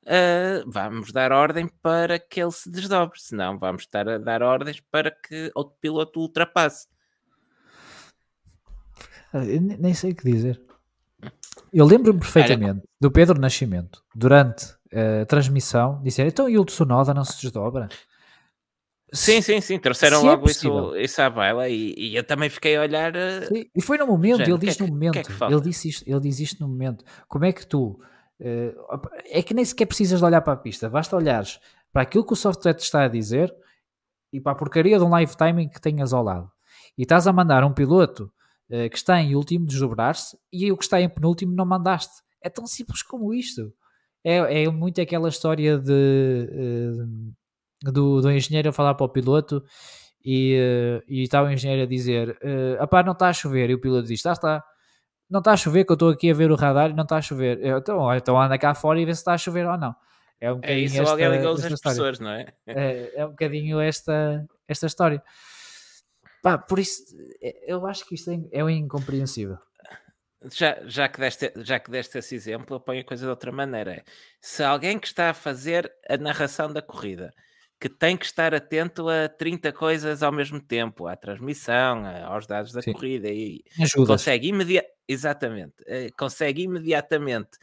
uh, vamos dar ordem para que ele se desdobre, senão vamos estar a dar ordens para que outro piloto ultrapasse. Eu nem sei o que dizer. Eu lembro-me perfeitamente do Pedro Nascimento, durante a transmissão, dizer então e o Tsunoda não se desdobra? Sim, sim, sim, trouxeram é logo é isso, isso à baila e, e, eu também fiquei a olhar. Eh, sim, e foi no momento, ele diz é no momento, que é ele, disse isto, ele diz isto no momento. Como é que tu. Uh, é que nem sequer precisas de olhar para a pista, basta olhares para aquilo que o software te está a dizer e para a porcaria de um live timing que tenhas ao lado. E estás a mandar um piloto uh, que está em último desdobrar-se e o que está em penúltimo não mandaste. É tão simples como isto. É, é muito aquela história de. Uh, do, do engenheiro a falar para o piloto e, uh, e está o engenheiro a dizer: uh, apá, não está a chover. E o piloto diz: está, está. Não está a chover, que eu estou aqui a ver o radar e não está a chover. Eu, então, então anda cá fora e vê se está a chover ou não. É, um é isso, esta, alguém ligou os pessoas, não é? é? É um bocadinho esta, esta história. Pá, por isso, é, eu acho que isto é, é incompreensível. Já, já, que deste, já que deste esse exemplo, eu ponho a coisa de outra maneira. Se alguém que está a fazer a narração da corrida que tem que estar atento a 30 coisas ao mesmo tempo, à transmissão, aos dados da Sim. corrida e consegue, imedi Exatamente, eh, consegue imediatamente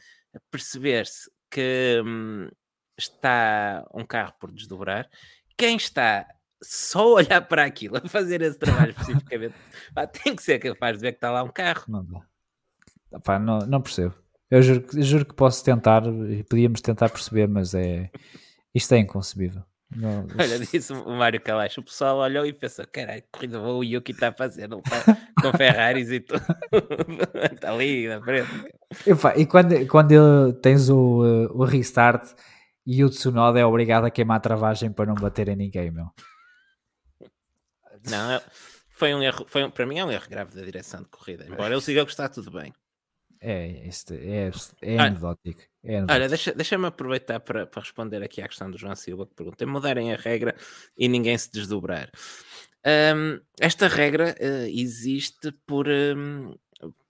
perceber-se que, hum, está um carro por desdobrar, quem está só a olhar para aquilo, a fazer esse trabalho especificamente, pá, tem que ser capaz de ver que está lá um carro. Não dá. Pá, não, não percebo. Eu juro, eu juro que posso tentar e podíamos tentar perceber, mas é isto é inconcebível. Não, Olha, disse o Mário Calacho, o pessoal olhou e pensou, caralho, que corrida boa o Yuki está a fazer, não está com Ferraris e tudo. está ali na frente. E, quando, quando tens o, eh, o restart e o Tsunoda é obrigado a queimar a travagem para não bater em ninguém, meu. Não, é- foi um erro, foi um- para mim é um erro grave da direção de corrida, embora ele siga que está tudo bem. É, isto é, é Olha, anedótico. É. Olha, deixa- deixa-me aproveitar para, para responder aqui à questão do João Silva que pergunta: mudarem a regra e ninguém se desdobrar. Hum, esta regra eh, existe por, hum,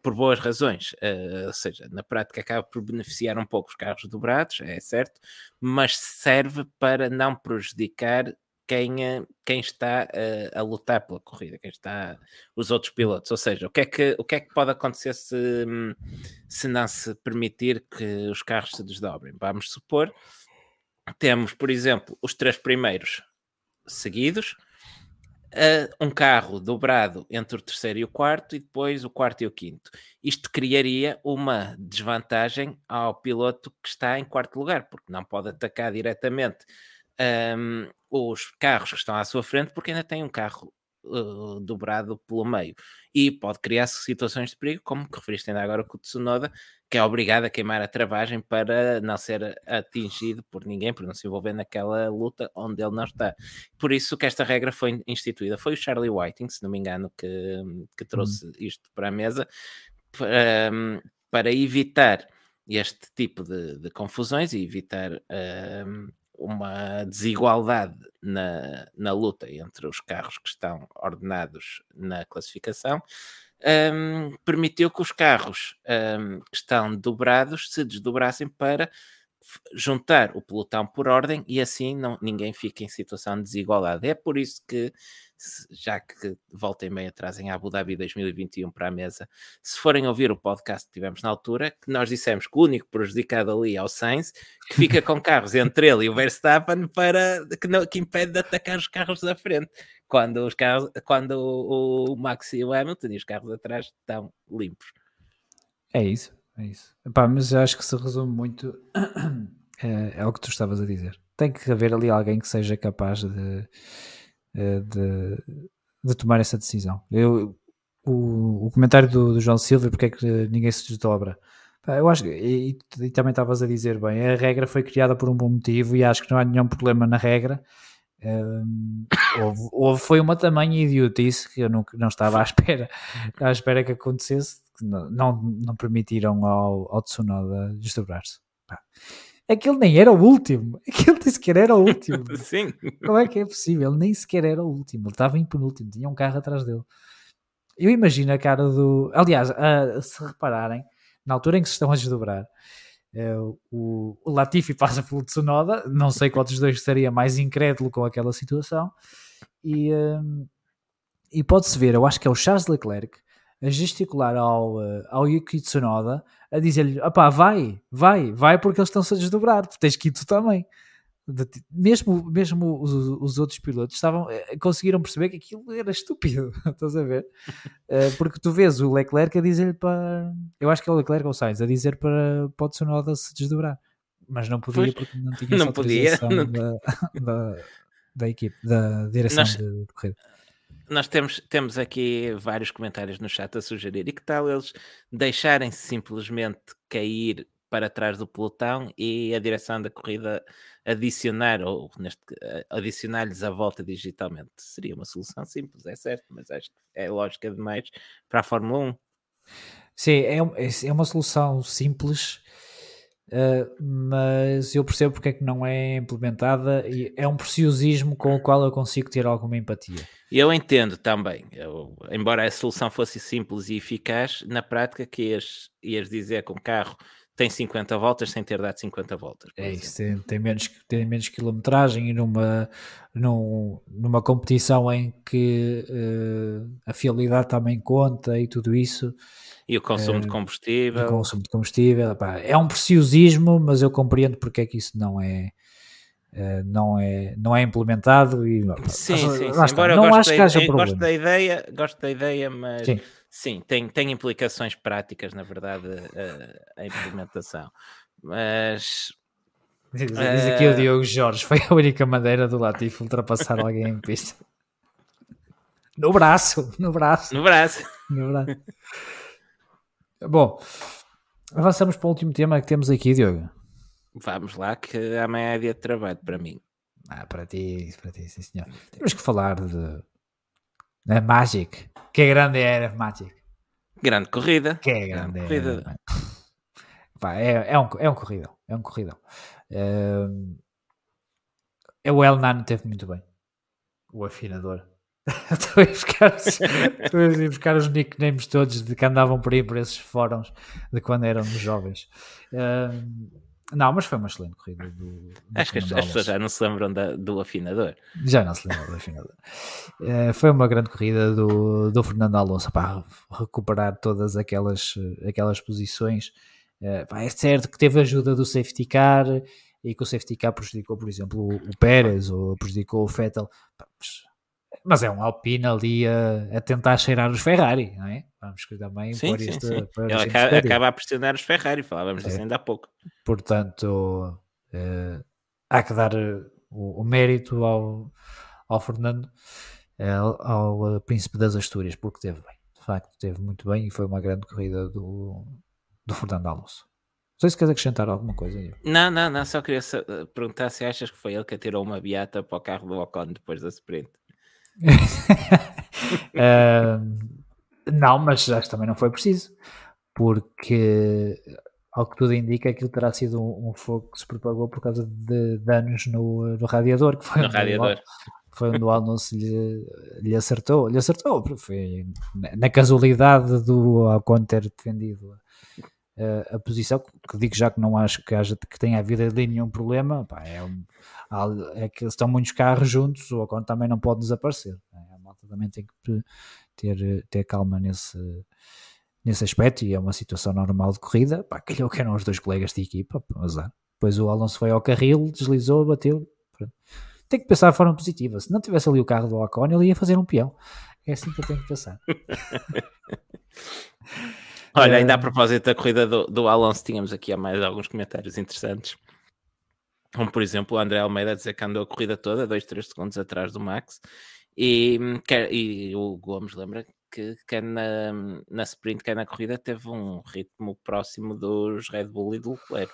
por boas razões, eh, ou seja, na prática acaba por beneficiar um pouco os carros dobrados, é certo, mas serve para não prejudicar quem, eh, quem está eh, a lutar pela corrida, quem está os outros pilotos. Ou seja, o que é que, o que, é que pode acontecer se, se não se permitir que os carros se desdobrem? Vamos supor, temos, por exemplo, os três primeiros seguidos, uh, um carro dobrado entre o terceiro e o quarto e depois o quarto e o quinto. Isto criaria uma desvantagem ao piloto que está em quarto lugar, porque não pode atacar diretamente um, os carros que estão à sua frente, porque ainda tem um carro uh, dobrado pelo meio. E pode criar situações de perigo, como que referiste ainda agora com o Tsunoda, que é obrigado a queimar a travagem para não ser atingido por ninguém, por não se envolver naquela luta onde ele não está. Por isso que esta regra foi instituída. Foi o Charlie Whiting, se não me engano, que, que trouxe isto para a mesa, para, para evitar este tipo de, de confusões e evitar um, uma desigualdade na, na luta entre os carros que estão ordenados na classificação, um, permitiu que os carros um, que estão dobrados se desdobrassem para juntar o pelotão por ordem e assim não, ninguém fica em situação de desigualdade. É por isso que, já que volta e meia trazem a Abu Dhabi 2021 para a mesa, se forem ouvir o podcast que tivemos na altura, que nós dissemos que o único prejudicado ali é o Sainz, que fica com carros entre ele e o Verstappen para, que, não, que impede de atacar os carros da frente. Quando, os carros, quando o, o Max e o Hamilton e os carros atrás estão limpos. É isso. É isso. Epá, mas acho que se resume muito é, é, o que tu estavas a dizer. Tem que haver ali alguém que seja capaz de, de, de tomar essa decisão. Eu, o, o comentário do, do, João Silva, porque é que ninguém se desdobra? Eu acho que, e, e também estavas a dizer bem, a regra foi criada por um bom motivo e acho que não há nenhum problema na regra. Um, houve, houve, foi uma tamanha idiotice que eu não, não estava à espera, à espera que acontecesse, que não, não, não permitiram ao, ao Tsunoda desdobrar-se. Aquele nem era o último, aquele nem sequer era o último. Sim. Como é que é possível? Ele nem sequer era o último, ele estava em penúltimo, tinha um carro atrás dele. Eu imagino a cara do. Aliás, uh, se repararem, na altura em que se estão a desdobrar, uh, o, o Latifi passa pelo Tsunoda, não sei qual dos dois estaria mais incrédulo com aquela situação, e, uh, e pode-se ver, eu acho que é o Charles Leclerc a gesticular ao, ao Yuki Tsunoda, a dizer-lhe: opá, vai, vai, vai, porque eles estão-se a desdobrar, tu tens que ir tu também. Mesmo mesmo os, os, outros pilotos estavam, conseguiram perceber que aquilo era estúpido, estás a ver? Uh, porque tu vês o Leclerc a dizer para. Eu acho que é o Leclerc ou o Sainz a dizer para, para o Tsunoda se desdobrar, mas não podia porque não tinha não podia, não- Da, da, da equipe, da direção Nós- de corrida. Nós temos, temos aqui vários comentários no chat a sugerir. E que tal eles deixarem-se simplesmente cair para trás do pelotão e a direção da corrida adicionar, ou neste, adicionar-lhes a volta digitalmente? Seria uma solução simples, é certo, mas acho que é lógica demais para a Fórmula 1. Sim, é é uma solução simples, uh, mas eu percebo porque é que não é implementada e é um preciosismo com o qual eu consigo ter alguma empatia. E eu entendo também, eu- embora a solução fosse simples e eficaz, na prática que ias, ias dizer que um carro tem 50 voltas sem ter dado 50 voltas. É isso, tem, tem menos, tem menos quilometragem e numa, num- numa competição em que uh, a fiabilidade também conta e tudo isso, E o consumo É, de e combustível. o consumo de combustível, pá, é um preciosismo, mas eu compreendo porque é que isso não é, Uh, não, é, não é implementado e sim, mas, sim, sim. embora não eu gosto, da, ideia, gosto da ideia gosto da ideia mas sim, sim tem, tem implicações práticas na verdade a, a implementação. Mas diz, diz aqui uh... o Diogo Jorge foi a única maneira do Latifi ultrapassar alguém em pista. No braço no braço. No braço, no braço. bom avançamos para o último tema que temos aqui Diogo Vamos lá, que amanhã é dia de trabalho para mim. Ah, para ti, para ti, sim senhor. Temos que falar de. Da Magic. Que grande era Magic. Grande corrida. Que é grande, grande corrida. Pá, é, é, um, é um corridão. É um corridão. Uh, o El Nano teve muito bem. O afinador. Estou a, buscar, estou a buscar os nicknames todos de que andavam por aí por esses fóruns de quando éramos jovens. Uh, não, mas foi uma excelente corrida do. do Acho que as, as, pessoas já não se lembram da, do afinador. Já não se lembram do afinador. uh, foi uma grande corrida do, do Fernando Alonso para recuperar todas aquelas, aquelas posições. Uh, pá, é certo que teve ajuda do safety car e que o safety car prejudicou, por exemplo, o, o Pérez ou prejudicou o Vettel. Pá, mas mas é um Alpine ali a, a, tentar cheirar os Ferrari, não é? Vamos também sim, pôr sim, isto. Sim. Ele acaba, acaba, a pressionar os Ferrari, falávamos é. disso ainda há pouco. Portanto, uh, há que dar eh, o, o, mérito ao, ao Fernando, uh, ao Príncipe das Astúrias, porque teve bem. De facto, teve muito bem e foi uma grande corrida do, do Fernando Alonso. Não sei se queres acrescentar alguma coisa. Aí. Não, não, não. Só queria perguntar se achas que foi ele que atirou uma beata para o carro do Ocon depois da sprint uh, não, mas acho que também não foi preciso, porque ao que tudo indica, aquilo terá sido um, um fogo que se propagou por causa de danos no, no radiador, que foi no radiador. foi onde o Alonso lhe, lhe acertou, lhe acertou, foi na casualidade do Ocon ter defendido a, a posição, que digo já que não acho que, haja, que tenha havido ali nenhum problema, pá, é um, é que estão muitos carros juntos, o Ocon também não pode desaparecer. Né? A malta também tem que ter, ter calma nesse, nesse aspecto e é uma situação normal de corrida. Pá, calhou que eram os dois colegas de equipa, azar. Depois o Alonso foi ao carril, deslizou, bateu. Tem que pensar de forma positiva. Se não tivesse ali o carro do Ocon, ele ia fazer um peão. É assim que eu tenho que pensar. Olha, ainda a propósito da corrida do, do Alonso, tínhamos aqui mais alguns comentários interessantes. Como, por exemplo, o André Almeida a dizer que andou a corrida toda, 2, 3 segundos atrás do Max. E, e o Gomes lembra que quer na, na sprint, quer na corrida, teve um ritmo próximo dos Red Bull e do Leclerc.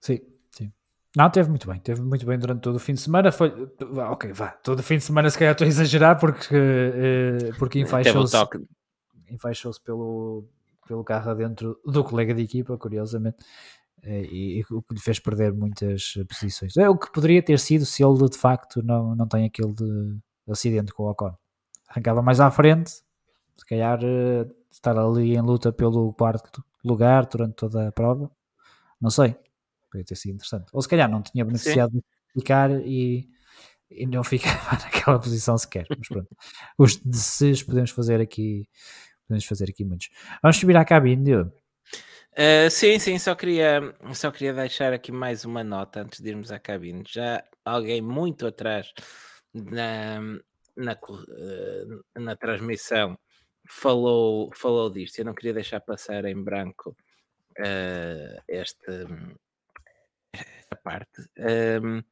Sim, sim. Não, teve muito bem, teve muito bem durante todo o fim de semana. Foi, ok, vá, todo o fim de semana se calhar estou a exagerar porque, uh, porque enfaixou-se enfaixou pelo, pelo carro dentro do colega de equipa, curiosamente. Eh, e, o que lhe fez perder muitas posições. É o que poderia ter sido se ele de facto não, não tem aquele acidente com o Ocon. Arrancava mais à frente, se calhar eh, estar ali em luta pelo quarto lugar durante toda a prova, não sei, poderia ter sido interessante. Ou se calhar não tinha beneficiado Sim. de ficar e, e não ficava naquela posição sequer. Mas pronto, os de se podemos fazer aqui, podemos fazer aqui muitos. Vamos subir à cabine, Diogo. Uh, sim, sim, só queria, só queria deixar aqui mais uma nota antes de irmos à cabine. Já alguém muito atrás na, na, uh, na transmissão falou, falou disto. Eu não queria deixar passar em branco uh, esta, esta parte, um,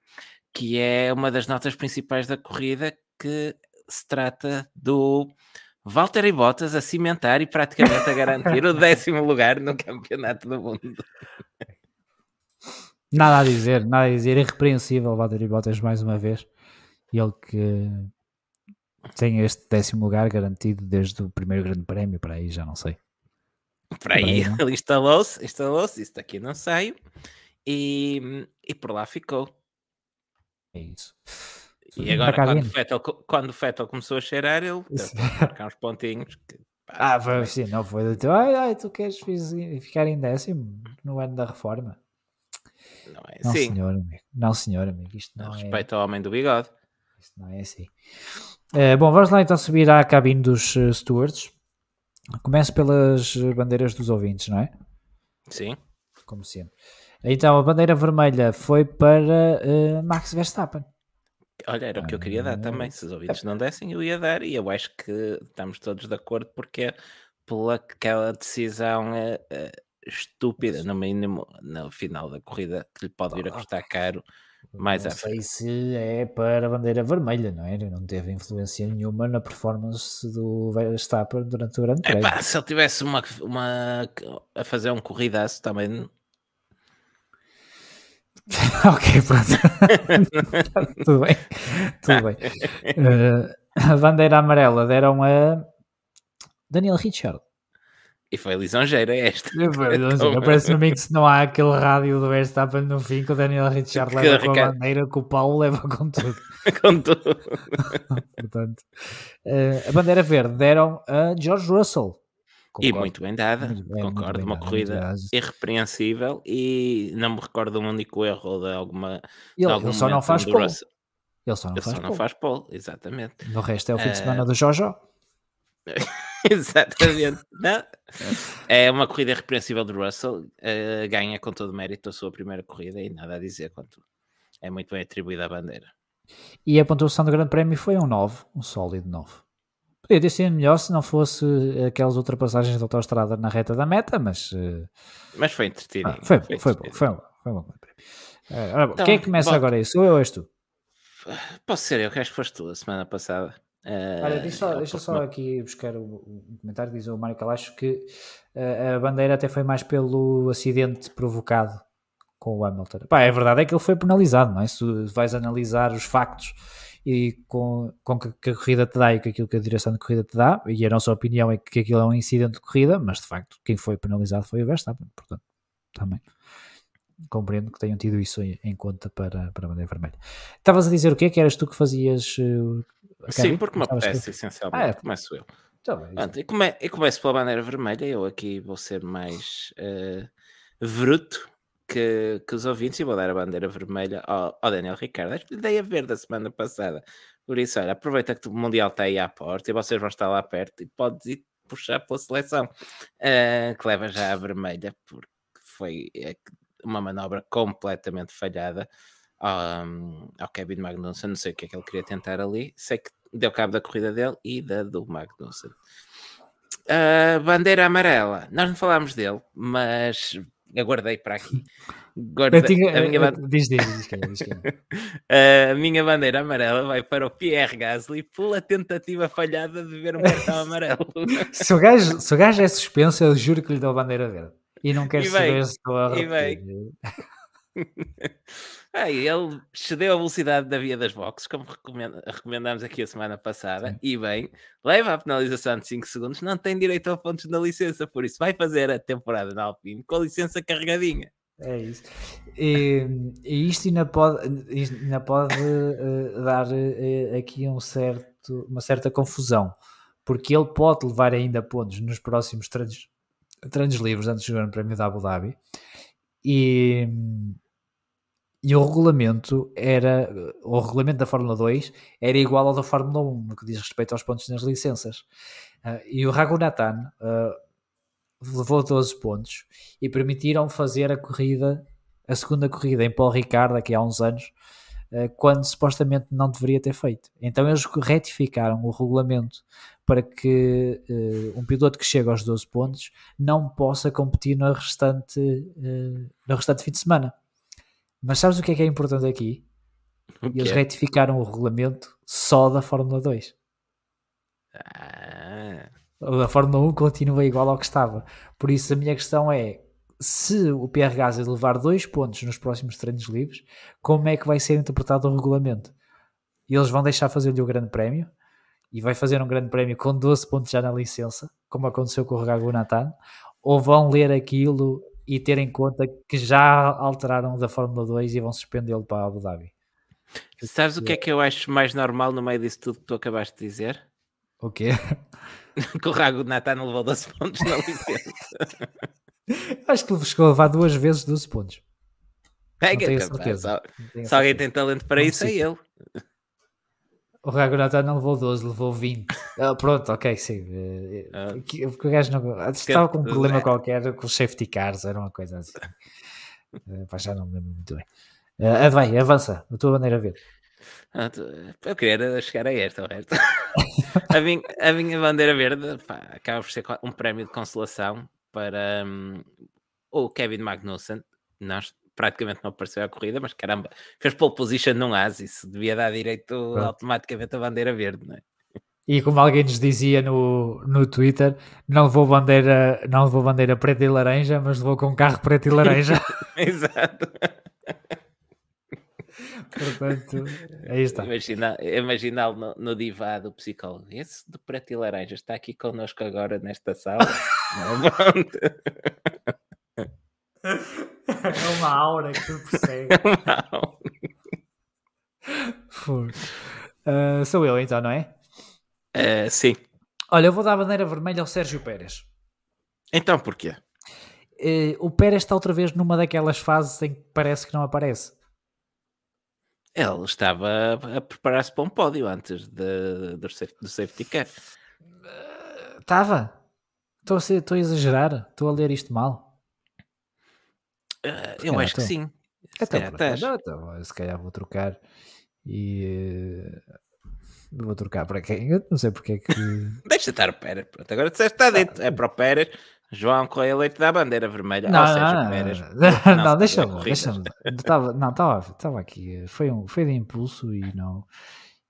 que é uma das notas principais da corrida que se trata do Valtteri Bottas a cimentar e praticamente a garantir o décimo lugar no campeonato do mundo. Nada a dizer, nada a dizer, irrepreensível Valtteri Bottas mais uma vez. Ele que tem este décimo lugar garantido desde o primeiro grande prémio, para aí já não sei. Para aí, aí ele instalou-se, instalou-se, isto aqui não saiu, e, e por lá ficou. É isso. E agora, quando o, Fettel, quando o começou a cheirar, ele marcar uns pontinhos. Que, pá, ah, foi assim, não foi do teu. Ai, ai, tu queres ficar em décimo no ano da reforma? Não é assim. Não, senhor, amigo. Não, senhor, amigo. Isto não, não é... Respeito ao homem do bigode. Isto não é assim. É, bom, vamos lá então subir à cabine dos uh, stewards. Começo pelas bandeiras dos ouvintes, não é? Sim. como sempre. Então a bandeira vermelha foi para uh, Max Verstappen. Olha, era o que eu queria dar também. Se os ouvintes não dessem, eu ia dar. E eu acho que estamos todos de acordo porque é pela aquela decisão uh, uh, estúpida, no mínimo, no final da corrida, que lhe pode vir a custar caro mais não sei se é para a bandeira vermelha, não é? Não teve influência nenhuma na performance do Verstappen durante o Grande Prémio. É pá, se ele tivesse uma, uma a fazer um corridaço também. ok, pronto. tudo bem, tudo bem. Uh, a bandeira amarela deram a Daniel Richard. E foi lisonjeira esta. Foi lisonjeira. Parece-me a mim que se não há aquele rádio do Verstappen no fim que o Daniel Richard leva com a bandeira, que o Paulo leva com tudo. com tudo. Portanto, uh, a bandeira verde deram a George Russell. Concordo. E muito bem dada, muito bem, concordo. Bem uma corrida irrepreensível e não me recordo de um único erro de alguma. Ele, de algum ele só não faz pole. Ele só não, ele faz, só não faz pole, exatamente. No resto é o fim de semana uh... do Jojo. Exatamente. Não? É uma corrida irrepreensível do Russell. Uh, ganha com todo mérito a sua primeira corrida e nada a dizer quanto é muito bem atribuída à bandeira. E a pontuação do Grande Prémio foi um 9, um sólido 9. Podia ter sido melhor se não fosse aquelas ultrapassagens da autostrada na reta da meta, mas. Uh... Mas foi entretido. Ah, foi, foi, foi, bom, foi, bom, foi bom. Uh, então, quem é que começa bom, agora isso? Sou eu ou és tu? Posso ser eu, que acho que foste tu a semana passada. Uh, Olha, deixa só, deixa só aqui buscar o, o, comentário, diz o Mário Calacho que uh, a bandeira até foi mais pelo acidente provocado com o Hamilton. Pá, é verdade, é que ele foi penalizado, não é? Se vais analisar os factos e com, com que, que, a corrida te dá e com aquilo que a direção de corrida te dá, e a nossa opinião é que aquilo é um incidente de corrida, mas de facto quem foi penalizado foi o Verstappen, portanto, também compreendo que tenham tido isso em, conta para, para a bandeira vermelha. Estavas a dizer o quê? Que eras tu que fazias uh, Sim, porque me apetece, essencialmente. Ah, é. Começo eu. Tá Pronto, e, come, e começo pela bandeira vermelha. Eu aqui vou ser mais uh, bruto que, que os ouvintes vou dar a bandeira vermelha ao, ao Daniel Ricardo. Acho que lhe dei a verde a semana passada. Por isso, olha, aproveita que o Mundial está aí à porta e vocês vão estar lá perto e podes ir puxar pela seleção uh, que leva já a vermelha, porque foi é, uma manobra completamente falhada um, ao Kevin Magnussen. Não sei o que é que ele queria tentar ali. Sei que deu cabo da corrida dele e da do Magnussen. Uh, bandeira amarela, nós não falámos dele, mas aguardei para aqui. Guarda, tinha, a, minha bande... diz, diz, diz, diz, diz. a minha bandeira amarela vai para o Pierre Gasly pela tentativa falhada de ver um cartão amarelo. se, o gajo, se o gajo é suspenso, eu juro que lhe dou a bandeira verde. E não quero saber se estou a repetir. Ah, ele cedeu a velocidade da via das boxes, como recomendámos aqui a semana passada, Sim. e bem, leva a penalização de 5 segundos, não tem direito a pontos na licença, por isso vai fazer a temporada na Alpine com a licença carregadinha. É isso. E, e isto ainda pode, ainda pode uh, dar uh, aqui um certo, uma certa confusão, porque ele pode levar ainda pontos nos próximos treinos, treinos livres antes do Grande Prémio da Abu Dhabi. E, e o regulamento era, o regulamento da Fórmula 2 era igual ao da Fórmula 1 no que diz respeito aos pontos nas licenças. Uh, e o Raghunathan uh, levou 12 pontos e permitiram fazer a corrida, a segunda corrida em Paul Ricard aqui há uns anos, uh, quando supostamente não deveria ter feito. Então eles retificaram o regulamento para que um piloto que chega aos 12 pontos não possa competir no restante, no restante fim de semana. Mas sabes o que é que é importante aqui? Eles retificaram o regulamento só da Fórmula 2. Ah. A Fórmula 1 continua igual ao que estava. Por isso a minha questão é: se o Pierre Gasly levar dois pontos nos próximos treinos livres, como é que vai ser interpretado o regulamento? E eles vão deixar fazer-lhe o grande prémio e vai fazer um grande prémio com 12 pontos já na licença, como aconteceu com o Rago Nathan, ou vão ler aquilo e ter em conta que já alteraram da Fórmula 2 e vão suspendê-lo para a Abu Dhabi. Sabes o que é que eu acho mais normal no meio disso tudo que tu acabaste de dizer? O quê? que o Rago Natan levou 12 pontos na licença. acho que ele chegou a levar duas vezes 12 pontos. É, não tenho certeza. Só, se alguém tem talento para não isso, é ele. O Ragnarok não levou 12, levou 20. Ah, pronto, ok, sim. Eh, Ah. que- Porque o gajo não. Estava com um problema qualquer com os safety cars, era uma coisa assim. Eh, pá, já não me lembro muito bem. Eh, vai, avança, a tua maneira verde. Ah, tu- Eu queria chegar a esta, o resto. a, minha, a minha bandeira verde pá, acaba por ser um prémio de consolação para hum, o Kevin Magnussen. Nós praticamente não apareceu à corrida, mas caramba, fez pole position num as, isso devia dar direito Pronto. automaticamente a bandeira verde, não é? E como alguém nos dizia no, no Twitter, não levou bandeira, não levou bandeira preta e laranja, mas levou com um carro preto e laranja. Exato. Portanto, aí está. Imagina- Imaginá-lo no, no divã do psicólogo. Esse de preto e laranja está aqui connosco agora nesta sala. É uma aura que tu percebes. Não. Uh, sou eu então, não é? Eh, sim. Olha, eu vou dar a bandeira vermelha ao Sérgio Pérez. Então porquê? Uh, o Pérez está outra vez numa daquelas fases em que parece que não aparece. Ele estava a preparar-se para um pódio antes de, do, do safety car. Estava. Estou a, ser- estou a exagerar. Estou a ler isto mal. Eh, Porque eu não acho que estou? sim. Se Então, calhar estás. então, se calhar vou trocar e uh, vou trocar para quem? Eu não sei porque é que. Deixa estar o Pérez. Pronto, agora disseste está dito. É para o Pérez. João Correia Leite da bandeira vermelha. Não, não, não, não, deixa-me. Estava, não, estava, estava aqui. Foi, um, foi de impulso e não,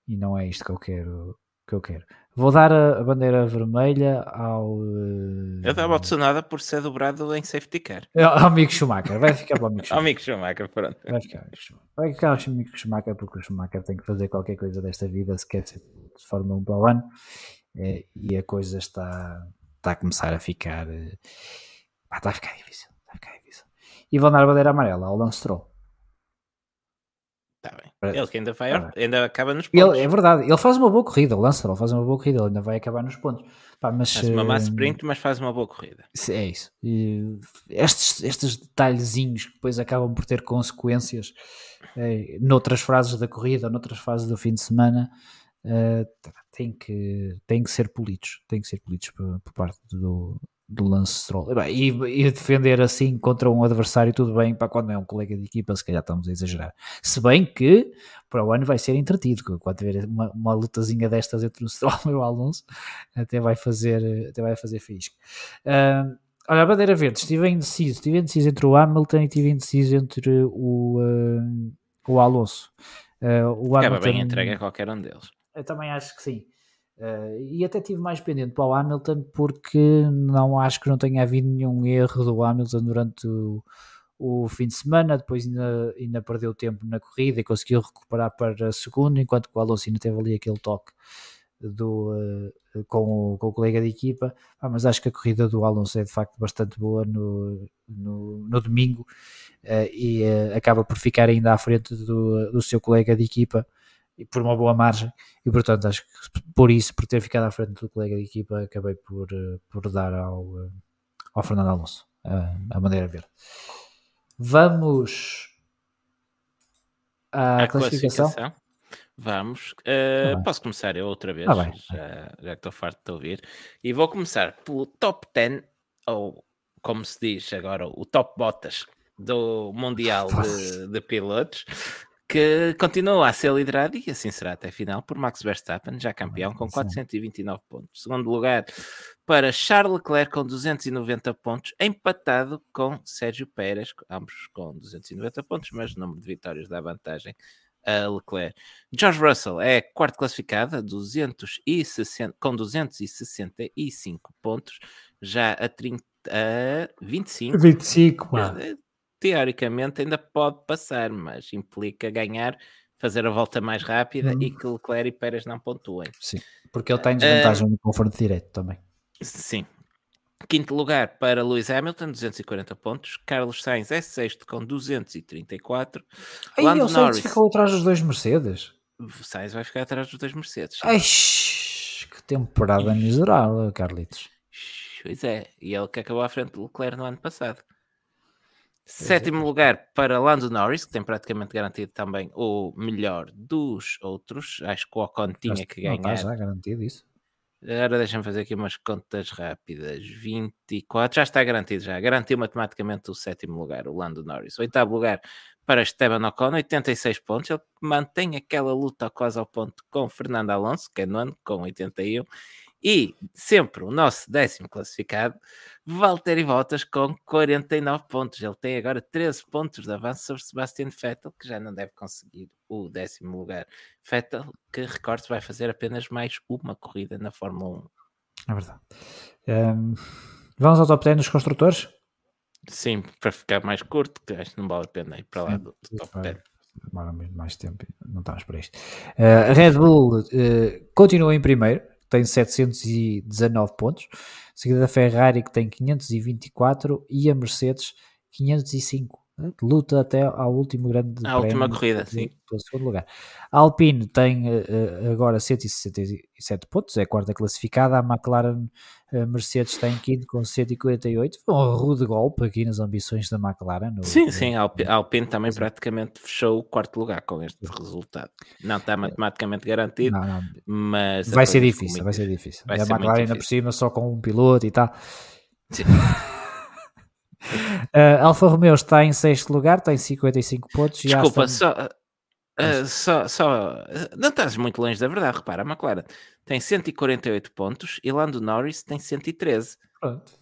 e não é isto que eu quero. Que eu quero. Vou dar a, bandeira vermelha ao. uh, Eu dava o Tsunoda por ser dobrado em safety car. ao amigo Schumacher. Vai ficar para o amigo Ao Schumacher. amigo Schumacher, pronto. Vai ficar, vai ficar o amigo Schumacher porque o Schumacher tem que fazer qualquer coisa desta vida se quer ser de Fórmula 1 para o ano Eh, e a coisa está, está a começar a ficar eh, pá, está a ficar difícil, está a ficar difícil. E vão dar a bandeira amarela ao Lance Stroll. Está bem. Ele que ainda, vai, Tá ainda acaba nos pontos. Ele, é verdade, ele faz uma boa corrida, o Lance Stroll faz uma boa corrida, ele ainda vai acabar nos pontos. Pá, mas, Faz uma massa eh, sprint, mas faz uma boa corrida. É isso. E estes, estes detalhezinhos que depois acabam por ter consequências eh, noutras frases da corrida, noutras fases do fim de semana, eh, têm, que, têm que ser polidos. Têm que ser polidos por, por parte do, do Lance Stroll. E, e, defender assim contra um adversário, tudo bem, para quando é um colega de equipa, se calhar estamos a exagerar. Se bem que para o ano vai ser entretido, quando tiver uma, uma lutazinha destas entre o Stroll e o Alonso, até vai fazer, até vai fazer fixe. Ah, olha, a bandeira verde, estive indeciso, estive indeciso entre o Hamilton e estive indeciso entre o, ah, o Alonso. Ah, o Acaba Hamilton, bem entregue a qualquer um deles. eu também acho que sim. Uh, e até tive mais pendente para o Hamilton porque não acho que não tenha havido nenhum erro do Hamilton durante o, o fim de semana. Depois ainda, ainda perdeu tempo na corrida e conseguiu recuperar para segundo, enquanto que o Alonso ainda teve ali aquele toque do, uh, com, o, com o colega de equipa. Ah, mas acho que a corrida do Alonso é de facto bastante boa no, no, no domingo uh, e uh, acaba por ficar ainda à frente do, do seu colega de equipa e por uma boa margem e portanto acho que por isso, por ter ficado à frente do colega de equipa acabei por, uh, por dar ao, uh, ao Fernando Alonso a, a bandeira verde vamos à A classificação? classificação. Vamos. Uh, bem. posso começar eu outra vez? Ah, já, já que estou farto de te ouvir. E vou começar pelo top 10, ou como se diz agora, o top botas do Mundial de, de Pilotos, que continua a ser liderado e assim será até a final por Max Verstappen, já campeão, com Sim. 429 pontos. Segundo lugar para Charles Leclerc com 290 pontos, empatado com Sérgio Pérez, ambos com 290 pontos, mas o número de vitórias dá vantagem a Leclerc. George Russell é quarto classificado a 260, com 265 pontos, já a, 30, a 25 25 mano. Teoricamente ainda pode passar, mas implica ganhar, fazer a volta mais rápida Hum. e que Leclerc e Pérez não pontuem. Sim, porque ele está em desvantagem no confronto direto também Sim. Quinto lugar para Lewis Hamilton, 240 pontos. Carlos Sainz é sexto com 234. Aí Lando o Sainz Norris. ficou atrás dos dois Mercedes Sainz vai ficar atrás dos dois Mercedes. Ai, que temporada miserável Carlitos Pois é, e ele que acabou à frente do Leclerc no ano passado. Sétimo lugar para Lando Norris, que tem praticamente garantido também o melhor dos outros. Acho que o Ocon tinha que Não está ganhar. já garantido isso. Agora deixa-me fazer aqui umas contas rápidas. 24, já está garantido já. Garantiu matematicamente o sétimo lugar, o Lando Norris. Oitavo lugar para Esteban Ocon, 86 pontos. Ele mantém aquela luta quase ao ponto com Fernando Alonso, que é nono, com 81. E sempre o nosso décimo classificado, Valtteri Bottas, com 49 pontos. Ele tem agora 13 pontos de avanço sobre Sebastian Vettel, que já não deve conseguir o décimo lugar. Vettel, que recorde vai fazer apenas mais uma corrida na Fórmula 1. É verdade. Um, vamos ao top 10 dos construtores? Sim, para ficar mais curto, que acho que não vale a pena ir para lá Sim, do, do top vai- 10. Demora mais tempo, não estamos para isto. Uh, a Red Bull uh, continua em primeiro, tem 719 pontos, seguida da Ferrari que tem 524 e a Mercedes 505. Luta até ao último grande À última corrida, pelo- sim. pelo segundo lugar. A Alpine tem uh, agora 167 pontos, é a quarta classificada. A McLaren a Mercedes tem quinto com 148. Foi um rude golpe aqui nas ambições da McLaren. no- Sim, no- sim, a Alpi- a Alpine também Sim. praticamente fechou o quarto lugar com este resultado. Não está matematicamente garantido, Não, não, mas a Vai ser coisa ficou difícil, vai ser difícil. Vai a ser McLaren ainda por cima só com um piloto e tal. Sim. Uh, Alfa Romeo está em sexto lugar, tem 55 pontos. e Desculpa, Aston- só, ah, só, só. Não estás muito longe da verdade, repara. A McLaren tem 148 pontos e Lando Norris tem 113. Pronto.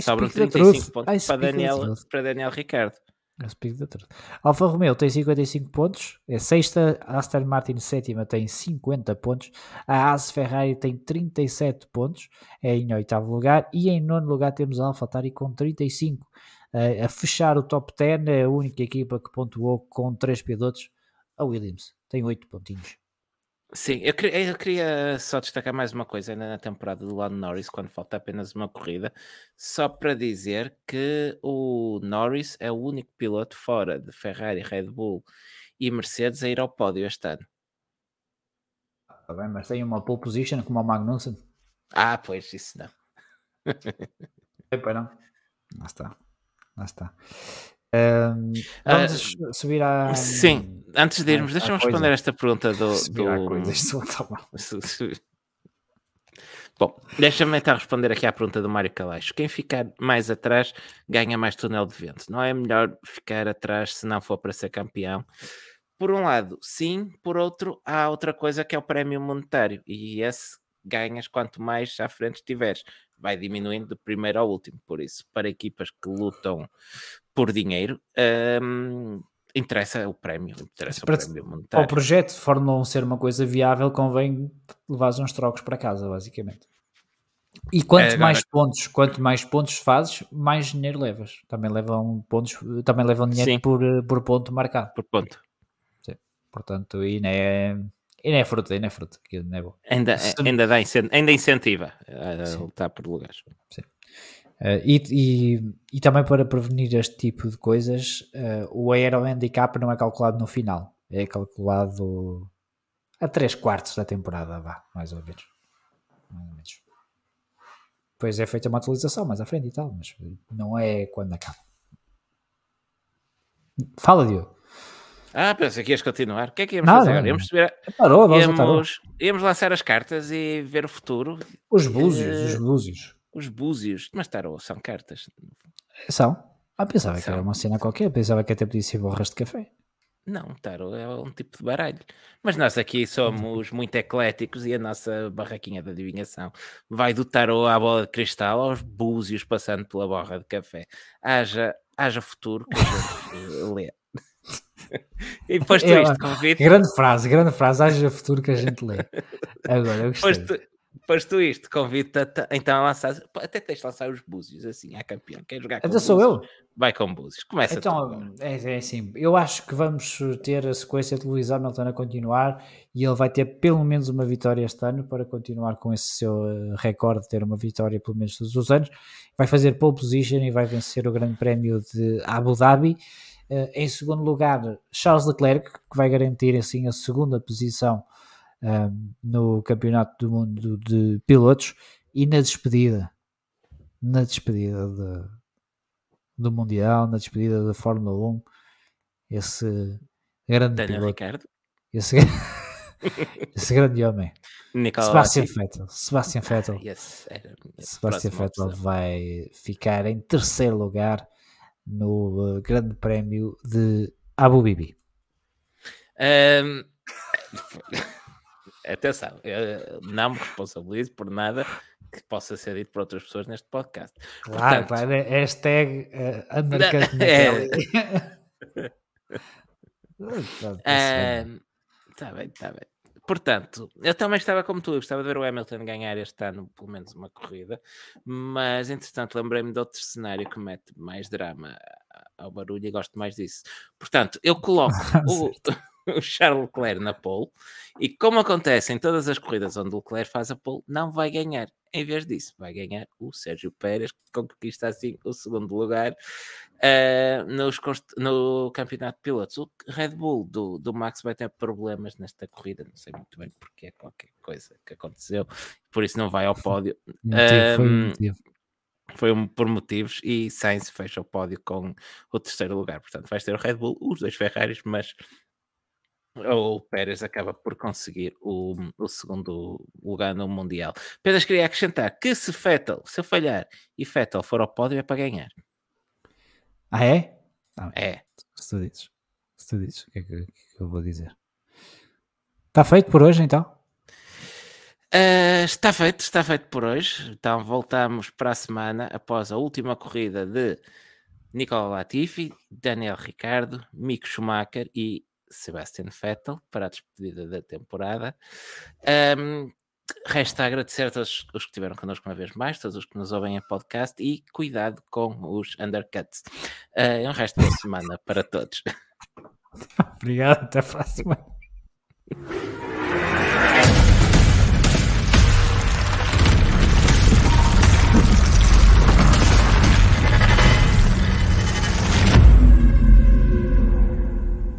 Sobram speak the 35 truth. I pontos para Daniel, para Daniel Ricardo. Truth. Alfa Romeo tem 55 pontos, é sexta. Aston Martin sétima tem 50 pontos. A Haas Ferrari tem 37 pontos, é em oitavo lugar. E em nono lugar temos a AlphaTauri com 35. Uh, a fechar o top 10 é a única equipa que pontuou com 3 pilotos. A Williams tem 8 pontinhos. Sim, eu queria, eu queria só destacar mais uma coisa ainda na temporada do Lando Norris, quando falta apenas uma corrida, só para dizer que o Norris é o único piloto fora de Ferrari, Red Bull e Mercedes a ir ao pódio este ano. Tá bem, mas tem uma pole position como o Magnussen. Ah, pois, isso não. Epa, não. Lá está. Lá está. Ah, vamos subir à. Sim, antes de irmos, deixa-me responder esta pergunta do. Su- Bom, deixa-me então responder aqui à pergunta do Mário Calaixo. Quem ficar mais atrás ganha mais túnel de vento. Não é melhor ficar atrás se não for para ser campeão? Por um lado, sim. Por outro, há outra coisa que é o prémio monetário. E esse ganhas quanto mais à frente estiveres. Vai diminuindo de primeiro ao último. Por isso, para equipas que lutam por dinheiro, hum, interessa o prémio. Interessa o Para- prémio o monetário. projeto de Fórmula 1 ser uma coisa viável, convém levar uns trocos para casa, basicamente. E quanto É, agora- mais pontos, quanto mais pontos fazes, mais dinheiro levas. Também levam pontos, também levam dinheiro Sim. por, por ponto marcado. Por ponto. Portanto, e não é, e não é fruta, e não é fruta, aquilo não é bom. Ainda, Se- ainda, dá ainda incentiva a Sim. lutar por lugares. Uh, e, e, e também para prevenir este tipo de coisas, uh, o Aero Handicap não é calculado no final, é calculado a 3 quartos da temporada, vá, mais ou menos. Mais ou menos. Depois é feita uma atualização mais à frente e tal, mas não é quando acaba. Fala, Diogo. Ah, pensei que ias continuar. O que é que íamos Nada, fazer. Íamos, subir a- Parou, vamos íamos, íamos lançar as cartas e ver o futuro. Os búzios, os Eh, búzios. Os búzios. Mas tarô, são cartas. São? Ah, pensava que São. era uma cena qualquer, pensava que até podia ser borras de café. Não, tarô é um tipo de baralho. Mas nós aqui somos muito ecléticos e a nossa barraquinha de adivinhação vai do tarô à bola de cristal aos búzios passando pela borra de café. Haja, haja futuro que a gente lê. E posto É, isto, convido Grande frase, grande frase, haja futuro que a gente lê. Agora, eu gostei. Posto, isto, convido-te a então lançar. Até tens de lançar os búzios assim, à campeão. Quer jogar com Então sou eu? Vai com búzios. Começa. Então, é, é assim, eu acho que vamos ter a sequência de Luís Hamilton a continuar e ele vai ter pelo menos uma vitória este ano para continuar com esse seu eh, recorde de ter uma vitória pelo menos todos os anos. Vai fazer pole position e vai vencer o Grande Prémio de Abu Dhabi. Eh, em segundo lugar, Charles Leclerc, que vai garantir assim a segunda posição ahm, no Campeonato do Mundo de Pilotos. E na despedida, na despedida de, do Mundial, na despedida da Fórmula 1. Esse grande Daniel piloto, Ricardo, esse, esse grande homem. Nicola Sebastian. Vettel. Sebastian Vettel. Minha Sebastian Vettel vai ficar em terceiro lugar no eh, Grande Prémio de Abu Dhabi. Ahm, Atenção, não me responsabilizo por nada que possa ser dito por outras pessoas neste podcast. Claro, Portanto- claro. é Hashtag eh, undercut É. Está bem, está bem. Portanto, eu também estava como tu, eu gostava de ver o Hamilton ganhar este ano pelo menos uma corrida, mas entretanto lembrei-me de outro cenário que mete mais drama ao barulho e gosto mais disso. Portanto, eu coloco o, o Charles Leclerc na pole e como acontece em todas as corridas onde o Leclerc faz a pole, não vai ganhar. Em vez disso, vai ganhar o Sérgio Pérez, que conquista assim o segundo lugar eh, nos no campeonato de pilotos. O Red Bull do, do Max vai ter problemas nesta corrida, não sei muito bem porque é qualquer coisa que aconteceu, por isso não vai ao pódio. Motivo, foi motivo. Foi um- por motivos e Sainz fecha o pódio com o terceiro lugar. Portanto, vais ter o Red Bull, os dois Ferraris, mas o Pérez acaba por conseguir o, o segundo lugar no Mundial. Apenas queria acrescentar que se Vettel, se eu falhar e Vettel for ao pódio, é para ganhar. Ah, é? Ah, É. se tu dizes. Se tu dizes, o que é que, é que eu vou dizer? Está feito por hoje, então? Ah, está feito, está feito por hoje. Então voltamos para a semana após a última corrida de Nicola Latifi, Daniel Ricardo, Mick Schumacher e Sebastian Vettel para a despedida da temporada. Ahm, resta agradecer a todos os que estiveram connosco uma vez mais, todos os que nos ouvem em podcast e cuidado com os undercuts. É um resto de semana para todos. Obrigado, até a próxima.